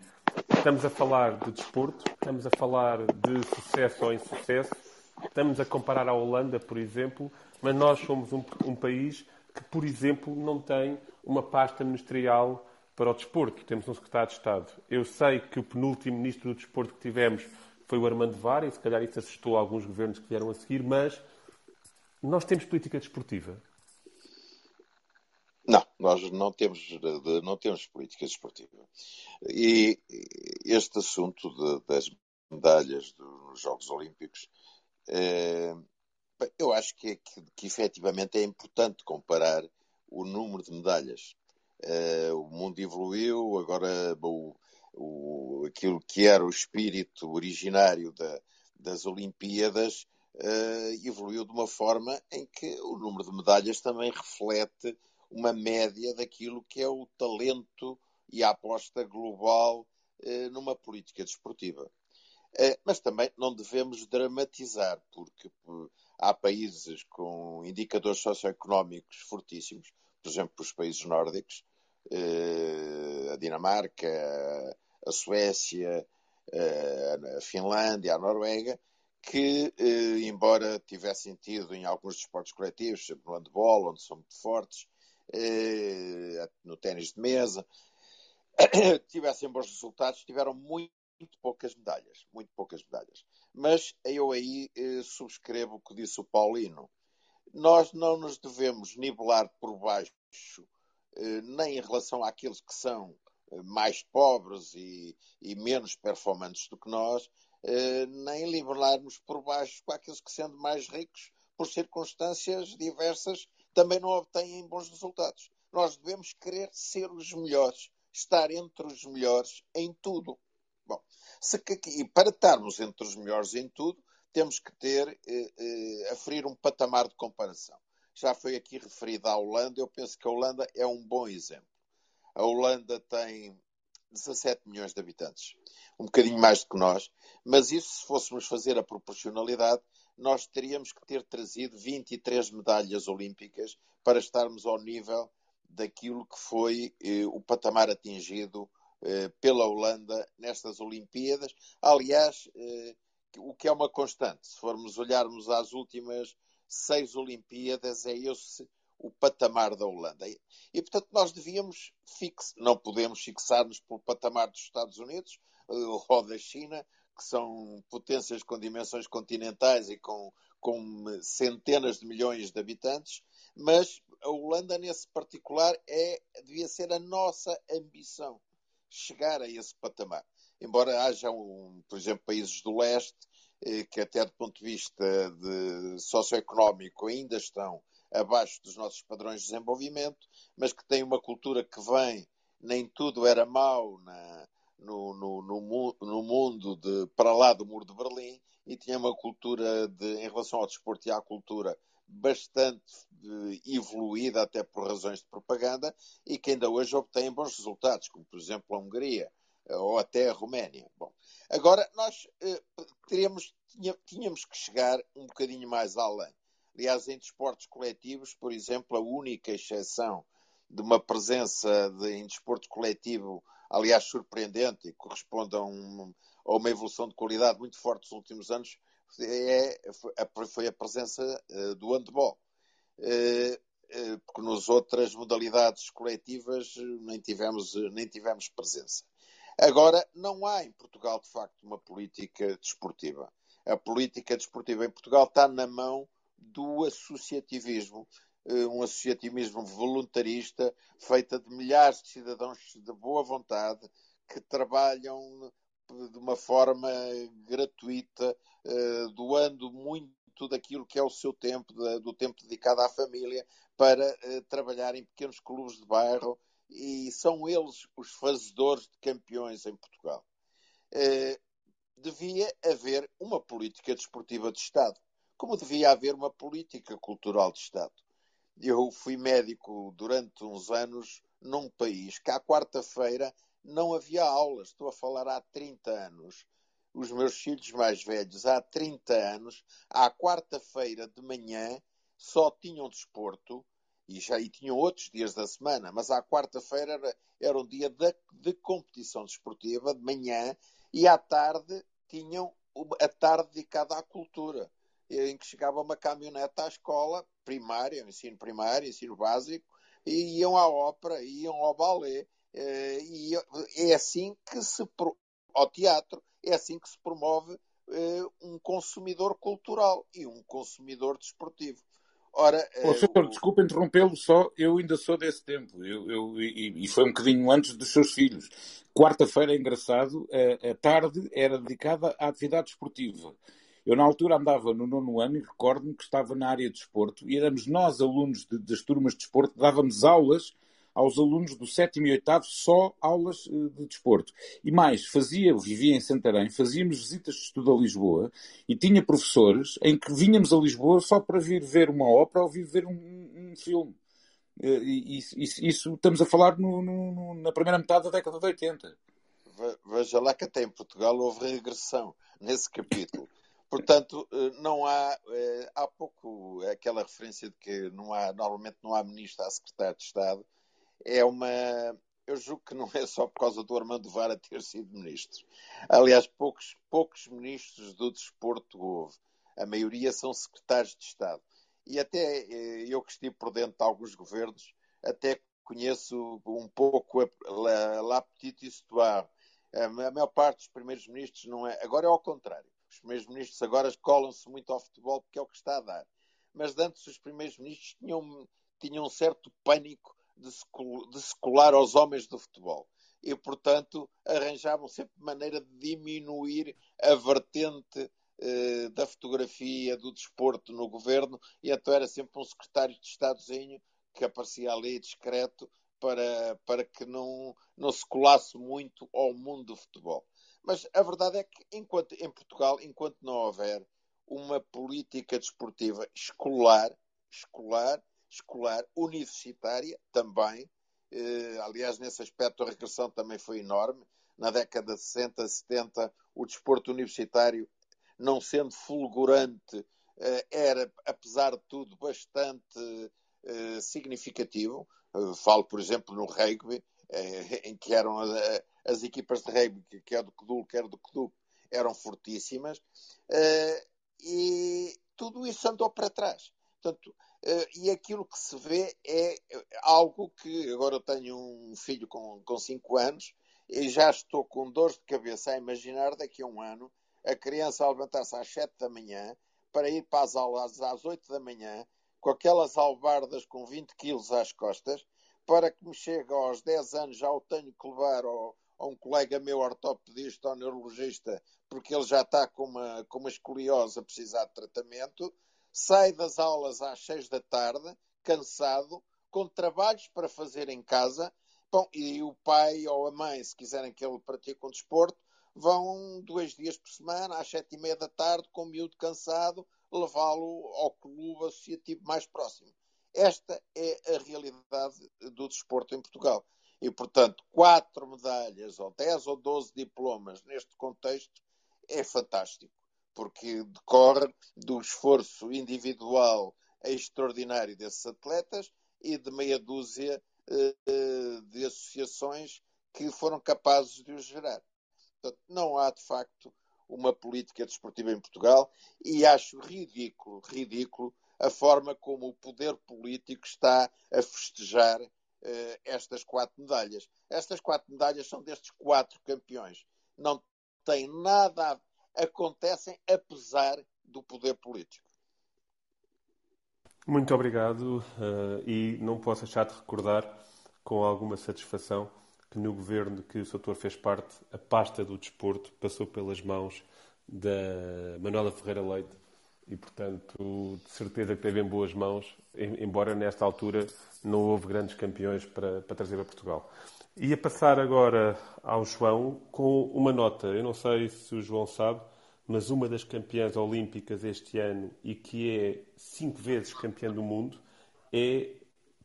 S1: Estamos a falar de desporto, estamos a falar de sucesso ou insucesso, estamos a comparar a Holanda, por exemplo, mas nós somos um, um país que, por exemplo, não tem uma pasta ministerial para o desporto. Temos um secretário de Estado. Eu sei que o penúltimo ministro do desporto que tivemos foi o Armando Vara, e se calhar isso assustou alguns governos que vieram a seguir, mas nós temos política desportiva.
S7: Não, nós não temos, não temos política desportiva. E este assunto de, das medalhas dos Jogos Olímpicos, é, eu acho que, que, que efetivamente é importante comparar o número de medalhas. É, o mundo evoluiu, agora o, o, aquilo que era o espírito originário da, das Olimpíadas uh, evoluiu de uma forma em que o número de medalhas também reflete uma média daquilo que é o talento e a aposta global uh, numa política desportiva. Uh, mas também não devemos dramatizar, porque há países com indicadores socioeconómicos fortíssimos, por exemplo, os países nórdicos, a Dinamarca, a Suécia, a Finlândia, a Noruega, que, eh, embora tivessem tido em alguns desportos coletivos, no handball, onde são muito fortes, eh, no ténis de mesa, <coughs> tivessem bons resultados, tiveram muito, muito, poucas medalhas, muito poucas medalhas. Mas eu aí eh, subscrevo o que disse o Paulino. Nós não nos devemos nivelar por baixo, nem em relação àqueles que são mais pobres e, e menos performantes do que nós, eh, nem liberarmos por baixo com aqueles que, sendo mais ricos, por circunstâncias diversas, também não obtêm bons resultados. Nós devemos querer ser os melhores, estar entre os melhores em tudo. Bom, se, e para estarmos entre os melhores em tudo, temos que ter, eh, eh, aferir um patamar de comparação. Já foi aqui referida a Holanda, eu penso que a Holanda é um bom exemplo. A Holanda tem 17 milhões de habitantes, um bocadinho mais do que nós, mas isso, se fôssemos fazer a proporcionalidade, nós teríamos que ter trazido 23 medalhas olímpicas para estarmos ao nível daquilo que foi eh, o patamar atingido eh, pela Holanda nestas Olimpíadas. Aliás, eh, o que é uma constante, se formos olharmos às últimas seis Olimpíadas, é esse o patamar da Holanda. E, portanto, nós devíamos, fix... não podemos fixar-nos pelo patamar dos Estados Unidos eh, ou da China, que são potências com dimensões continentais e com, com centenas de milhões de habitantes, mas a Holanda, nesse particular, é, devia ser a nossa ambição chegar a esse patamar. Embora haja, um, por exemplo, países do leste eh, que, até do ponto de vista de socioeconómico, ainda estão abaixo dos nossos padrões de desenvolvimento, mas que têm uma cultura que vem, nem tudo era mau na, no, no, no, no, mundo de, para lá do Muro de Berlim e tinha uma cultura de, em relação ao desporto e à cultura bastante de, evoluída até por razões de propaganda e que ainda hoje obtém bons resultados, como por exemplo a Hungria eh, ou até a Roménia. Bom, agora nós eh, teríamos, tínhamos que chegar um bocadinho mais além. Aliás, em desportos coletivos, por exemplo, a única exceção de uma presença de, em desporto coletivo, aliás, surpreendente e corresponde a, um, a uma evolução de qualidade muito forte nos últimos anos, é, foi a presença uh, do handball. Uh, uh, porque nas outras modalidades coletivas nem tivemos, nem tivemos presença. Agora, não há em Portugal, de facto, uma política desportiva. A política desportiva em Portugal está na mão do associativismo, um associativismo voluntarista, feita de milhares de cidadãos de boa vontade que trabalham de uma forma gratuita, eh, doando muito daquilo que é o seu tempo, do tempo dedicado à família, para eh, trabalhar em pequenos clubes de bairro e são eles os fazedores de campeões em Portugal. Eh, devia haver uma política desportiva de Estado, como devia haver uma política cultural de Estado. Eu fui médico durante uns anos num país que à quarta-feira não havia aulas. Estou a falar há 30 anos. Os meus filhos mais velhos, há 30 anos, à quarta-feira de manhã, só tinham desporto e já e tinham outros dias da semana, mas à quarta-feira era, era um dia de, de competição desportiva, de manhã, e à tarde tinham a tarde dedicada à cultura, em que chegava uma caminhonete à escola primária, ensino primário, ensino básico, e iam à ópera, iam ao balé, eh, e é assim que se ao teatro, é assim que se promove eh, um consumidor cultural e um consumidor desportivo. Ora,
S6: oh, senhor, o... desculpe interrompê-lo só, eu ainda sou desse tempo, eu, eu, e, e, foi um bocadinho antes dos seus filhos. Quarta-feira, engraçado, a, a, tarde era dedicada à atividade desportiva. Eu, na altura, andava no nono ano e recordo-me que estava na área de desporto e éramos nós, alunos de, das turmas de desporto, dávamos aulas aos alunos do sétimo e oitavo só aulas eh, de desporto. E mais, fazia, vivia em Santarém, fazíamos visitas de estudo a Lisboa e tinha professores em que vinhamos a Lisboa só para vir ver uma ópera ou vir ver um, um filme. Eh, isso, isso, isso, estamos a falar no, no, na primeira metade da década de 80.
S7: Veja lá que até em Portugal houve regressão nesse capítulo. Portanto, eh, não há, há pouco aquela referência de que não há, normalmente não há ministro, há secretário de Estado é uma. Eu julgo que não é só por causa do Armando Vara ter sido ministro. Aliás, poucos, poucos ministros do desporto houve. A maioria são secretários de Estado. E até eh, eu que estive por dentro de alguns governos, até conheço um pouco a, la petite histoire. A maior parte dos primeiros ministros não é. Agora é ao contrário. Os primeiros ministros agora colam-se muito ao futebol porque é o que está a dar. Mas antes os primeiros ministros tinham, tinham um certo pânico de se, de se colar aos homens do futebol. E, portanto, arranjavam sempre maneira de diminuir a vertente eh, da fotografia do desporto no governo e então era sempre um secretário de Estadozinho que aparecia ali discreto para, para que não, não se colasse muito ao mundo do futebol. Mas a verdade é que enquanto, em Portugal, enquanto não houver uma política desportiva escolar, escolar, escolar, universitária também, eh, aliás, nesse aspecto a regressão também foi enorme. Na década de 60, 70, o desporto universitário não sendo fulgurante, eh, era, apesar de tudo, bastante eh, significativo. Eh, falo, por exemplo, no rugby, <laughs> em que eram as equipas de rugby, quer do CDUL, quer do CDUP, eram fortíssimas. E tudo isso andou para trás. Portanto, e aquilo que se vê é algo que agora eu tenho um filho com 5 anos e já estou com dores de cabeça a imaginar daqui a um ano a criança levantar-se às 7 da manhã para ir para as aulas às 8 da manhã, com aquelas albardas com 20 quilos às costas, para que me chegue aos 10 anos já o tenho que levar ao, a um colega meu ortopedista ou neurologista, porque ele já está com uma, com uma escoliose a precisar de tratamento, sai das aulas às 6 da tarde, cansado, com trabalhos para fazer em casa, Bom, e o pai ou a mãe, se quiserem que ele pratique um desporto, vão dois dias por semana, às sete e meia da tarde, com o miúdo cansado, levá-lo ao clube associativo mais próximo. Esta é a realidade do desporto em Portugal. E, portanto, quatro medalhas, ou dez ou doze diplomas neste contexto é fantástico, porque decorre do esforço individual extraordinário desses atletas e de meia dúzia eh, de associações que foram capazes de os gerar. Portanto, não há, de facto, uma política desportiva em Portugal e acho ridículo, ridículo a forma como o poder político está a festejar uh, estas quatro medalhas. Estas quatro medalhas são destes quatro campeões. Não têm nada a... acontecem apesar do poder político.
S1: Muito obrigado uh, e não posso deixar de recordar com alguma satisfação que no governo que o Soutor fez parte, a pasta do desporto passou pelas mãos da Manuela Ferreira Leite e, portanto, de certeza que teve em boas mãos, embora nesta altura não houve grandes campeões para, para trazer a Portugal. Ia passar agora ao João com uma nota. Eu não sei se o João sabe, mas uma das campeãs olímpicas este ano e que é cinco vezes campeã do mundo é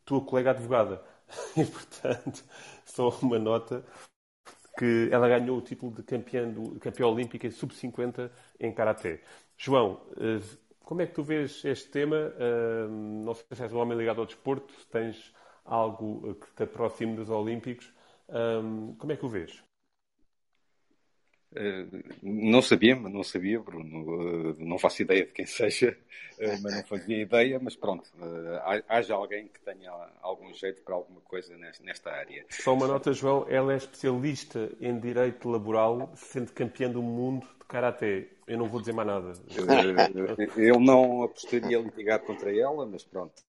S1: tua colega advogada. <laughs> E, portanto, só uma nota que ela ganhou o título de campeã, do, campeã olímpica sub-50 em Karaté. João, eh, como é que tu vês este tema? Eh, não sei se és um homem ligado ao desporto, se tens algo que te aproxime dos Olímpicos. Eh, como é que o vês?
S8: Não sabia, mas não sabia, Bruno. Não faço ideia de quem <laughs> seja, mas não fazia ideia. Mas pronto, haja alguém que tenha algum jeito para alguma coisa nesta área.
S1: Só uma nota, João. Ela é especialista em direito laboral, sendo campeã do mundo de karaté. Eu não vou dizer mais nada.
S8: Eu não apostaria a litigar contra ela, mas pronto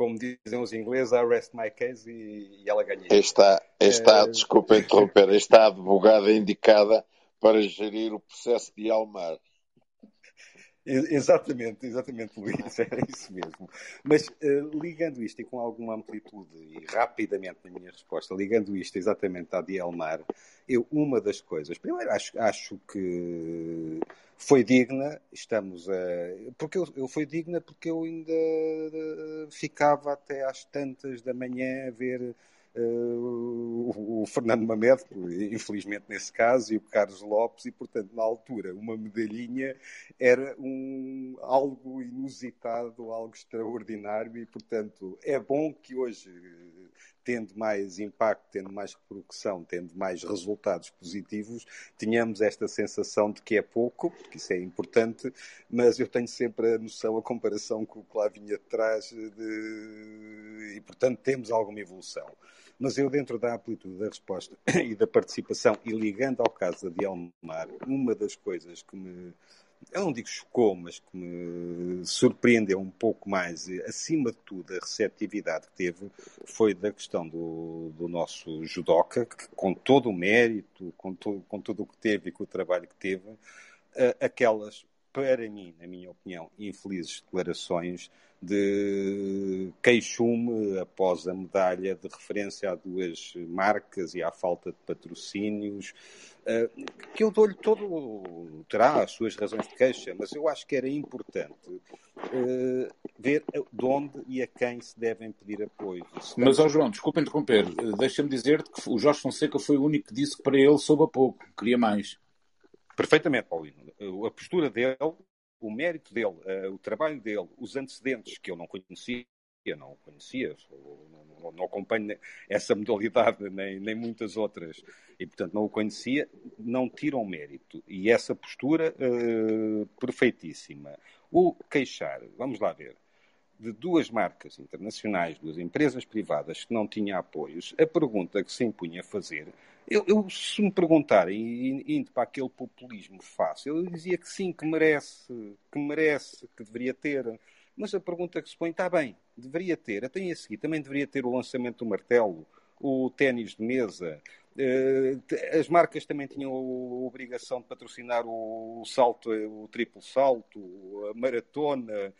S8: como dizem os ingleses, I rest my case e, e ela ganha.
S7: Está, está é... desculpa interromper, está a advogada indicada para gerir o processo de Almar.
S8: Exatamente, exatamente, Luís, <laughs> era isso mesmo. Mas uh, ligando isto e com alguma amplitude e rapidamente na minha resposta, ligando isto exatamente à de Elmar, eu, uma das coisas, primeiro acho, acho que foi digna, estamos a. Porque eu, eu foi digna porque eu ainda eh, ficava até às tantas da manhã a ver o, o, Fernando Mamed, infelizmente nesse caso, e o Carlos Lopes, e portanto, na altura, uma medalhinha era um, algo inusitado, algo extraordinário, e portanto, é bom que hoje, tendo mais impacto, tendo mais repercussão, tendo mais resultados positivos, tenhamos esta sensação de que é pouco, porque isso é importante, mas eu tenho sempre a noção, a comparação com o que lá vinha atrás, de... e portanto, temos alguma evolução. Mas eu, dentro da amplitude da resposta <coughs> e da participação, e ligando ao caso de Elmar, uma das coisas que me, eu não digo chocou, mas que me surpreendeu um pouco mais, acima de tudo, a receptividade que teve, foi da questão do, do nosso judoca, que com todo o mérito, com, to, com tudo o que teve e com o trabalho que teve, aquelas, para mim, na minha opinião, infelizes declarações de queixume após a medalha de referência a duas marcas e à falta de patrocínios, eh, que eu dou-lhe todo, terá as suas razões de queixa, mas eu acho que era importante eh, ver de onde e a quem se devem pedir apoio.
S6: Mas, ó João, desculpa interromper, eh, deixa-me dizer-te que o Jorge Fonseca foi o único que disse que para ele soube a pouco, queria mais.
S8: Perfeitamente, Paulino. A postura dele o mérito dele, uh, o trabalho dele, os antecedentes que eu não conhecia, não conhecia, não, não, acompanho essa modalidade nem, nem muitas outras, e portanto não o conhecia, não tiram mérito. E essa postura uh, perfeitíssima. O queixar, vamos lá ver, de duas marcas internacionais, duas empresas privadas que não tinham apoios, a pergunta que se impunha a fazer eu, eu, se me perguntarem, indo para aquele populismo fácil, eu dizia que sim, que merece, que merece, que deveria ter. Mas a pergunta que se põe, está bem, deveria ter. Até a seguir, também deveria ter o lançamento do martelo, o ténis de mesa. Eh, as marcas também tinham a obrigação de patrocinar o salto, o triplo salto, a maratona,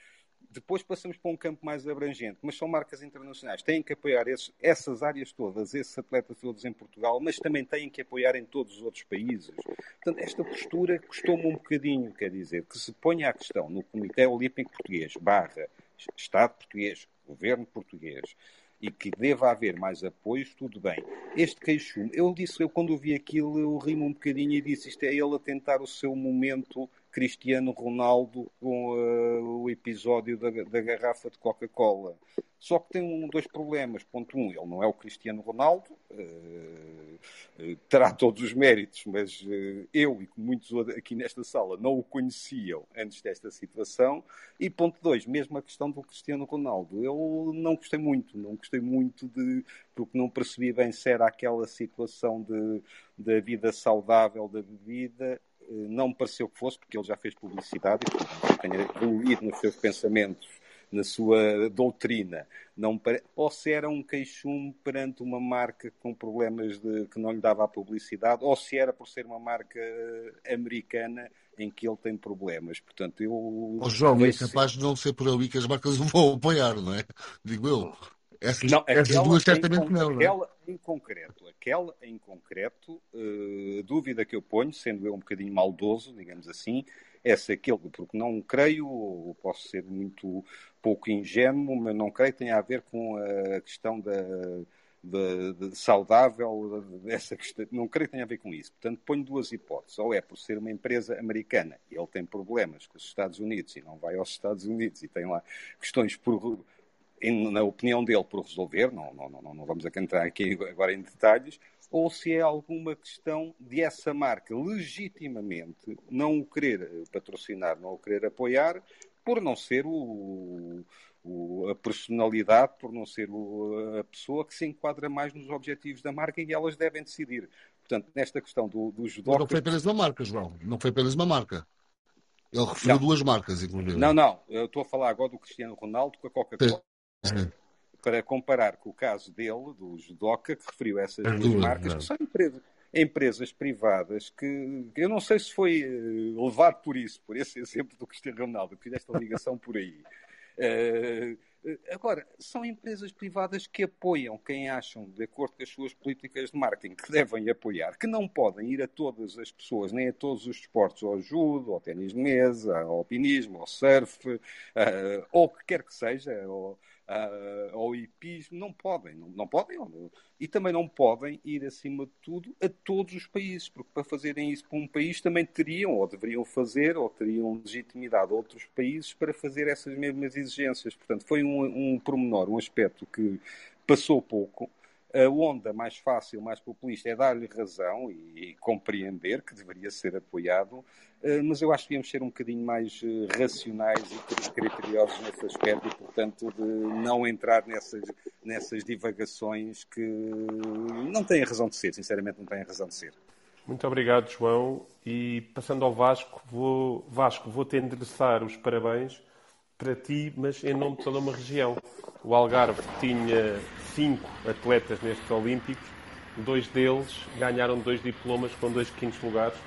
S8: depois passamos para um campo mais abrangente, mas são marcas internacionais. Têm que apoiar esses, essas áreas todas, esses atletas todos em Portugal, mas também têm que apoiar em todos os outros países. Portanto, esta postura custou-me um bocadinho, quer dizer, que se ponha a questão no Comitê Olímpico Português, barra Estado português, Governo português, e que deva haver mais apoios, tudo bem. Este queixume, eu disse, eu quando vi aquilo, eu rimo um bocadinho e disse, isto é ele a tentar o seu momento Cristiano Ronaldo com uh, o episódio da, da garrafa de Coca-Cola. Só que tem um, dois problemas. Ponto um, ele não é o Cristiano Ronaldo, uh, uh, terá todos os méritos, mas eu e muitos aqui nesta sala não o conheciam antes desta situação. E ponto dois, mesmo a questão do Cristiano Ronaldo, eu não gostei muito, não gostei muito de, porque não percebi bem se era aquela situação de, da vida saudável da bebida não me pareceu que fosse, porque ele já fez publicidade e tenha evoluído nos seus pensamentos, na sua doutrina. Não pare... Ou se era um queixume perante uma marca com problemas de... que não lhe dava a publicidade, ou se era por ser uma marca eh, americana em que ele tem problemas. Portanto, eu.
S3: Oh, João, é capaz de não ser por ali que as marcas o vão apoiar, não é? Digo eu.
S8: Essa, não, essas duas certamente não. não é? Aquela em concreto, aquela em concreto, uh, dúvida que eu ponho, sendo eu um bocadinho maldoso, digamos assim, é se aquele, porque não creio, posso ser muito pouco ingênuo, mas não creio que tenha a ver com a questão da, de, de saudável dessa questão. Não creio que tenha a ver com isso. Portanto, ponho duas hipóteses. Ou é por ser uma empresa americana e ele tem problemas com os Estados Unidos e não vai aos Estados Unidos e tem lá questões por na opinião dele, por resolver, não, não, não, não vamos entrar aqui agora em detalhes, ou se é alguma questão de essa marca legitimamente não o querer patrocinar, não o querer apoiar, por não ser o, o, a personalidade, por não ser o, a pessoa que se enquadra mais nos objetivos da marca e elas devem decidir. Portanto, nesta questão do, do.
S3: Não foi apenas uma marca, João. Não foi apenas uma marca. Ele referiu não. duas marcas, inclusive.
S8: Não, não. Eu estou a falar agora do Cristiano Ronaldo com a Coca-Cola. Para comparar com o caso dele, do judoca, que referiu essas duas, duas marcas, que são empresas, empresas privadas que eu não sei se foi uh, levado por isso, por esse <laughs> exemplo do Cristiano Ronaldo, que fiz esta ligação por aí. Uh, Agora, são empresas privadas que apoiam quem acham, de acordo com as suas políticas de marketing, que devem apoiar, que não podem ir a todas as pessoas, nem a todos os esportes, ao judo, ao ténis de mesa, ao alpinismo, ao surf, uh, ou o que quer que seja, ou, uh, ao hipismo, não podem, não, não podem, e também não podem ir acima de tudo a todos os países, porque para fazerem isso para um país também teriam, ou deveriam fazer, ou teriam legitimidade a outros países para fazer essas mesmas exigências. Portanto, foi um, um pormenor, um aspecto que passou pouco, A onda mais fácil, mais populista, é dar-lhe razão e, e, compreender que deveria ser apoiado, eh, mas eu acho que devíamos ser um bocadinho mais eh, racionais e criteriosos nesse aspecto e, portanto, de não entrar nessas, nessas divagações que não têm razão de ser, sinceramente não têm razão de ser.
S1: Muito obrigado, João. E passando ao Vasco, vou, Vasco, vou-te endereçar os parabéns para ti, mas em nome de toda uma região. O Algarve tinha cinco atletas nestes Olímpicos, dois deles ganharam dois diplomas com dois quintos lugares,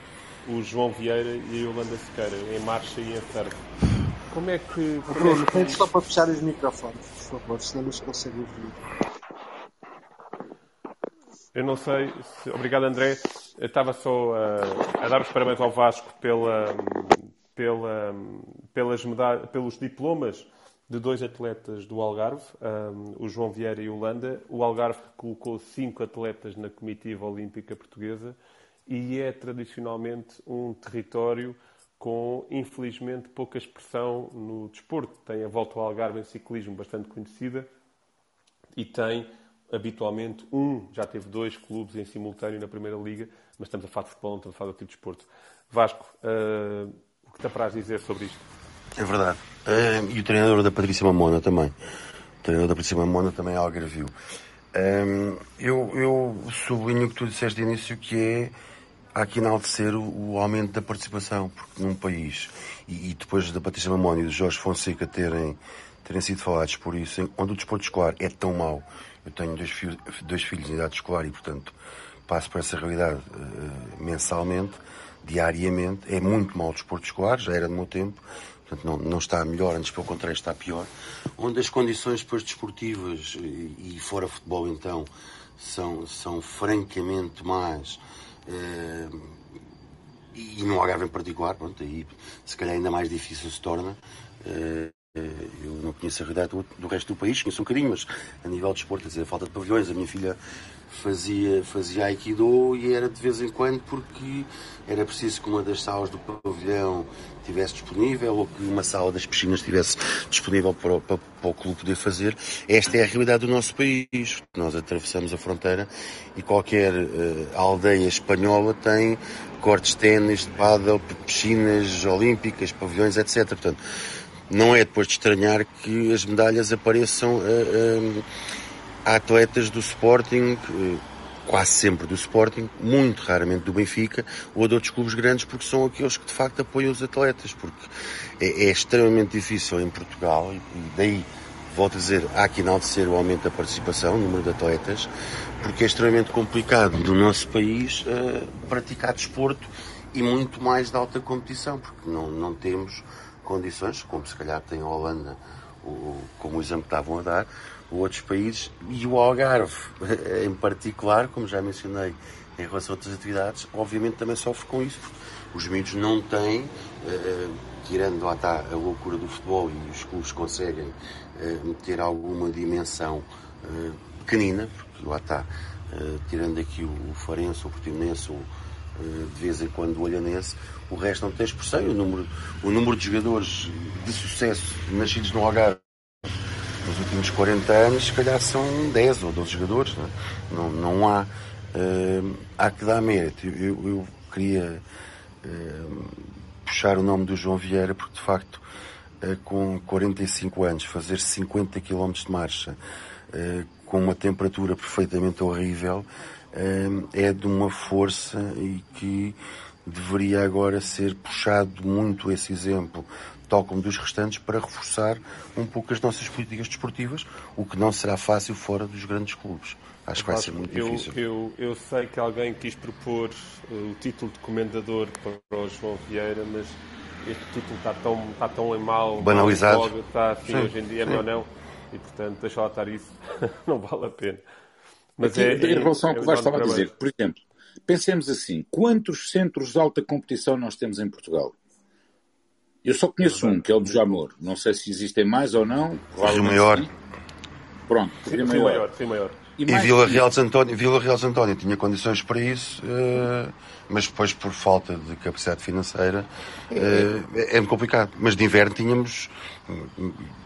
S1: o João Vieira e a Yolanda Sequeira, em marcha e em surf. Como é que.
S11: Bruno, é que... só para fechar os microfones, por favor, senão não se consegue ouvir.
S1: Eu não sei. Se... Obrigado, André. Eu estava só a, a dar os parabéns ao Vasco pela, pela, pelas pelos diplomas de dois atletas do Algarve, um, o João Vieira e o Holanda. O Algarve colocou cinco atletas na comitiva olímpica portuguesa e é tradicionalmente um território com, infelizmente, pouca expressão no desporto. Tem a volta ao Algarve em ciclismo bastante conhecida e tem habitualmente um, já teve dois clubes em simultâneo na Primeira Liga, mas estamos a falar de futebol, não estamos a falar de tipo de desporto. Vasco, uh, o que te apraz dizer sobre isto?
S9: É verdade. E o treinador da Patrícia Mamona também. O treinador da Patrícia Mamona também é algarvio. Um, eu, eu sublinho o que tu disseste de início, que é há que enaltecer o, o aumento da participação, porque num país, e, e depois da Patrícia Mamona e do Jorge Fonseca terem, terem sido falados por isso, onde o desporto escolar é tão mau, eu tenho dois, dois filhos em idade escolar e, portanto, passo por essa realidade uh, mensalmente, diariamente. É muito mau o desporto escolar, já era no meu tempo, portanto, não, não está melhor, antes pelo contrário está pior. Onde as condições depois desportivas e, e fora futebol, então, são, são francamente mais. Uh, e no Algarve em particular, pronto, aí se calhar ainda mais difícil se torna. Uh, eu não conheço a realidade do, resto do país, conheço um bocadinho, mas a nível de esporte, quer dizer, a falta de pavilhões, a minha filha fazia, fazia Aikido e era de vez em quando porque era preciso que uma das salas do pavilhão estivesse disponível ou que uma sala das piscinas estivesse disponível para, para, para, o clube poder fazer. Esta é a realidade do nosso país. Nós atravessamos a fronteira e qualquer uh, aldeia espanhola tem cortes de ténis, de pádel, piscinas olímpicas, pavilhões, etc. Portanto, não é depois de estranhar que as medalhas apareçam a, a, atletas do Sporting, quase sempre do Sporting, muito raramente do Benfica ou de outros clubes grandes, porque são aqueles que de facto apoiam os atletas, porque é, é extremamente difícil em Portugal, e daí, volto a dizer, há que enaltecer o aumento da participação, o número de atletas, porque é extremamente complicado no nosso país uh, praticar desporto e muito mais de alta competição, porque não, não temos condições, como se calhar tem a Holanda, o, como o exemplo estavam a dar, ou outros países, e o Algarve, <laughs> em particular, como já mencionei em relação a outras atividades, obviamente também sofre com isso, os miúdos não têm, eh, tirando lá está a loucura do futebol e os clubes conseguem eh, ter alguma dimensão eh, pequenina, porque lá está, tirando aqui o Farense, o Portimonense, o de vez em quando o Olhanense, o resto não tem expressão. O número, o número de jogadores de sucesso nascidos no Algarve nos últimos 40 anos, se calhar são 10 ou 12 jogadores. Não, é? não, não há. Uh, há que dar mérito. Eu, eu queria uh, puxar o nome do João Vieira, porque de facto, uh, com 45 anos, fazer 50 km de marcha, com uma temperatura perfeitamente horrível, é de uma força e que deveria agora ser puxado muito esse exemplo, tal como dos restantes, para reforçar um pouco as nossas políticas desportivas, o que não será fácil fora dos grandes clubes. Acho que vai ser muito
S1: eu,
S9: difícil.
S1: Eu, eu sei que alguém quis propor uh, o título de comendador para o João Vieira, mas este título está tão, está tão em mal,
S9: banalizado.
S1: está assim sim, hoje em dia, sim. não, não. E portanto, deixa lá estar isso, <laughs> não vale a pena.
S6: Mas Aqui, é, em relação ao que o Vasco estava a dizer, por exemplo, pensemos assim: quantos centros de alta competição nós temos em Portugal? Eu só conheço um, que é o do Jamor. Não sei se existem mais ou não.
S9: Rio Maior.
S6: Sim. Pronto,
S1: Rio Maior. Rio Maior.
S9: E, e Vila Real de António, Vila Real de António tinha condições para isso, uh, mas depois por falta de capacidade financeira é, é complicado. Mas de inverno tínhamos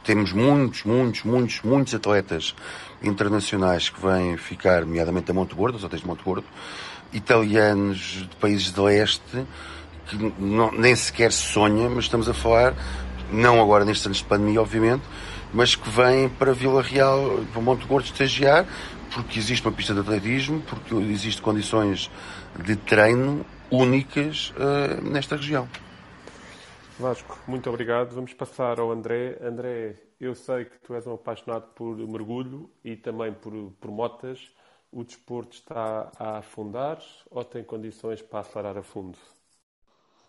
S9: temos muitos, muitos, muitos, muitos atletas internacionais que vêm ficar, nomeadamente a Monte Gordo, os hotéis de Monte Gordo, italianos de países de leste que não, nem sequer se sonha, mas estamos a falar, não agora nestes anos de pandemia, obviamente, mas que vêm para Vila Real, para Monte Gordo estagiar, porque existe uma pista de atletismo, porque existem condições de treino únicas uh, nesta região.
S1: Vasco, muito obrigado. Vamos passar ao André. André, eu sei que tu és um apaixonado por mergulho e também por, por motas. O desporto está a afundar ou tem condições para acelerar a fundo?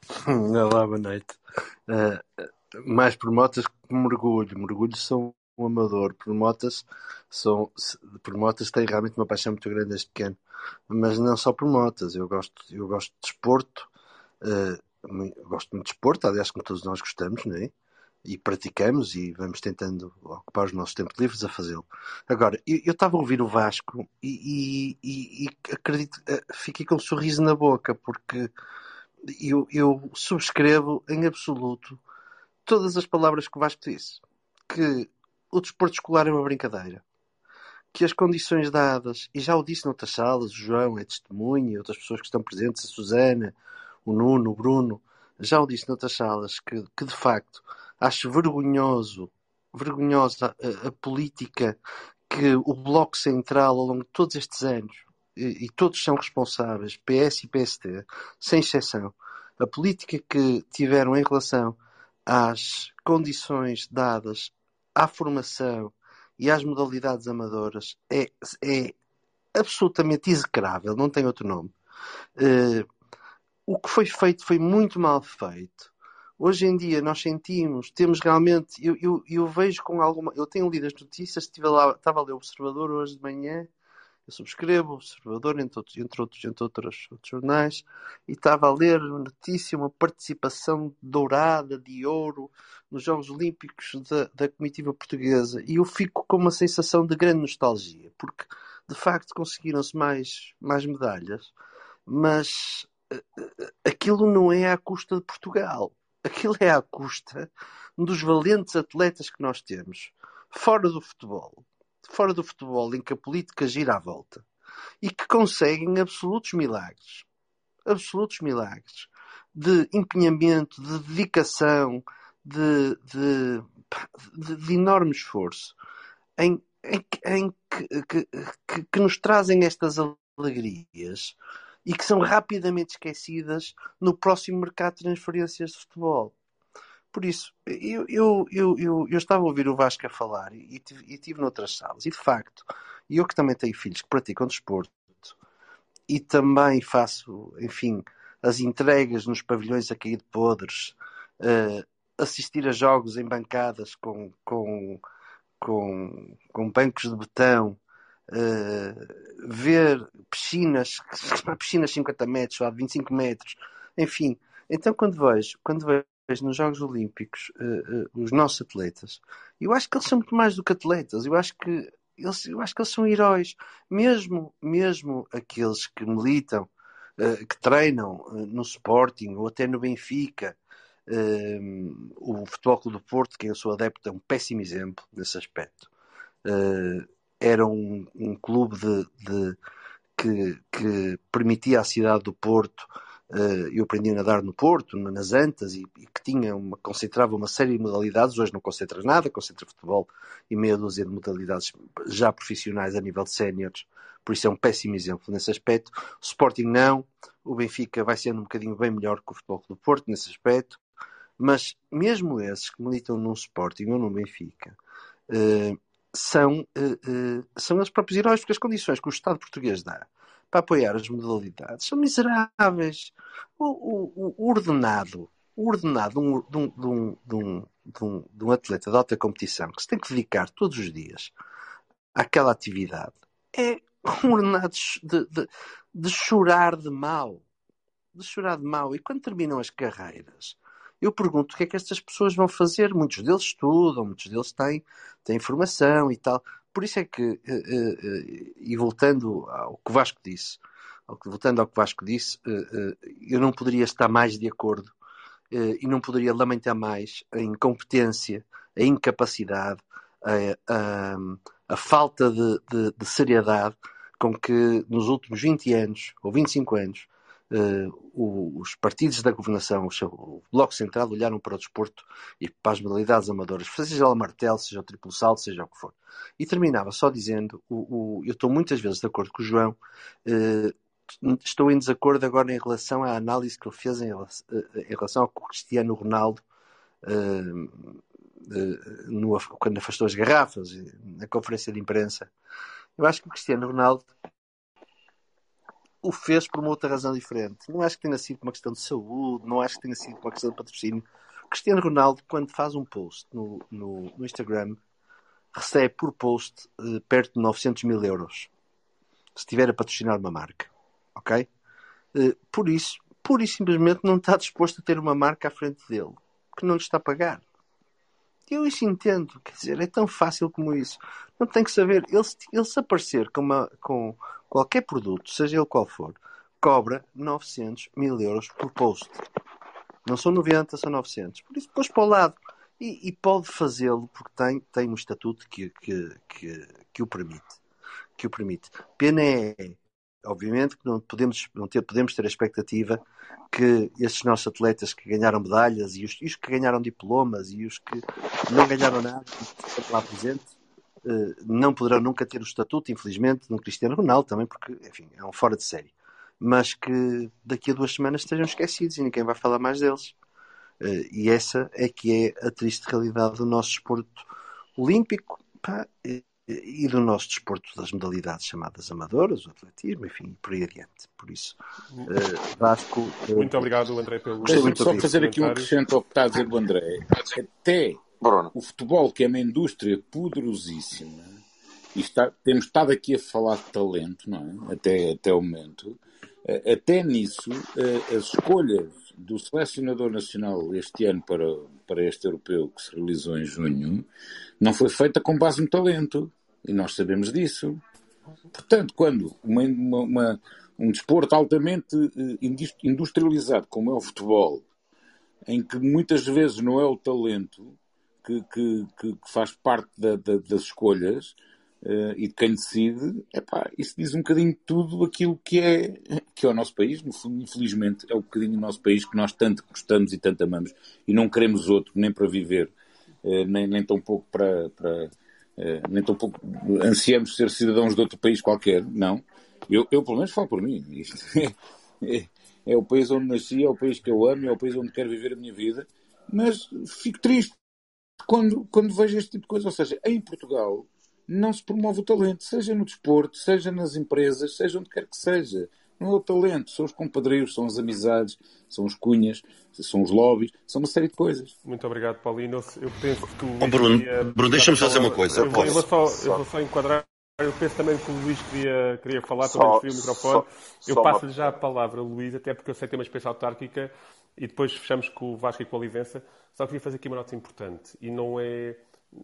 S1: <laughs>
S11: Olá, boa noite. Uh, mais por motas que por mergulho. Mergulho são um amador. Por motas, são, por motas tenho realmente uma paixão muito grande desde pequeno. Mas não só por motas. Eu gosto, eu gosto de desporto. Uh, gosto muito de desporto, aliás, como todos nós gostamos, não é? E praticamos e vamos tentando ocupar os nossos tempos livres a fazê-lo. Agora, eu estava a ouvir o Vasco e, e, e, acredito, eh, fiquei com um sorriso na boca, porque eu, eu subscrevo em absoluto todas as palavras que o Vasco disse. Que o desporto escolar é uma brincadeira. Que as condições dadas, e já o disse noutras salas, o João é testemunha, outras pessoas que estão presentes, a Susana, o Nuno, o Bruno, já o disse noutras salas, que, que de facto acho vergonhoso, vergonhosa a, a política que o Bloco Central, ao longo de todos estes anos, e, e todos são responsáveis, PS e PST, sem exceção, a política que tiveram em relação às condições dadas à formação e às modalidades amadoras é, é absolutamente execrável, não tem outro nome. Uh, o que foi feito foi muito mal feito. Hoje em dia nós sentimos, temos realmente, eu, eu, eu vejo com alguma, eu tenho lido as notícias, estive lá, estava a ler o Observador hoje de manhã eu subscrevo o Observador, entre outros, entre outros, entre outros, outros jornais, e estava a ler uma notícia, uma participação dourada, de ouro, nos Jogos Olímpicos da, da comitiva portuguesa. E eu fico com uma sensação de grande nostalgia, porque de facto conseguiram-se mais, mais medalhas, mas eh, eh, aquilo não é à custa de Portugal. Aquilo é à custa dos valentes atletas que nós temos, fora do futebol. Fora do futebol em que a política gira à volta. E que conseguem absolutos milagres. Absolutos milagres. De empenhamento, de dedicação, de, de, de, de enorme esforço. Em, em, em que, que, que, que nos trazem estas alegrias e que são rapidamente esquecidas no próximo mercado de transferências de futebol. Por isso, eu, eu, eu, eu, estava a ouvir o Vasco a falar e, e estive noutras salas, e de facto, eu que também tenho filhos que praticam desporto e também faço, enfim, as entregas nos pavilhões a cair de podres, uh, assistir a jogos em bancadas com, com, com, com bancos de betão, uh, ver piscinas, piscinas 50 metros, ou 25 metros, enfim. Então, quando vejo, quando vejo nos Jogos Olímpicos uh, uh, os nossos atletas, eu acho que eles são muito mais do que atletas. Eu acho que eles, eu acho que eles são heróis, mesmo, mesmo aqueles que militam, uh, que treinam no Sporting ou até no Benfica. o Futebol Clube do Porto, que eu sou adepto, é um péssimo exemplo nesse aspecto. Era um, um clube de, de que, que permitia à cidade do Porto Uh, eu aprendi a nadar no Porto, nas Antas, e, e, que tinha uma, concentrava uma série de modalidades. Hoje não concentra nada, concentra futebol e meia dúzia de modalidades já profissionais a nível de séniores. Por isso é um péssimo exemplo nesse aspecto. O Sporting não, o Benfica vai sendo um bocadinho bem melhor que o Futebol do Porto nesse aspecto. Mas mesmo esses que militam num Sporting ou num Benfica, uh, são, uh, são os próprios heróis, porque as condições que o Estado português dá para apoiar as modalidades são miseráveis. O, o, o ordenado, o ordenado de um, de, um, de, um, de, um, de um atleta de alta competição que se tem que dedicar todos os dias àquela atividade é um ordenado de, de, de chorar de mal. De chorar de mal. E quando terminam as carreiras, eu pergunto o que é que estas pessoas vão fazer. Muitos deles estudam, muitos deles têm, têm formação e tal por isso é que, e voltando ao que Vasco disse, voltando ao que Vasco disse, eu não poderia estar mais de acordo e não poderia lamentar mais a incompetência, a incapacidade, a, a, a falta de, de, de, seriedade com que nos últimos 20 anos ou 25 anos uh, os partidos da governação, o Bloco Central, olharam para o desporto e para as modalidades amadoras, seja o martelo, seja o triplo salto, seja o que for. E terminava só dizendo: o, o, eu estou muitas vezes de acordo com o João, uh, estou em desacordo agora em relação à análise que ele fez em uh, em relação ao Cristiano Ronaldo. Uh, no, quando afastou as garrafas, na conferência de imprensa. Eu acho que o Cristiano Ronaldo o fez por uma outra razão diferente. Não acho que tenha sido uma questão de saúde, não acho que tenha sido uma questão de patrocínio. Cristiano Ronaldo, quando faz um post no, no, no Instagram, recebe por post eh, perto de 900 mil euros. Se estiver a patrocinar uma marca. Ok? Eh, por isso, pura e simplesmente não está disposto a ter uma marca à frente dele que não lhe está a pagar. Eu isso entendo, quer dizer, é tão fácil como isso. Não tem que saber. Ele, ele se aparecer com, uma, com qualquer produto, seja ele qual for, cobra 900 mil euros por post. Não são 90, são 900. Por isso, pôs para o lado. E, e pode fazê-lo porque tem, tem um estatuto que, que, que, que, o permite. Que o permite. Pena é, obviamente, que não podemos, não ter, podemos ter a expectativa que estes nossos atletas que ganharam medalhas e os, e os que ganharam diplomas e os que não ganharam nada, lá presentes, não poderão nunca ter o estatuto, infelizmente, no Cristiano Ronaldo também, porque, enfim, é um fora de série. Mas que daqui a duas semanas estejam esquecidos e ninguém vai falar mais deles. Eh, e essa é que é a triste realidade do nosso desporto olímpico pá, e do nosso desporto das modalidades chamadas amadoras, o atletismo, enfim, por aí adiante. Por isso, uh, Vasco.
S1: Uh, Muito obrigado, André, pelo.
S6: Deixa-me só fazer aqui um acrescento ao que está a dizer o André. Até Bruno. O futebol, que é uma indústria poderosíssima, e está, temos estado aqui a falar de talento, não é? Até, até o momento. Até nisso, as escolhas do selecionador nacional este ano para, para este europeu que se realizou em junho não foi feita com base no talento. E nós sabemos disso. Portanto, quando uma, uma, um desporto altamente eh, industrializado como é o futebol, em que muitas vezes não é o talento, que, que, que faz parte da, da, das escolhas uh, e de quem decide, epá, isso diz um bocadinho tudo aquilo que é, que é o nosso país. Infelizmente, é um bocadinho o nosso país que nós tanto gostamos e tanto amamos e não queremos outro, nem para viver, uh, nem, nem tão pouco para. para uh, nem tão pouco ansiamos ser cidadãos de outro país qualquer, não. Eu, eu pelo menos falo por mim. Isto <laughs> é, é, é o país onde nasci, é o país que eu amo, é o país onde quero viver a minha vida mas fico triste quando, quando vejo este tipo de coisa. Ou seja, em Portugal não se promove o talento, seja no desporto, seja nas empresas, seja onde quer que seja. Não é o talento, são os compadreiros, são as amizades, são os cunhas, são os lobbies, são uma série de coisas.
S1: Muito obrigado, Paulino. Eu penso que o
S9: Luís. Oh, Bruno, Bruno deixa-me fazer uma coisa.
S1: Eu vou, eu vou, só, eu vou só enquadrar. Eu penso também que o Luís queria, queria falar, só, também o microfone. Só, eu passo-lhe já a palavra, Luís, até porque eu sei que tem uma experiência autárquica e depois fechamos com o Vasco e com a Olivença. Só queria fazer aqui uma nota importante e não é,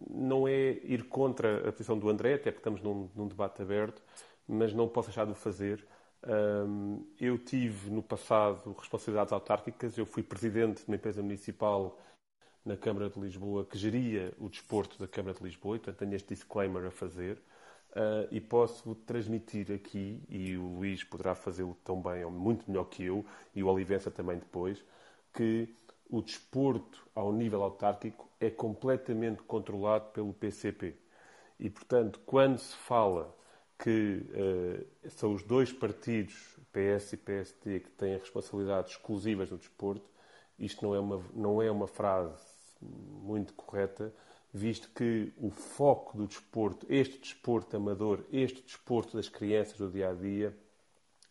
S1: não é ir contra a posição do André, até porque estamos num, num debate aberto, mas não posso deixar de o fazer. Um, eu tive no passado responsabilidades autárquicas, eu fui presidente de uma empresa municipal na Câmara de Lisboa que geria o desporto da Câmara de Lisboa, e portanto tenho este disclaimer a fazer. Uh, e posso transmitir aqui, e o Luís poderá fazê-lo tão bem ou muito melhor que eu, e o Olivença também depois, que o desporto ao nível autárquico é completamente controlado pelo PCP. E, portanto, quando se fala que uh, são os dois partidos, PS e PSD, que têm responsabilidades exclusivas no desporto, isto não é uma, não é uma frase muito correta, visto que o foco do desporto, este desporto amador, este desporto das crianças do dia a dia,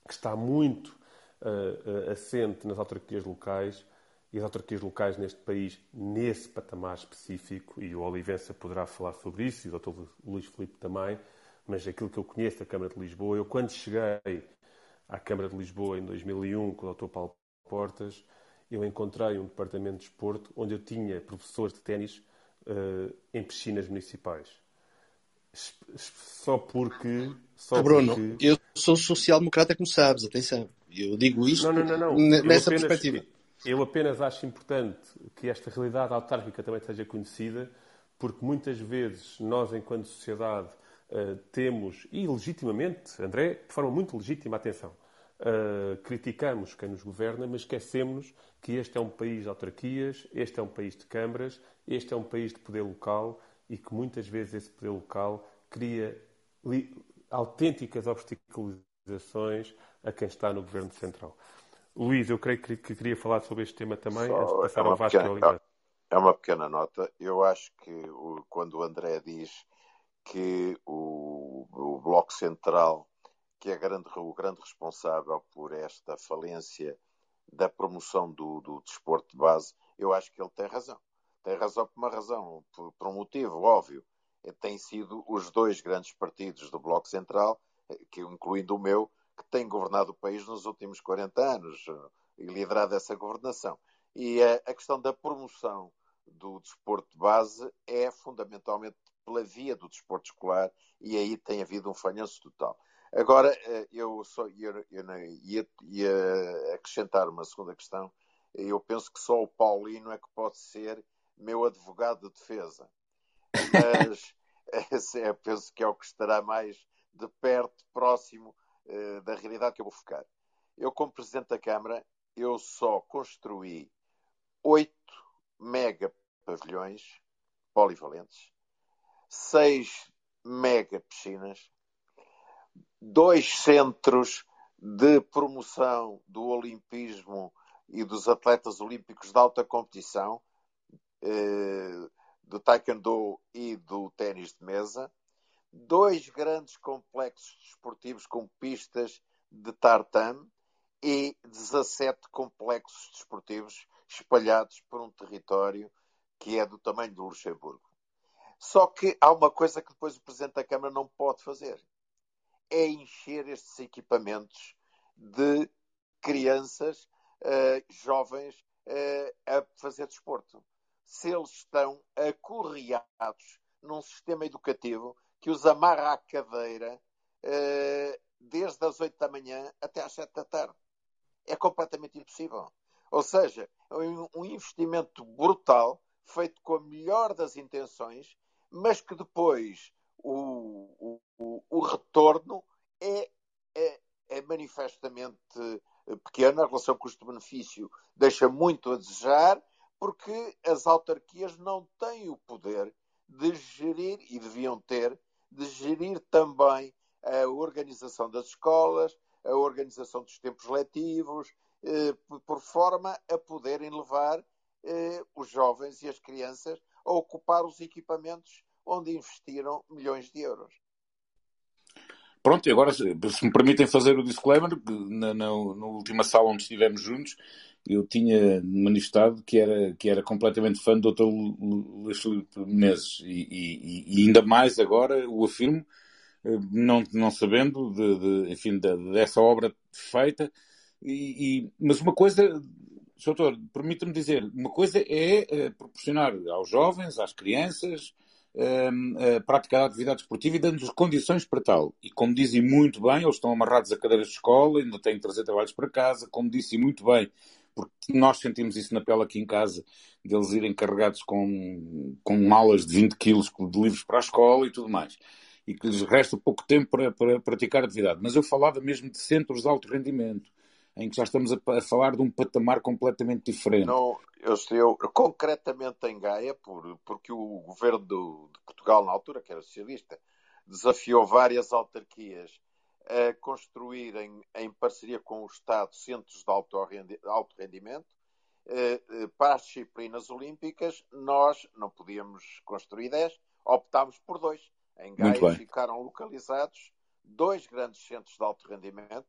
S1: que está muito uh, assente nas autarquias locais, e as autarquias locais neste país nesse patamar específico, e o Olivença poderá falar sobre isso, e o Dr. Luís Filipe também, mas aquilo que eu conheço da Câmara de Lisboa, eu quando cheguei à Câmara de Lisboa em 2001 com o Dr. Paulo Portas, eu encontrei um departamento de esporte onde eu tinha professores de ténis uh, em piscinas municipais. só porque. Só
S11: Ah, Bruno,
S1: porque...
S11: eu sou social-democrata, como sabes, atenção. Eu digo isto
S1: Não, não, não,
S11: nessa
S1: apenas-
S11: perspectiva.
S1: Eu apenas acho importante que esta realidade autárquica também seja conhecida, porque muitas vezes nós, enquanto sociedade, eh, temos, e legitimamente, André, de forma muito legítima, atenção, eh, criticamos quem nos governa, mas esquecemos que este é um país de autarquias, este é um país de câmaras, este é um país de poder local e que muitas vezes esse poder local cria autênticas obstaculizações a quem está no governo central. Luís, eu creio que, que queria falar sobre este tema também,
S7: Só
S1: antes de passar
S7: é uma
S1: ao Vasco
S7: pequena-. É uma pequena nota. Eu acho que o- quando o André diz que o, o Bloco Central, que é grande- o grande responsável por esta falência da promoção do, do desporto de base, eu acho que ele tem razão. Tem razão por uma razão, por, por um motivo óbvio. Eh, Têm sido os dois grandes partidos do Bloco Central, eh, que, incluindo o meu, que têm governado o país nos últimos 40 anos eh, e liderado essa governação. E a, a questão da promoção do desporto de base é fundamentalmente pela via do desporto escolar e aí tem havido um falhanço total. Agora, eh, eu só ia, eu ia- ia acrescentar uma segunda questão. Eu penso que só o Paulino é que pode ser meu advogado de defesa. Mas <laughs> <laughs> é, penso que é o que estará mais de perto, próximo eh, da realidade que eu vou focar. Eu, como Presidente da Câmara, eu só construí oito mega pavilhões polivalentes, seis mega piscinas, dois centros de promoção do olimpismo e dos atletas olímpicos de alta competição, eh, do taekwondo e do ténis de mesa, dois grandes complexos desportivos com pistas de tartan e 17 complexos desportivos espalhados por um território que é do tamanho do Luxemburgo. Só que há uma coisa que depois o Presidente da Câmara não pode fazer. É encher estes equipamentos de crianças, eh, jovens, eh, a fazer desporto. Se eles estão acorreados num sistema educativo que os amarra à cadeira eh, desde as 8 da manhã até às 7 da tarde. É completamente impossível. Ou seja, é um investimento brutal, feito com a melhor das intenções, mas que depois o, o, o- retorno é, é, é manifestamente eh, pequeno. A relação custo-benefício deixa muito a desejar, porque as autarquias não têm o poder de gerir, e deviam ter, de gerir também a organização das escolas, a organização dos tempos letivos, eh, por- por forma a poderem levar eh, os jovens e as crianças a ocupar os equipamentos onde investiram milhões de euros.
S6: Pronto, e agora, se me permitem fazer o disclaimer, na, na, na última sala onde estivemos juntos, eu tinha manifestado que era, que era completamente fã do Dr. Luís Filipe Menezes. E, e- e ainda mais agora o afirmo, eh, não, não sabendo de, de- enfim, da- dessa obra feita. E, e- mas uma coisa, Sr. Doutor, permita-me dizer, uma coisa é eh, proporcionar aos jovens, às crianças, a prática da atividade esportiva e dando-lhes condições para tal. E como dizem muito bem, eles estão amarrados a cadeiras de escola, ainda têm que trazer trabalhos para casa, como disse muito bem, porque nós sentimos isso na pele aqui em casa, deles irem carregados com, com malas de 20 quilos de livros para a escola e tudo mais. E que lhes resta pouco tempo para, para praticar atividade. Mas eu falava mesmo de centros de alto rendimento, em que já estamos a, a falar de um patamar completamente diferente.
S7: Não, eu, eu concretamente em Gaia, por, porque o governo do- de Portugal, na altura, que era socialista, desafiou várias autarquias a construírem, em parceria com o Estado, centros de alto, rendi- alto rendimento. Eh, eh, Para as disciplinas olímpicas, nós não podíamos construir 10, optámos por dois. Em Gaia ficaram localizados dois grandes centros de alto rendimento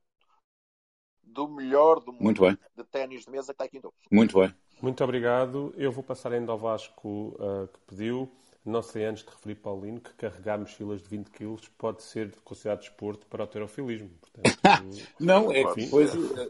S7: do melhor do mundo
S6: Muito bem,
S7: de ténis de mesa e taekwondo.
S6: muito bem.
S1: Muito obrigado. Eu vou passar ainda ao Vasco ah, que pediu. Não sei antes de referir, Paulino, que carregar mochilas de 20 kg pode ser considerado desporto para o terofilismo. Portanto, <laughs>
S6: Não, é que depois eh,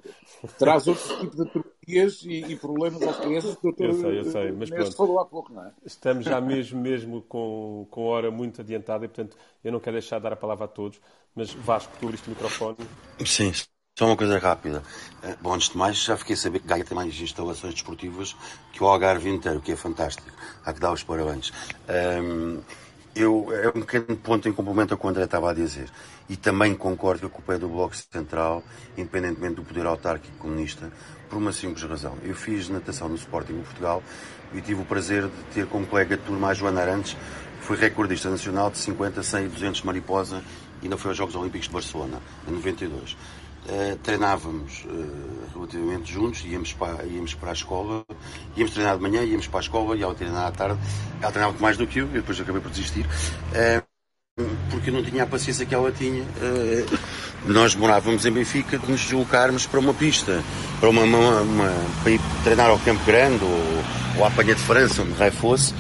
S6: traz outro tipo de fobias e, e problemas às crianças que o
S1: Eu sei, eu sei, mas
S6: Mestre
S1: pronto.
S6: falou há pouco, não é?
S1: Estamos já mesmo, mesmo com, com a hora muito adiantada e, portanto, eu não quero deixar de dar a palavra a todos, mas Vasco, tu abriste o microfone.
S9: Sim, só uma coisa rápida. Eh, Bom, antes de mais, já fiquei a saber que Gaia tem mais instalações desportivas que o Algarve inteiro, o que é fantástico. Há que dar os parabéns. Ahm, eu, é um pequeno ponto em complemento ao que o André estava a dizer. E também concordo que a culpa é do Bloco Central, independentemente do poder autárquico comunista, por uma simples razão. Eu fiz natação no Sporting em Portugal e tive o prazer de ter como colega de turma a Joana Arantes, que foi recordista nacional de 50, 100 e 200 mariposa e ainda foi aos Jogos Olímpicos de Barcelona, em 92. Uh, treinávamos uh, relativamente juntos, íamos para, íamos para a escola, íamos treinar de manhã, íamos para a escola e ela treinar à tarde. Ela treinava mais do que eu, eu depois acabei por desistir, uh, porque eu não tinha a paciência que ela tinha. nós morávamos em Benfica de nos deslocarmos para uma pista, para, uma, uma, uma, para ir treinar ao Campo Grande ou, ou à Apanha de França, onde raio fosse.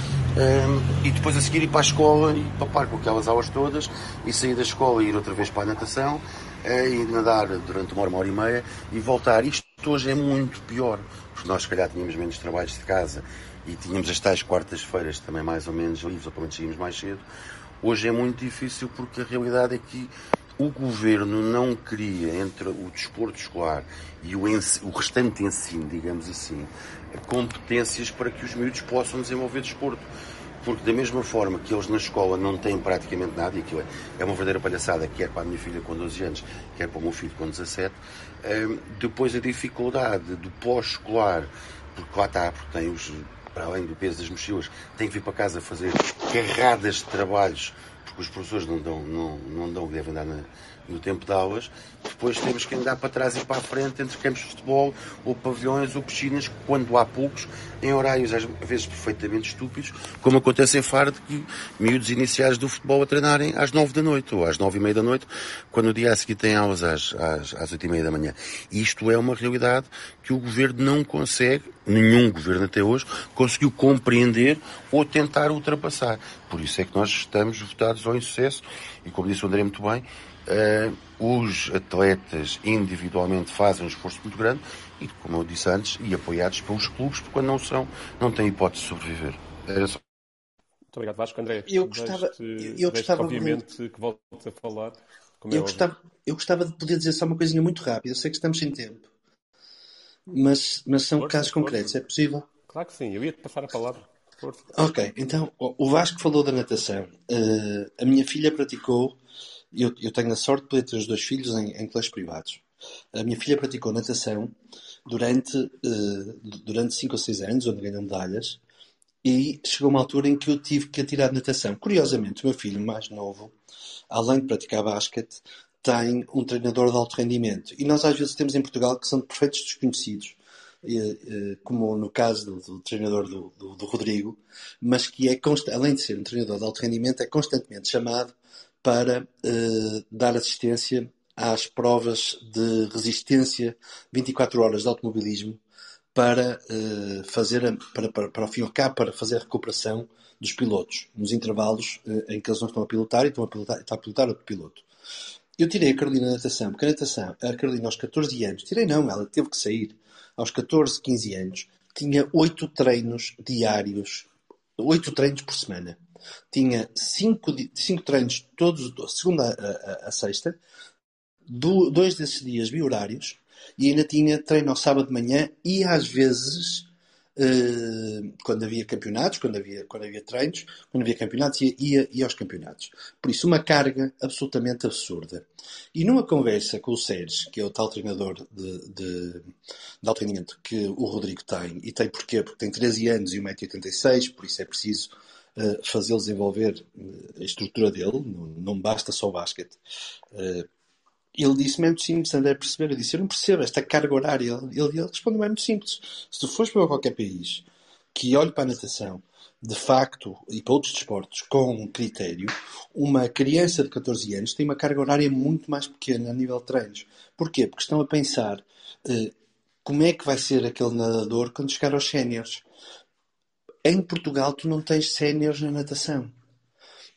S9: e depois a seguir ir para a escola e papar com aquelas aulas todas e sair da escola e ir outra vez para a natação ir nadar durante uma hora, uma hora e meia e voltar. Isto hoje é muito pior, porque nós se calhar tínhamos menos trabalhos de casa e tínhamos as tais quartas-feiras também mais ou menos livres, ou pelo menos saímos mais cedo. Hoje é muito difícil porque a realidade é que o governo não cria entre o desporto escolar e o, o restante ensino, digamos assim, competências para que os miúdos possam desenvolver desporto porque da mesma forma que eles na escola não têm praticamente nada, e aquilo é, é uma verdadeira palhaçada, quer para a minha filha com 12 anos, quer para o meu filho com 17, hum, depois a dificuldade do pós-escolar, porque lá está, porque tem os, para além do peso das mochilas, tem que vir para casa fazer carradas de trabalhos, porque os professores não dão, não, não dão devem dar na, no tempo de aulas, depois temos que andar para trás e para a frente entre campos de futebol, ou pavilhões, ou piscinas, quando há poucos, em horários às vezes perfeitamente estúpidos, como acontece em Faro, de que miúdos iniciais do futebol a treinarem às nove da noite, ou às nove e meia da noite, quando o dia a seguir tem aulas às, às, às oito e meia da manhã. Isto é uma realidade que o governo não consegue, nenhum governo até hoje, conseguiu compreender ou tentar ultrapassar. Por isso é que nós estamos votados ao insucesso, e como disse o André muito bem, Uh, os atletas individualmente fazem um esforço muito grande e, como eu disse antes, e apoiados pelos clubes, porque quando não são, não têm hipótese de sobreviver. Era só.
S1: Muito obrigado, Vasco. André,
S11: eu gostava, eu gostava
S1: obviamente, de... que voltes a falar.
S11: eu, é gostava, eu gostava de poder dizer só uma coisinha muito rápida. Eu sei que estamos sem tempo, mas, mas são força, casos força. concretos. É possível?
S1: Claro que sim. Eu ia te passar a palavra. Força.
S11: Ok, então o Vasco falou da natação. Uh, a minha filha praticou eu, eu tenho a sorte de poder ter os dois filhos em, em colégios privados. A minha filha praticou natação durante, uh, durante 5 ou 6 anos, onde ganhou medalhas, e chegou uma altura em que eu tive que atirar de natação. Curiosamente, o meu filho mais novo, além de praticar basquete, tem um treinador de alto rendimento. E nós às vezes temos em Portugal que são perfeitos desconhecidos, como no caso do, do treinador do, do, do, Rodrigo, mas que é, além de ser um treinador de alto rendimento, é constantemente chamado para uh, dar assistência às provas de resistência 24 horas de automobilismo para uh, fazer, para, para, para ao fim e ao cabo, para fazer a recuperação dos pilotos, nos intervalos uh, em que eles não estão a pilotar e estão a pilotar, está a pilotar outro piloto. Eu tirei a Carolina na natação, porque a natação, a Carolina aos 14 anos, tirei não, ela teve que sair, aos 14, 15 anos, tinha 8 treinos diários, 8 treinos por semana tinha cinco, cinco treinos todos, segunda a, a, a sexta, do, dois desses dias bi-horários, e ainda tinha treino ao sábado de manhã e às vezes, uh, quando havia campeonatos, quando havia, quando havia treinos, quando havia campeonatos, ia, ia, ia aos campeonatos. Por isso, uma carga absolutamente absurda. E numa conversa com o Sérgio, que é o tal treinador de, de, de alto rendimento que o Rodrigo tem, e tem porquê? Porque tem 13 anos e 1,86m, por isso é preciso uh, fazê-lo desenvolver eh, a estrutura dele, não, basta só o basquete. Uh, ele disse-me é muito simples, André, perceber. Eu disse, eu não percebo esta carga horária. Ele, ele, respondeu é muito simples. Se tu fores para qualquer país que olhe para a natação, de facto, e para outros desportos, com critério, uma criança de 14 anos tem uma carga horária muito mais pequena a nível de treinos. Porquê? Porque estão a pensar como é que vai ser aquele nadador quando chegar aos séniores. Em Portugal tu não tens séniores na natação.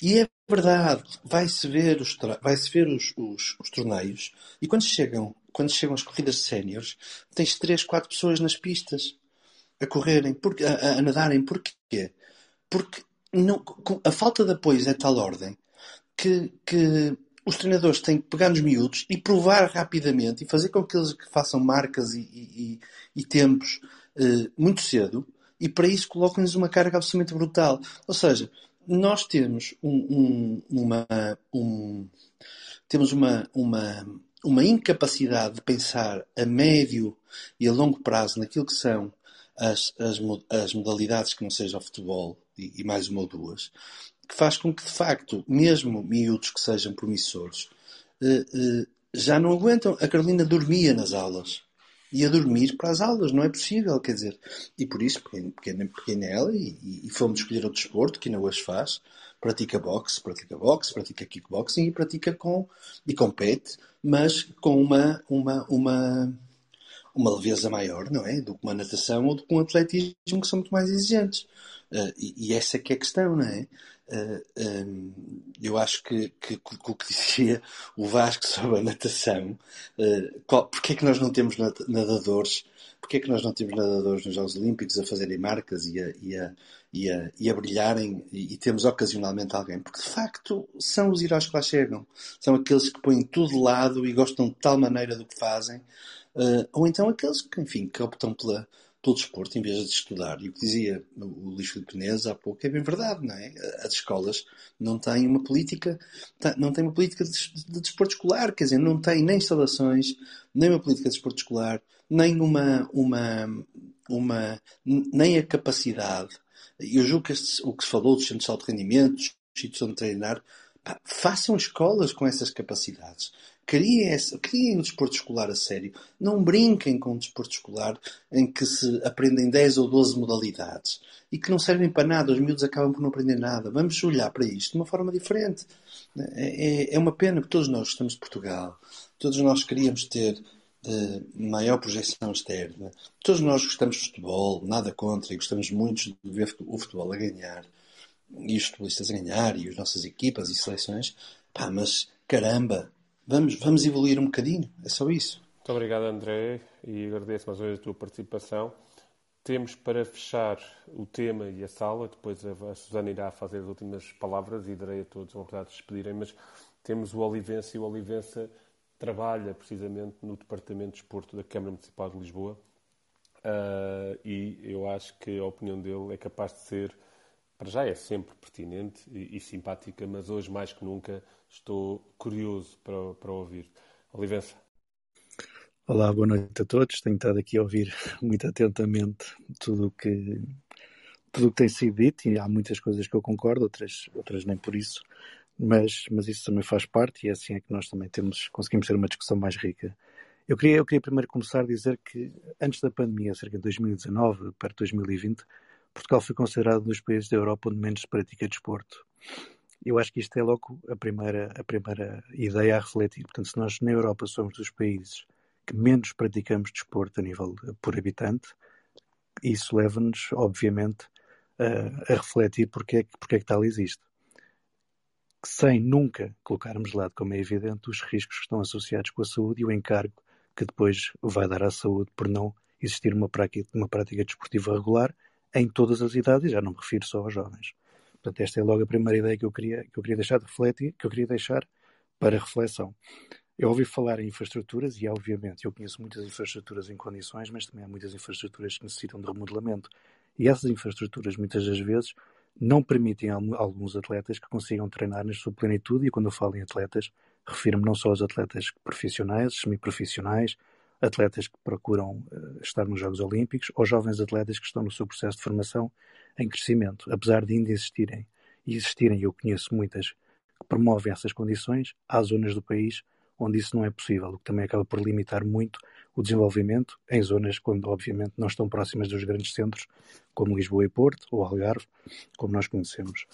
S11: E é verdade, vai-se ver os, vai-se ver os, os, os, torneios e quando chegam, quando chegam as corridas de séniores, tens três, quatro pessoas nas pistas a correrem, a, a nadarem. Porquê? Porque não, a falta de apoio é de tal ordem que, que os treinadores têm que pegar nos miúdos e provar rapidamente e fazer com que eles façam marcas e, e, e tempos uh, muito cedo e para isso colocam-lhes uma carga absolutamente brutal. Ou seja, nós temos um, um, uma, um, temos uma, uma, uma incapacidade de pensar a médio e a longo prazo naquilo que são as, as, as modalidades que não seja o futebol e, e, mais uma ou duas, que faz com que, de facto, mesmo miúdos que sejam promissores, eh, eh, já não aguentam. A Carolina dormia nas aulas e a dormir para as aulas, não é possível, quer dizer. E por isso peguei, peguei, e, e fomos escolher o desporto, que ainda hoje faz, pratica boxe, pratica boxe, pratica kickboxing e pratica com, e compete, mas com uma, uma, uma, uma leveza maior, não é? Do que uma natação ou do que um atletismo que são muito mais exigentes. Uh, e, e, essa que é a questão, não é? Um, eu acho que, que, que, o que dizia o Vasco <laughs> sobre a natação, uh, qual, porque é que nós não temos nadadores, porque é que nós não temos nadadores nos Jogos Olímpicos a fazerem marcas e a, e a, e a, e a brilharem e, e, temos ocasionalmente alguém? Porque de facto são os heróis que lá chegam, são aqueles que põem tudo de lado e gostam de tal maneira do que fazem, uh, ou então aqueles que, enfim, que optam pela pelo desporto em vez de estudar. E o que dizia o Luís Filipe há pouco é bem verdade, não é? As escolas não têm uma política, não têm uma política de, desporto escolar, quer dizer, não têm nem instalações, nem uma política de desporto escolar, nem uma, uma, uma nem a capacidade. Eu julgo que este, o que se falou dos centros de alto rendimento, dos sítios onde treinar, pá, façam escolas com essas capacidades. Criem, criem um desporto escolar a sério. Não brinquem com um desporto escolar em que se aprendem 10 ou 12 modalidades e que não servem para nada. Os miúdos acabam por não aprender nada. Vamos olhar para isto de uma forma diferente. É, é, é uma pena que todos nós gostamos de Portugal. Todos nós queríamos ter uh, maior projeção externa. Todos nós gostamos de futebol, nada contra, e gostamos muito de ver o futebol a ganhar. E os futebolistas a ganhar, e as nossas equipas e seleções. Pá, mas caramba, vamos, vamos evoluir um bocadinho. É só isso.
S1: Muito obrigado, André, e agradeço mais uma vez a tua participação. Temos para fechar o tema e a sala, depois a Susana irá fazer as últimas palavras e darei a todos uma oportunidade de despedirem, mas temos o Olivença e o Olivença trabalha precisamente no Departamento de Esporto da Câmara Municipal de Lisboa uh, e eu acho que a opinião dele é capaz de ser, para já é sempre pertinente e, e simpática, mas hoje mais que nunca Estou curioso para, para ouvir. Olivença.
S12: Olá, boa noite a todos. Tenho estado aqui a ouvir <laughs> muito atentamente tudo o que tudo que tem sido dito e há muitas coisas que eu concordo, outras, outras nem por isso, mas, mas isso também faz parte e é assim é que nós também temos, conseguimos ter uma discussão mais rica. Eu queria, eu queria primeiro começar a dizer que antes da pandemia, cerca de 2019, perto de 2020, Portugal foi considerado um dos países da Europa onde menos se pratica desporto eu acho que isto é logo a primeira, a primeira ideia a refletir. Portanto, se nós na Europa somos dos países que menos praticamos desporto a nível por habitante, isso leva-nos, obviamente, a, a, refletir porque é, que, porque é que tal existe. Sem nunca colocarmos de lado, como é evidente, os riscos que estão associados com a saúde e o encargo que depois vai dar à saúde por não existir uma prática, uma prática desportiva regular em todas as idades, e já não me refiro só aos jovens. Portanto, esta é logo a primeira ideia que eu queria, que eu queria deixar de refletir, que eu queria deixar para reflexão. Eu ouvi falar em infraestruturas e, obviamente, eu conheço muitas infraestruturas em condições, mas também há muitas infraestruturas que necessitam de remodelamento. E essas infraestruturas, muitas das vezes, não permitem a alguns atletas que consigam treinar na sua plenitude. E quando eu falo em atletas, refiro-me não só aos atletas profissionais, semiprofissionais, atletas que procuram uh, estar nos Jogos Olímpicos, ou jovens atletas que estão no seu processo de formação em crescimento, apesar de ainda existirem, e existirem, eu conheço muitas, que promovem essas condições, há zonas do país onde isso não é possível, o que também acaba por limitar muito o desenvolvimento em zonas quando, obviamente, não estão próximas dos grandes centros, como Lisboa e Porto, ou Algarve, como nós conhecemos.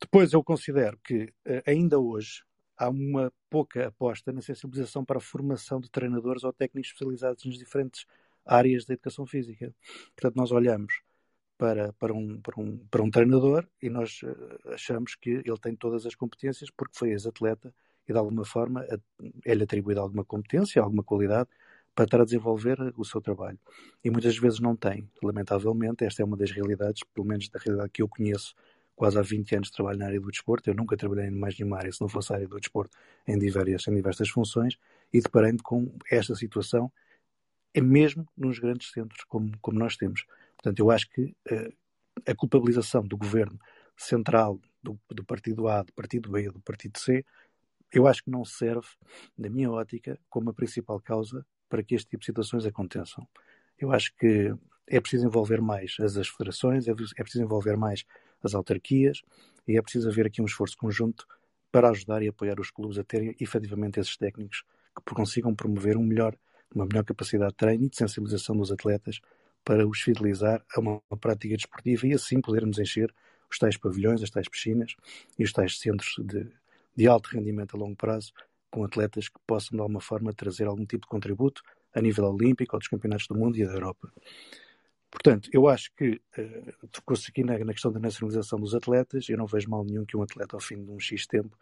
S12: Depois, eu considero que, eh, ainda hoje, há uma pouca aposta na sensibilização para a formação de treinadores ou técnicos especializados nas diferentes áreas da educação física. Portanto, nós olhamos para, para, um, para, um, para um treinador e nós uh, achamos que ele tem todas as competências porque foi ex-atleta e de alguma forma é-lhe atribuída alguma competência, alguma qualidade para estar a desenvolver o seu trabalho. E muitas vezes não tem. Lamentavelmente, esta é uma das realidades, pelo menos da realidade que eu conheço, quase há 20 anos trabalho na área do desporto. Eu nunca trabalhei em mais nenhuma área, se não fosse a área do desporto, em diversas, em diversas funções, e deparei-me com esta situação, é mesmo nos grandes centros como, como nós temos. Portanto, eu acho que uh, a culpabilização do governo central, do, do partido A, do partido B, do partido C, eu acho que não serve, na minha ótica, como a principal causa para que este tipo de situações aconteçam. Eu acho que é preciso envolver mais as, as federações, é, é preciso envolver mais as autarquias e é preciso haver aqui um esforço conjunto para ajudar e apoiar os clubes a terem efetivamente esses técnicos que consigam promover um melhor, uma melhor capacidade de treino e de sensibilização dos atletas para os fidelizar a uma, prática desportiva e assim podermos encher os tais pavilhões, as tais piscinas e os tais centros de, de alto rendimento a longo prazo, com atletas que possam, de alguma forma, trazer algum tipo de contributo a nível olímpico ou dos campeonatos do mundo e da Europa. Portanto, eu acho que uh, tocou-se aqui na, na, questão da nacionalização dos atletas. Eu não vejo mal nenhum que um atleta, ao fim de um X tempo,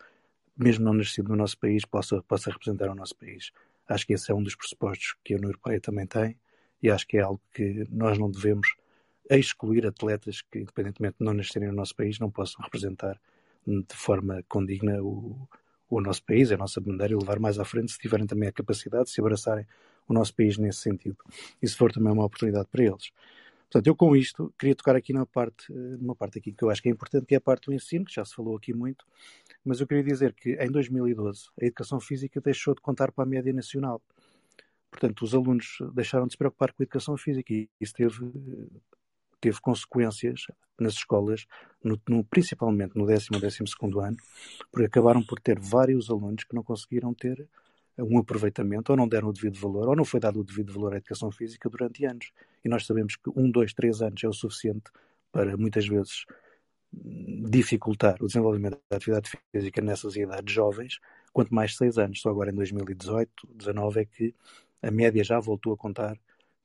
S12: mesmo não nascido no nosso país, possa, possa representar o nosso país. Acho que esse é um dos pressupostos que a União Europeia também tem e acho que é algo que nós não devemos excluir atletas que, independentemente de não nascerem no nosso país, não possam representar de forma condigna o, o nosso país, a nossa bandeira e levar mais à frente se tiverem também a capacidade de se abraçarem o nosso país nesse sentido. E se for também uma oportunidade para eles. Portanto, eu com isto queria tocar aqui numa parte, numa parte aqui que eu acho que é importante, que é a parte do ensino, que já se falou aqui muito, mas eu queria dizer que em 2012 a educação física deixou de contar para a média nacional. Portanto, os alunos deixaram de se preocupar com a educação física e isso teve, teve consequências nas escolas, no, no, principalmente no décimo e décimo segundo ano, porque acabaram por ter vários alunos que não conseguiram ter um aproveitamento, ou não deram o devido valor, ou não foi dado o devido valor à educação física durante anos. E nós sabemos que um, dois, três anos é o suficiente para muitas vezes dificultar o desenvolvimento da atividade física nessas idades jovens, quanto mais seis anos. Só agora em 2018, 2019 é que a média já voltou a contar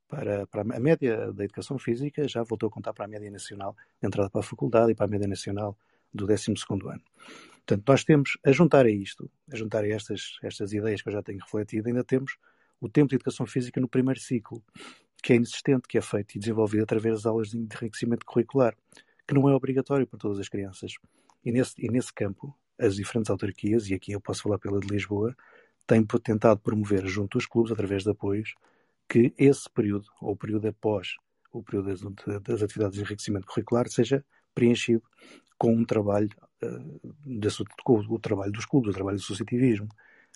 S12: para, para, a média da educação física já voltou a contar para a média nacional de entrada para a faculdade e para a média nacional do 12 ano. Portanto, nós temos, a juntar a isto, a juntar a estas, estas ideias que eu já tenho refletido, ainda temos o tempo de educação física no primeiro ciclo, que é inexistente, que é feito e desenvolvido através das aulas de enriquecimento curricular, que não é obrigatório para todas as crianças. E nesse, e nesse campo, as diferentes autarquias, e aqui eu posso falar pela de Lisboa, têm tentado promover junto aos clubes, através de apoios, que esse período, ou o período após o período das, das atividades de enriquecimento curricular, seja preenchido com um trabalho, uh, com o trabalho dos clubes, o trabalho do associativismo.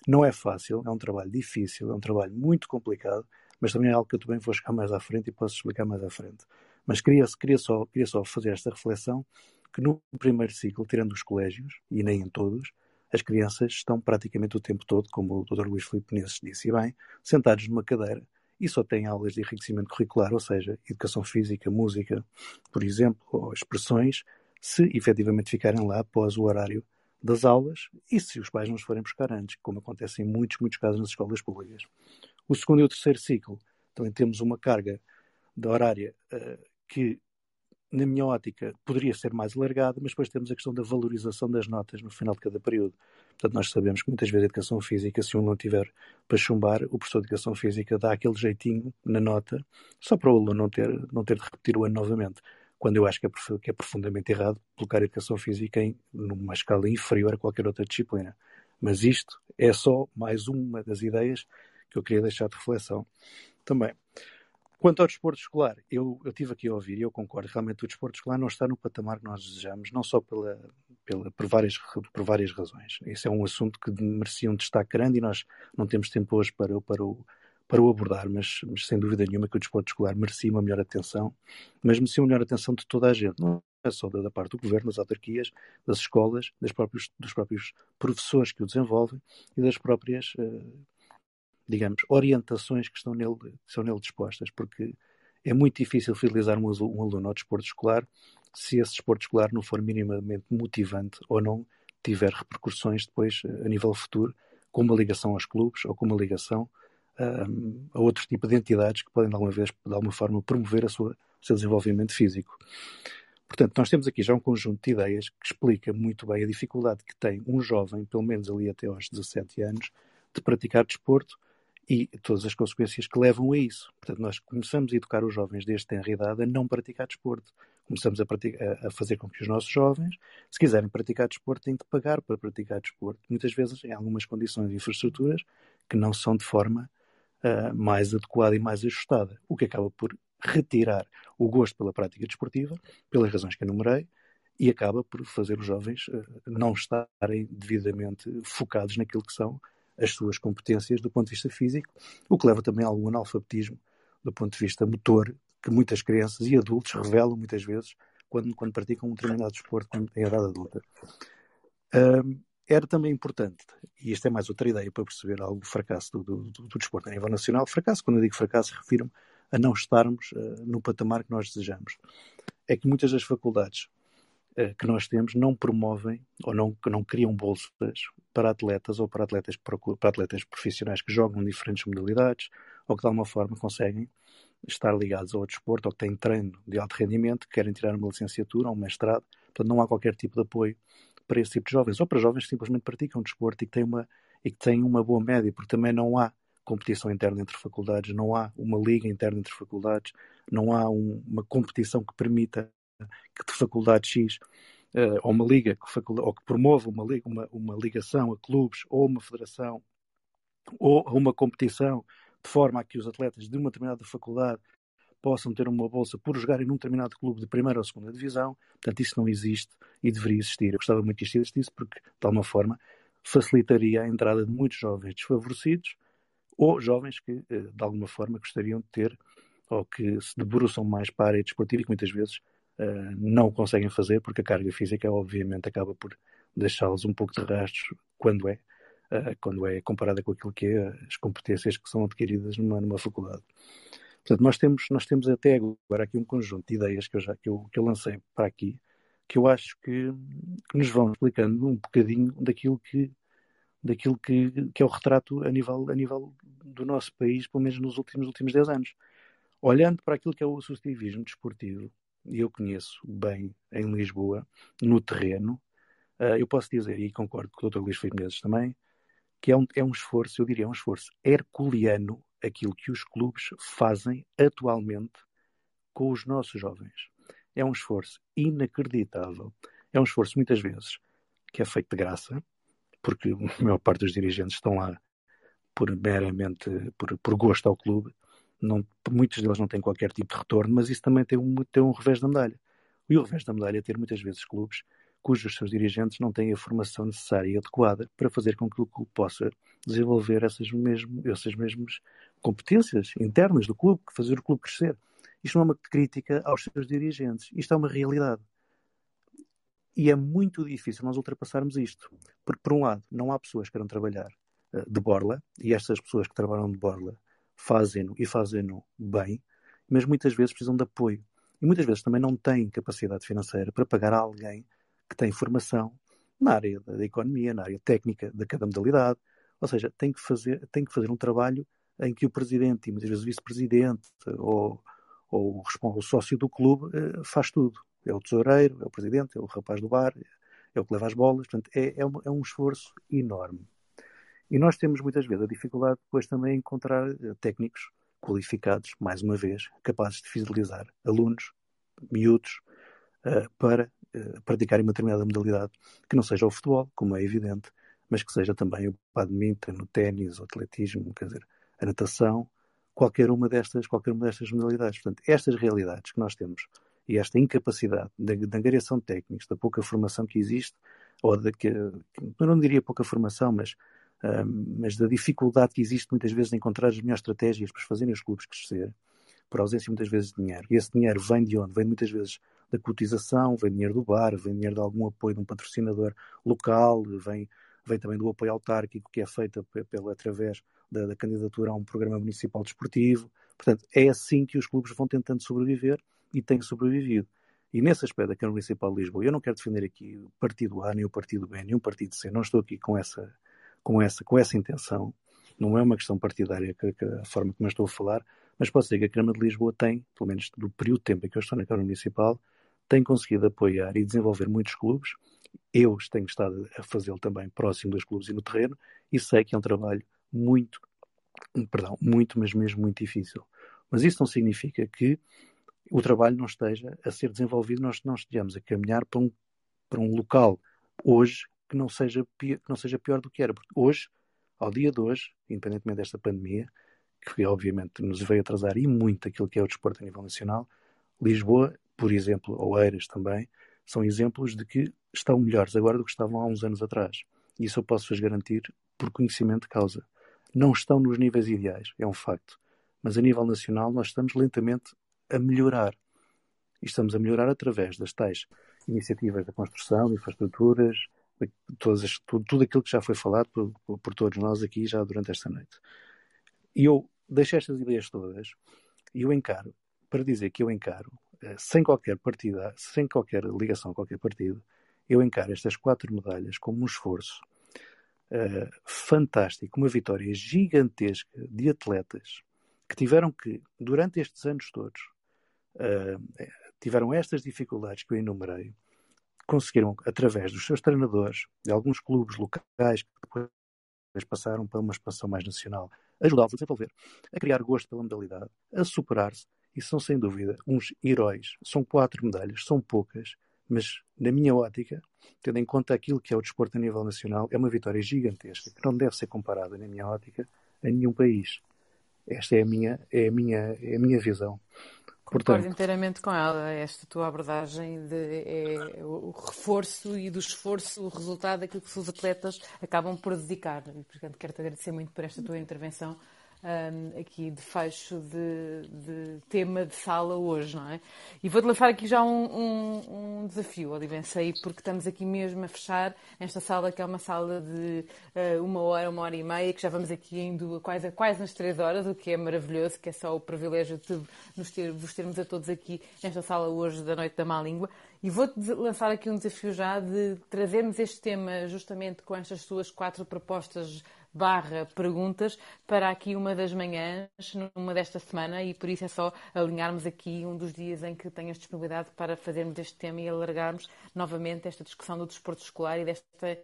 S12: Não é fácil, é um trabalho difícil, é um trabalho muito complicado, mas também é algo que eu também vou chegar mais à frente e posso explicar mais à frente. Mas queria, queria, só, queria só fazer esta reflexão que no primeiro ciclo, tirando os colégios, e nem em todos, as crianças estão praticamente o tempo todo, como o Dr. Luís Filipe disse bem, sentados numa cadeira e só têm aulas de enriquecimento curricular, ou seja, educação física, música, por exemplo, ou expressões, se efetivamente ficarem lá após o horário das aulas e se os pais não os forem buscar antes, como acontece em muitos, muitos casos nas escolas públicas. O segundo e o terceiro ciclo também temos uma carga da horária uh, que na minha ótica, poderia ser mais alargada, mas depois temos a questão da valorização das notas no final de cada período. Portanto, nós sabemos que muitas vezes a educação física, se um não tiver para chumbar, o professor de educação física dá aquele jeitinho na nota, só para o aluno não ter, não ter de repetir o ano novamente. Quando eu acho que é, que é profundamente errado colocar a educação física em numa escala inferior a qualquer outra disciplina. Mas isto é só mais uma das ideias que eu queria deixar de reflexão também. Quanto ao desporto escolar, eu, eu tive aqui a ouvir e eu concordo, realmente o desporto escolar não está no patamar que nós desejamos, não só pela, pela, por, várias, por várias razões. Esse é um assunto que merecia um destaque grande e nós não temos tempo hoje para, para, o, para o abordar, mas, mas sem dúvida nenhuma que o desporto escolar merecia uma melhor atenção, mas merecia uma melhor atenção de toda a gente, não é só da, da parte do governo, das autarquias, das escolas, das próprios, dos próprios professores que o desenvolvem e das próprias uh, digamos, orientações que estão nele, que estão nele dispostas, porque é muito difícil fidelizar um, um aluno ao desporto escolar se esse desporto escolar não for minimamente motivante ou não tiver repercussões depois a nível futuro, com uma ligação aos clubes ou com uma ligação a outro tipo de entidades que podem de alguma vez, de alguma forma, promover a sua, seu desenvolvimento físico. Portanto, nós temos aqui já um conjunto de ideias que explica muito bem a dificuldade que tem um jovem, pelo menos ali até aos 17 anos, de praticar desporto e todas as consequências que levam a isso. Portanto, nós começamos a educar os jovens desde tenra idade a não praticar desporto. Começamos a, praticar, a, fazer com que os nossos jovens, se quiserem praticar desporto, têm de pagar para praticar desporto. Muitas vezes em algumas condições e infraestruturas que não são de forma uh, mais adequada e mais ajustada, o que acaba por retirar o gosto pela prática desportiva, pelas razões que enumerei, e acaba por fazer os jovens uh, não estarem devidamente focados naquilo que são as suas competências do ponto de vista físico, o que leva também a algum analfabetismo do ponto de vista motor, que muitas crianças e adultos revelam muitas vezes quando, quando praticam um determinado desporto quando têm idade adulta. Era também importante, e esta é mais outra ideia para perceber algum fracasso do, do, do, do desporto a nível nacional. Fracasso, quando eu digo fracasso, refiro-me a não estarmos uh, no patamar que nós desejamos. É que muitas das faculdades uh, que nós temos não promovem ou não, não criam bolsas para atletas ou para atletas, para atletas profissionais que jogam diferentes modalidades ou que de alguma forma conseguem estar ligados ao desporto ou que têm treino de alto rendimento, que querem tirar uma licenciatura ou um mestrado. Portanto, não há qualquer tipo de apoio para esse tipo de jovens ou para jovens que simplesmente praticam desporto e que têm uma, e que têm uma boa média, porque também não há competição interna entre faculdades, não há uma liga interna entre faculdades, não há um, uma competição que permita que de faculdade X uh, ou uma liga que, ou que promova uma, liga, uma, uma ligação a clubes ou uma federação ou uma competição de forma a que os atletas de uma determinada faculdade possam ter uma bolsa por jogarem num determinado clube de primeira ou segunda divisão. Portanto, isso não existe e deveria existir. Eu gostava muito que isto existisse porque, de alguma forma, facilitaria a entrada de muitos jovens desfavorecidos ou jovens que, eh, de alguma forma, gostariam de ter ou que se debruçam mais para a área desportiva e que muitas vezes uh, não o conseguem fazer porque a carga física, obviamente, acaba por deixá-los um pouco de rastros quando é, uh, quando é comparada com aquilo que é as competências que são adquiridas numa, numa faculdade. Portanto, nós temos, nós temos até agora aqui um conjunto de ideias que eu, já, que eu, que eu lancei para aqui, que eu acho que, que nos vão explicando um bocadinho daquilo que daquilo que, que é o retrato a nível, a nível do nosso país, pelo menos nos últimos, últimos 10 anos. Olhando para aquilo que é o associativismo desportivo, e eu conheço bem em Lisboa, no terreno, uh, eu posso dizer, e concordo com o Dr. Luís Filipe também, que é um, é um esforço, eu diria, um esforço herculeano aquilo que os clubes fazem atualmente com os nossos jovens. É um esforço inacreditável. É um esforço, muitas vezes, que é feito de graça, porque <laughs> a maior parte dos dirigentes estão lá por meramente por, por gosto ao clube. Não, muitos deles não têm qualquer tipo de retorno, mas isso também tem um, tem um revés da medalha. E o revés da medalha é ter muitas vezes clubes cujos seus dirigentes não têm a formação necessária e adequada para fazer com que o clube possa desenvolver essas, mesmo, essas mesmas competências internas do clube, fazer o clube crescer. Isto não é uma crítica aos seus dirigentes, isto é uma realidade. E é muito difícil nós ultrapassarmos isto. Porque, por um lado, não há pessoas que queiram trabalhar uh, de borla, e estas pessoas que trabalham de borla fazem-no e fazem-no bem, mas muitas vezes precisam de apoio. E muitas vezes também não têm capacidade financeira para pagar a alguém que tem formação na área da economia, na área técnica de cada modalidade. Ou seja, tem que fazer, tem que fazer um trabalho em que o presidente e muitas vezes o vice-presidente ou, ou o sócio do clube uh, faz tudo é o tesoureiro, é o presidente, é o rapaz do bar, é o que leva as bolas. Portanto, é, é, um, é um esforço enorme. E nós temos muitas vezes a dificuldade depois também em encontrar uh, técnicos qualificados, mais uma vez, capazes de fidelizar alunos, miúdos, uh, para praticarem uma determinada modalidade, que não seja o futebol, como é evidente, mas que seja também o badminton, o ténis, o atletismo, quer dizer, a natação, qualquer uma destas, qualquer uma destas modalidades. Portanto, estas realidades que nós temos e esta incapacidade da, angariação de técnicos, da pouca formação que existe, ou da que, eu não diria pouca formação, mas, uh, mas da dificuldade que existe muitas vezes de encontrar as melhores estratégias para fazerem os clubes crescer, por ausência muitas vezes de dinheiro. E esse dinheiro vem de onde? Vem muitas vezes da cotização, vem dinheiro do bar, vem dinheiro de algum apoio de um patrocinador local, vem, vem também do apoio autárquico que é feito pela, através da, da candidatura a um programa municipal desportivo. Portanto, é assim que os clubes vão tentando sobreviver e tem sobrevivido. E nesse aspecto da Câmara Municipal de Lisboa, eu não quero defender aqui o partido A, nem o partido B, nem o partido C, não estou aqui com essa, com essa, com essa intenção, não é uma questão partidária que, que a forma como eu estou a falar, Mas posso dizer que a Câmara de Lisboa tem, pelo menos do período de tempo em que eu estou na Câmara Municipal, tem conseguido apoiar e desenvolver muitos clubes. Eu tenho estado a fazê-lo também próximo dos clubes e no terreno, e sei que é um trabalho muito, perdão, muito, mas mesmo muito difícil. Mas isso não significa que o trabalho não esteja a ser desenvolvido, nós não estejamos a caminhar para um, para um local hoje que não, seja, que não seja pior do que era. Porque hoje, ao dia de hoje, independentemente desta pandemia, que obviamente nos veio atrasar e muito aquilo que é o desporto a nível nacional, Lisboa, por exemplo, ou Eiras também, são exemplos de que estão melhores agora do que estavam há uns anos atrás. E isso eu posso-vos garantir por conhecimento de causa. Não estão nos níveis ideais, é um facto. Mas a nível nacional nós estamos lentamente a melhorar. E estamos a melhorar através das tais iniciativas da construção, infraestruturas, todas as, tudo, tudo aquilo que já foi falado por, por, todos nós aqui já durante esta noite. E eu deixo estas ideias todas e eu encaro, para dizer que eu encaro, sem qualquer partida, sem qualquer ligação a qualquer partido, eu encaro estas quatro medalhas como um esforço uh, fantástico, uma vitória gigantesca de atletas que tiveram que, durante estes anos todos, uh, tiveram estas dificuldades que eu enumerei, conseguiram, através dos seus treinadores, de alguns clubes locais que depois passaram para uma expansão mais nacional, ajudá-los a desenvolver, a criar gosto pela modalidade, a superar-se, e são sem dúvida uns heróis. São quatro medalhas, são poucas, mas na minha ótica, tendo em conta aquilo que é o desporto a nível nacional, é uma vitória gigantesca que não deve ser comparada, na minha ótica, a nenhum país. Esta é a minha, é a minha, é a minha visão.
S5: Concordo Portanto, inteiramente com ela. Esta tua abordagem de, é o reforço e do esforço, o resultado daquilo que os atletas acabam por dedicar. E, portanto, quero-te agradecer muito por esta tua intervenção um, aqui de fecho de, de, tema de sala hoje, não é? E vou-te lançar aqui já um, um, um desafio, Olivensei, porque estamos aqui mesmo a fechar esta sala, que é uma sala de uh, uma hora, uma hora e meia, que já vamos aqui indo quase, quase nas três horas, o que é maravilhoso, que é só o privilégio de nos ter, vos termos a todos aqui nesta sala hoje da Noite da Má Língua. E vou-te lançar aqui um desafio já de trazermos este tema justamente com estas suas quatro propostas barra perguntas para aqui uma das manhãs, numa desta semana, e por isso é só alinharmos aqui um dos dias em que tenhas disponibilidade para fazermos este tema e alargarmos novamente esta discussão do desporto escolar e desta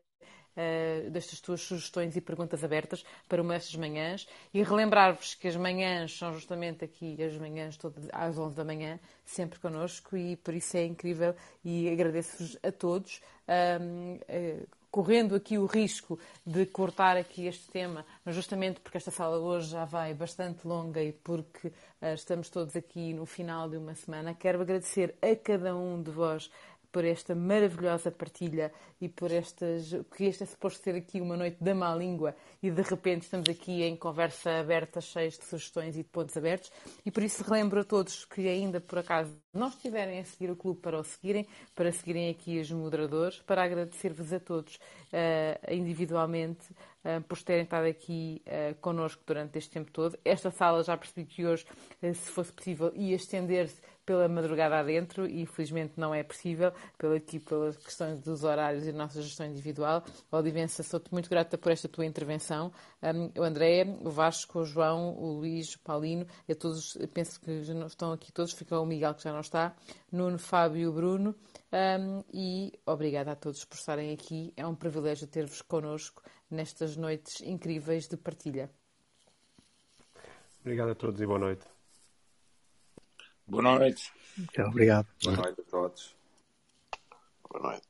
S5: Uh, destas tuas sugestões e perguntas abertas para uma destas manhãs e relembrar-vos que as manhãs são justamente aqui as manhãs todas às 11 da manhã, sempre connosco e por isso é incrível e agradeço-vos a todos. Uh, correndo aqui o risco de cortar aqui este tema, mas justamente porque esta sala hoje já vai bastante longa e porque uh, estamos todos aqui no final de uma semana, quero agradecer a cada um de vós por esta maravilhosa partilha e por estas. que este é suposto ser aqui uma noite da má língua e de repente estamos aqui em conversa aberta, cheios de sugestões e de pontos abertos. E por isso relembro a todos que ainda por acaso não estiverem a seguir o clube para o seguirem, para seguirem aqui os moderadores, para agradecer-vos a todos uh, individualmente uh, por terem estado aqui uh, connosco durante este tempo todo. Esta sala já percebi que hoje, se fosse possível, ia estender-se pela madrugada adentro e infelizmente não é possível, pelo aqui pelas questões dos horários e da nossa gestão individual. Olivença, sou-te muito grata por esta tua intervenção. Um, o André, o Vasco, o João, o Luís, o Paulino, a todos, penso que estão aqui todos, fica o Miguel que já não está, Nuno, Fábio e o Bruno. Um, e obrigada a todos por estarem aqui. É um privilégio ter-vos connosco nestas noites incríveis de partilha.
S1: Obrigado a todos e boa noite.
S6: Boa noite.
S12: Obrigado.
S8: Boa noite a todos.
S7: Boa noite.